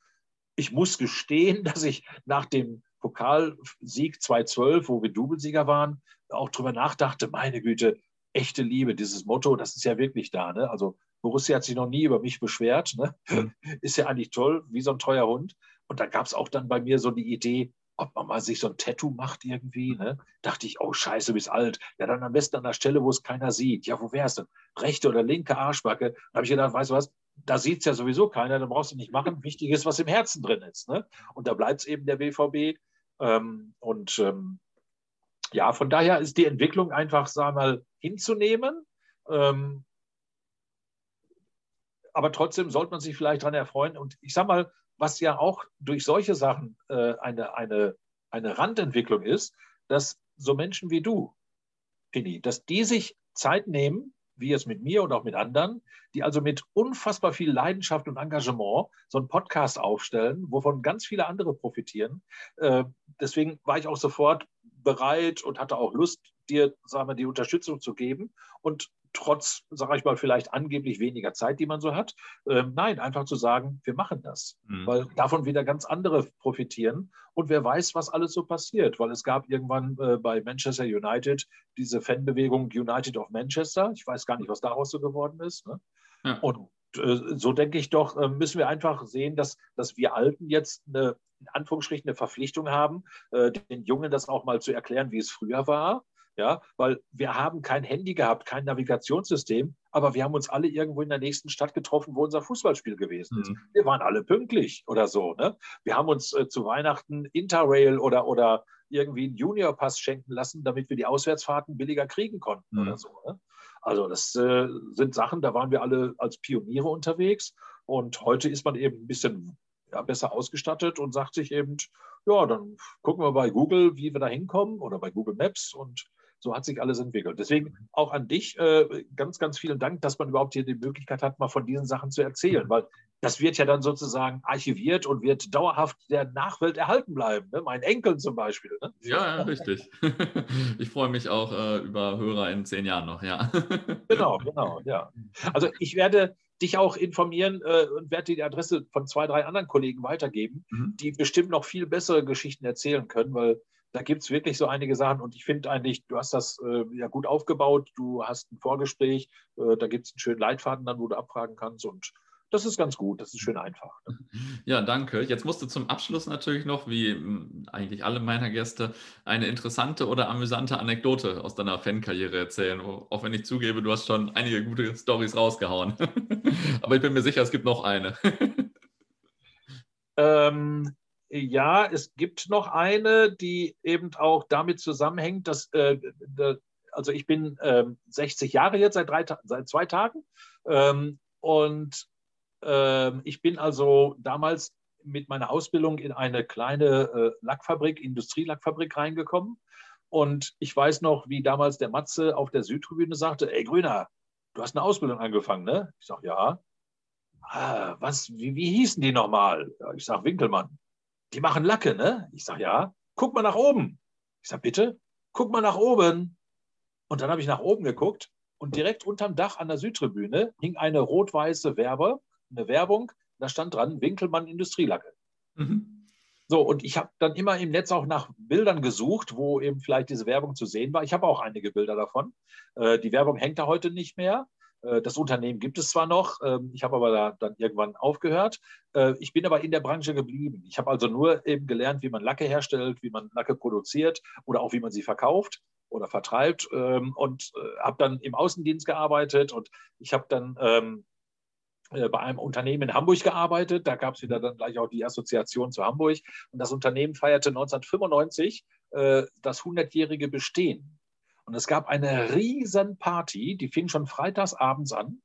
Ich muss gestehen, dass ich nach dem Pokalsieg 2012, wo wir Doublesieger waren, auch darüber nachdachte, meine Güte, echte Liebe, dieses Motto, das ist ja wirklich da. Ne? Also Borussia hat sich noch nie über mich beschwert. Ne? Mhm. Ist ja eigentlich toll, wie so ein treuer Hund. Und da gab es auch dann bei mir so die Idee, ob man mal sich so ein Tattoo macht irgendwie. Ne? Dachte ich, oh scheiße, bist alt. Ja, dann am besten an der Stelle, wo es keiner sieht. Ja, wo wäre es denn? Rechte oder linke Arschbacke? Da habe ich gedacht, weißt du was, da sieht es ja sowieso keiner, dann brauchst du nicht machen. Wichtig ist, was im Herzen drin ist. Ne? Und da bleibt es eben der BVB. Ähm, und ähm, ja, von daher ist die Entwicklung einfach, sagen wir mal, hinzunehmen. Ähm, aber trotzdem sollte man sich vielleicht daran erfreuen. Und ich sage mal, was ja auch durch solche Sachen äh, eine, eine, eine Randentwicklung ist, dass so Menschen wie du, Pini, dass die sich Zeit nehmen, wie es mit mir und auch mit anderen, die also mit unfassbar viel Leidenschaft und Engagement so einen Podcast aufstellen, wovon ganz viele andere profitieren. Äh, deswegen war ich auch sofort bereit und hatte auch Lust, dir sagen wir, die Unterstützung zu geben. Und trotz, sage ich mal, vielleicht angeblich weniger Zeit, die man so hat. Ähm, nein, einfach zu sagen, wir machen das, mhm. weil davon wieder ganz andere profitieren. Und wer weiß, was alles so passiert, weil es gab irgendwann äh, bei Manchester United diese Fanbewegung United of Manchester. Ich weiß gar nicht, was daraus so geworden ist. Ne? Ja. Und äh, so denke ich doch, äh, müssen wir einfach sehen, dass, dass wir Alten jetzt eine, in Anführungsstrichen eine Verpflichtung haben, äh, den Jungen das auch mal zu erklären, wie es früher war. Ja, weil wir haben kein Handy gehabt, kein Navigationssystem, aber wir haben uns alle irgendwo in der nächsten Stadt getroffen, wo unser Fußballspiel gewesen ist. Mhm. Wir waren alle pünktlich oder so. Ne? Wir haben uns äh, zu Weihnachten Interrail oder, oder irgendwie einen Juniorpass schenken lassen, damit wir die Auswärtsfahrten billiger kriegen konnten mhm. oder so. Ne? Also das äh, sind Sachen, da waren wir alle als Pioniere unterwegs und heute ist man eben ein bisschen ja, besser ausgestattet und sagt sich eben, ja, dann gucken wir bei Google, wie wir da hinkommen oder bei Google Maps und so hat sich alles entwickelt. Deswegen auch an dich äh, ganz, ganz vielen Dank, dass man überhaupt hier die Möglichkeit hat, mal von diesen Sachen zu erzählen, weil das wird ja dann sozusagen archiviert und wird dauerhaft der Nachwelt erhalten bleiben. Ne? Meinen Enkeln zum Beispiel. Ne? Ja, ja, richtig. Ich freue mich auch äh, über Hörer in zehn Jahren noch, ja. Genau, genau, ja. Also ich werde dich auch informieren äh, und werde die Adresse von zwei, drei anderen Kollegen weitergeben, mhm. die bestimmt noch viel bessere Geschichten erzählen können, weil da gibt es wirklich so einige Sachen und ich finde eigentlich, du hast das äh, ja gut aufgebaut, du hast ein Vorgespräch, äh, da gibt es einen schönen Leitfaden dann, wo du abfragen kannst und das ist ganz gut, das ist schön einfach. Ne? Ja, danke. Jetzt musst du zum Abschluss natürlich noch, wie hm, eigentlich alle meiner Gäste, eine interessante oder amüsante Anekdote aus deiner Fankarriere erzählen. Auch wenn ich zugebe, du hast schon einige gute Stories rausgehauen. Aber ich bin mir sicher, es gibt noch eine. ähm, ja, es gibt noch eine, die eben auch damit zusammenhängt, dass, äh, also ich bin äh, 60 Jahre jetzt, seit, drei, seit zwei Tagen. Ähm, und äh, ich bin also damals mit meiner Ausbildung in eine kleine äh, Lackfabrik, Industrielackfabrik reingekommen. Und ich weiß noch, wie damals der Matze auf der Südtribüne sagte, ey Grüner, du hast eine Ausbildung angefangen, ne? Ich sage, ja. Ah, was, wie, wie hießen die nochmal? Ich sage, Winkelmann die machen Lacke, ne? Ich sage, ja. Guck mal nach oben. Ich sage, bitte? Guck mal nach oben. Und dann habe ich nach oben geguckt und direkt unterm Dach an der Südtribüne hing eine rot-weiße Werbe, eine Werbung. Da stand dran, Winkelmann Industrielacke. Mhm. So, und ich habe dann immer im Netz auch nach Bildern gesucht, wo eben vielleicht diese Werbung zu sehen war. Ich habe auch einige Bilder davon. Äh, die Werbung hängt da heute nicht mehr. Äh, das Unternehmen gibt es zwar noch, ähm, ich habe aber da dann irgendwann aufgehört. Äh, ich bin aber in der Branche geblieben. Ich habe also nur eben gelernt, wie man Lacke herstellt, wie man Lacke produziert oder auch wie man sie verkauft oder vertreibt ähm, und äh, habe dann im Außendienst gearbeitet und ich habe dann ähm, bei einem Unternehmen in Hamburg gearbeitet. Da gab es wieder dann gleich auch die Assoziation zu Hamburg. Und das Unternehmen feierte 1995 das 100-jährige Bestehen. Und es gab eine riesen Party, die fing schon freitags abends an.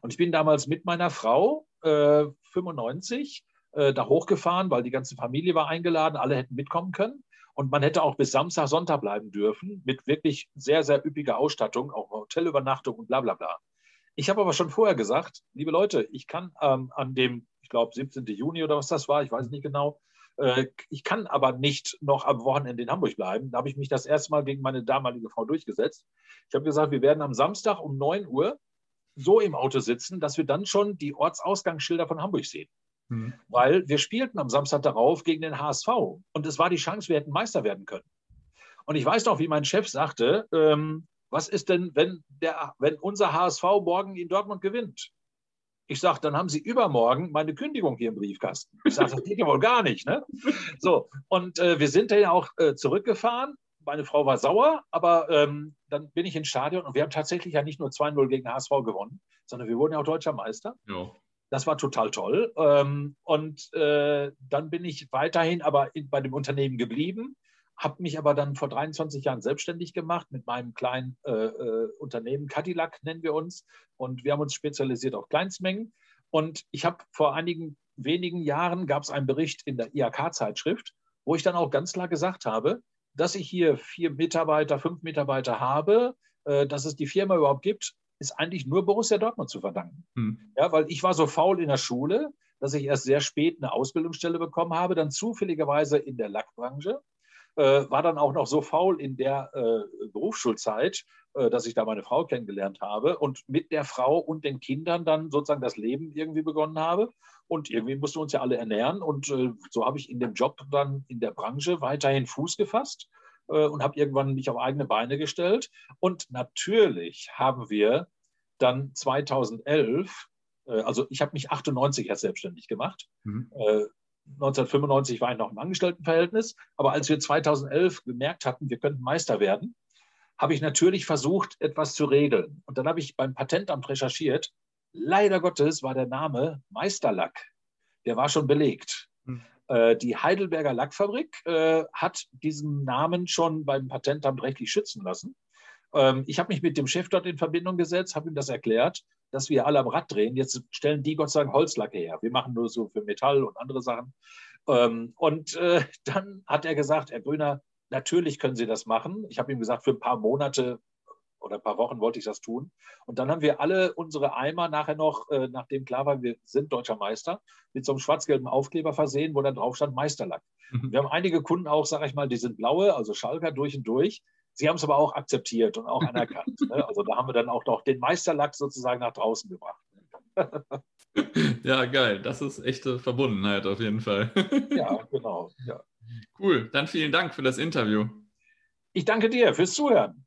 Und ich bin damals mit meiner Frau, äh, 95, äh, da hochgefahren, weil die ganze Familie war eingeladen, alle hätten mitkommen können. Und man hätte auch bis Samstag, Sonntag bleiben dürfen, mit wirklich sehr, sehr üppiger Ausstattung, auch Hotelübernachtung und bla bla bla. Ich habe aber schon vorher gesagt, liebe Leute, ich kann ähm, an dem, ich glaube, 17. Juni oder was das war, ich weiß nicht genau, ich kann aber nicht noch am Wochenende in Hamburg bleiben. Da habe ich mich das erste Mal gegen meine damalige Frau durchgesetzt. Ich habe gesagt, wir werden am Samstag um 9 Uhr so im Auto sitzen, dass wir dann schon die Ortsausgangsschilder von Hamburg sehen. Mhm. Weil wir spielten am Samstag darauf gegen den HSV und es war die Chance, wir hätten Meister werden können. Und ich weiß noch, wie mein Chef sagte, ähm, was ist denn, wenn, der, wenn unser HSV morgen in Dortmund gewinnt? Ich sage, dann haben Sie übermorgen meine Kündigung hier im Briefkasten. Ich sage, das geht ja wohl gar nicht. Ne? So, und äh, wir sind dann ja auch äh, zurückgefahren. Meine Frau war sauer, aber ähm, dann bin ich ins Stadion und wir haben tatsächlich ja nicht nur 2-0 gegen HSV gewonnen, sondern wir wurden ja auch deutscher Meister. Ja. Das war total toll. Ähm, und äh, dann bin ich weiterhin aber in, bei dem Unternehmen geblieben habe mich aber dann vor 23 Jahren selbstständig gemacht mit meinem kleinen äh, äh, Unternehmen, Cadillac nennen wir uns. Und wir haben uns spezialisiert auf Kleinstmengen. Und ich habe vor einigen wenigen Jahren gab es einen Bericht in der IHK-Zeitschrift, wo ich dann auch ganz klar gesagt habe, dass ich hier vier Mitarbeiter, fünf Mitarbeiter habe, äh, dass es die Firma überhaupt gibt, ist eigentlich nur Borussia Dortmund zu verdanken. Hm. Ja, weil ich war so faul in der Schule, dass ich erst sehr spät eine Ausbildungsstelle bekommen habe, dann zufälligerweise in der Lackbranche war dann auch noch so faul in der äh, Berufsschulzeit, äh, dass ich da meine Frau kennengelernt habe und mit der Frau und den Kindern dann sozusagen das Leben irgendwie begonnen habe. Und irgendwie mussten wir uns ja alle ernähren. Und äh, so habe ich in dem Job dann in der Branche weiterhin Fuß gefasst äh, und habe irgendwann mich auf eigene Beine gestellt. Und natürlich haben wir dann 2011 Äh, also ich habe mich 98 erst selbstständig gemacht. Mhm. Äh, 1995 war ich noch im Angestelltenverhältnis, aber als wir 2011 gemerkt hatten, wir könnten Meister werden, habe ich natürlich versucht, etwas zu regeln. Und dann habe ich beim Patentamt recherchiert. Leider Gottes war der Name Meisterlack. Der war schon belegt. Hm. Äh, die Heidelberger Lackfabrik äh, hat diesen Namen schon beim Patentamt rechtlich schützen lassen. Ähm, ich habe mich mit dem Chef dort in Verbindung gesetzt, habe ihm das erklärt, dass wir alle am Rad drehen. Jetzt stellen die Gott sei Dank Holzlacke her. Wir machen nur so für Metall und andere Sachen. Ähm, und äh, dann hat er gesagt, Herr Grüner, natürlich können Sie das machen. Ich habe ihm gesagt, für ein paar Monate oder ein paar Wochen wollte ich das tun. Und dann haben wir alle unsere Eimer nachher noch, äh, nachdem klar war, wir sind deutscher Meister, mit so einem schwarz-gelben Aufkleber versehen, wo dann drauf stand Meisterlack. Mhm. Wir haben einige Kunden auch, sage ich mal, die sind blaue, also Schalker durch und durch. Sie haben es aber auch akzeptiert und auch anerkannt. ne? Also da haben wir dann auch noch den Meisterlack sozusagen nach draußen gebracht. ja, geil. Das ist echte Verbundenheit auf jeden Fall. ja, genau. Ja. Cool. Dann vielen Dank für das Interview. Ich danke dir fürs Zuhören.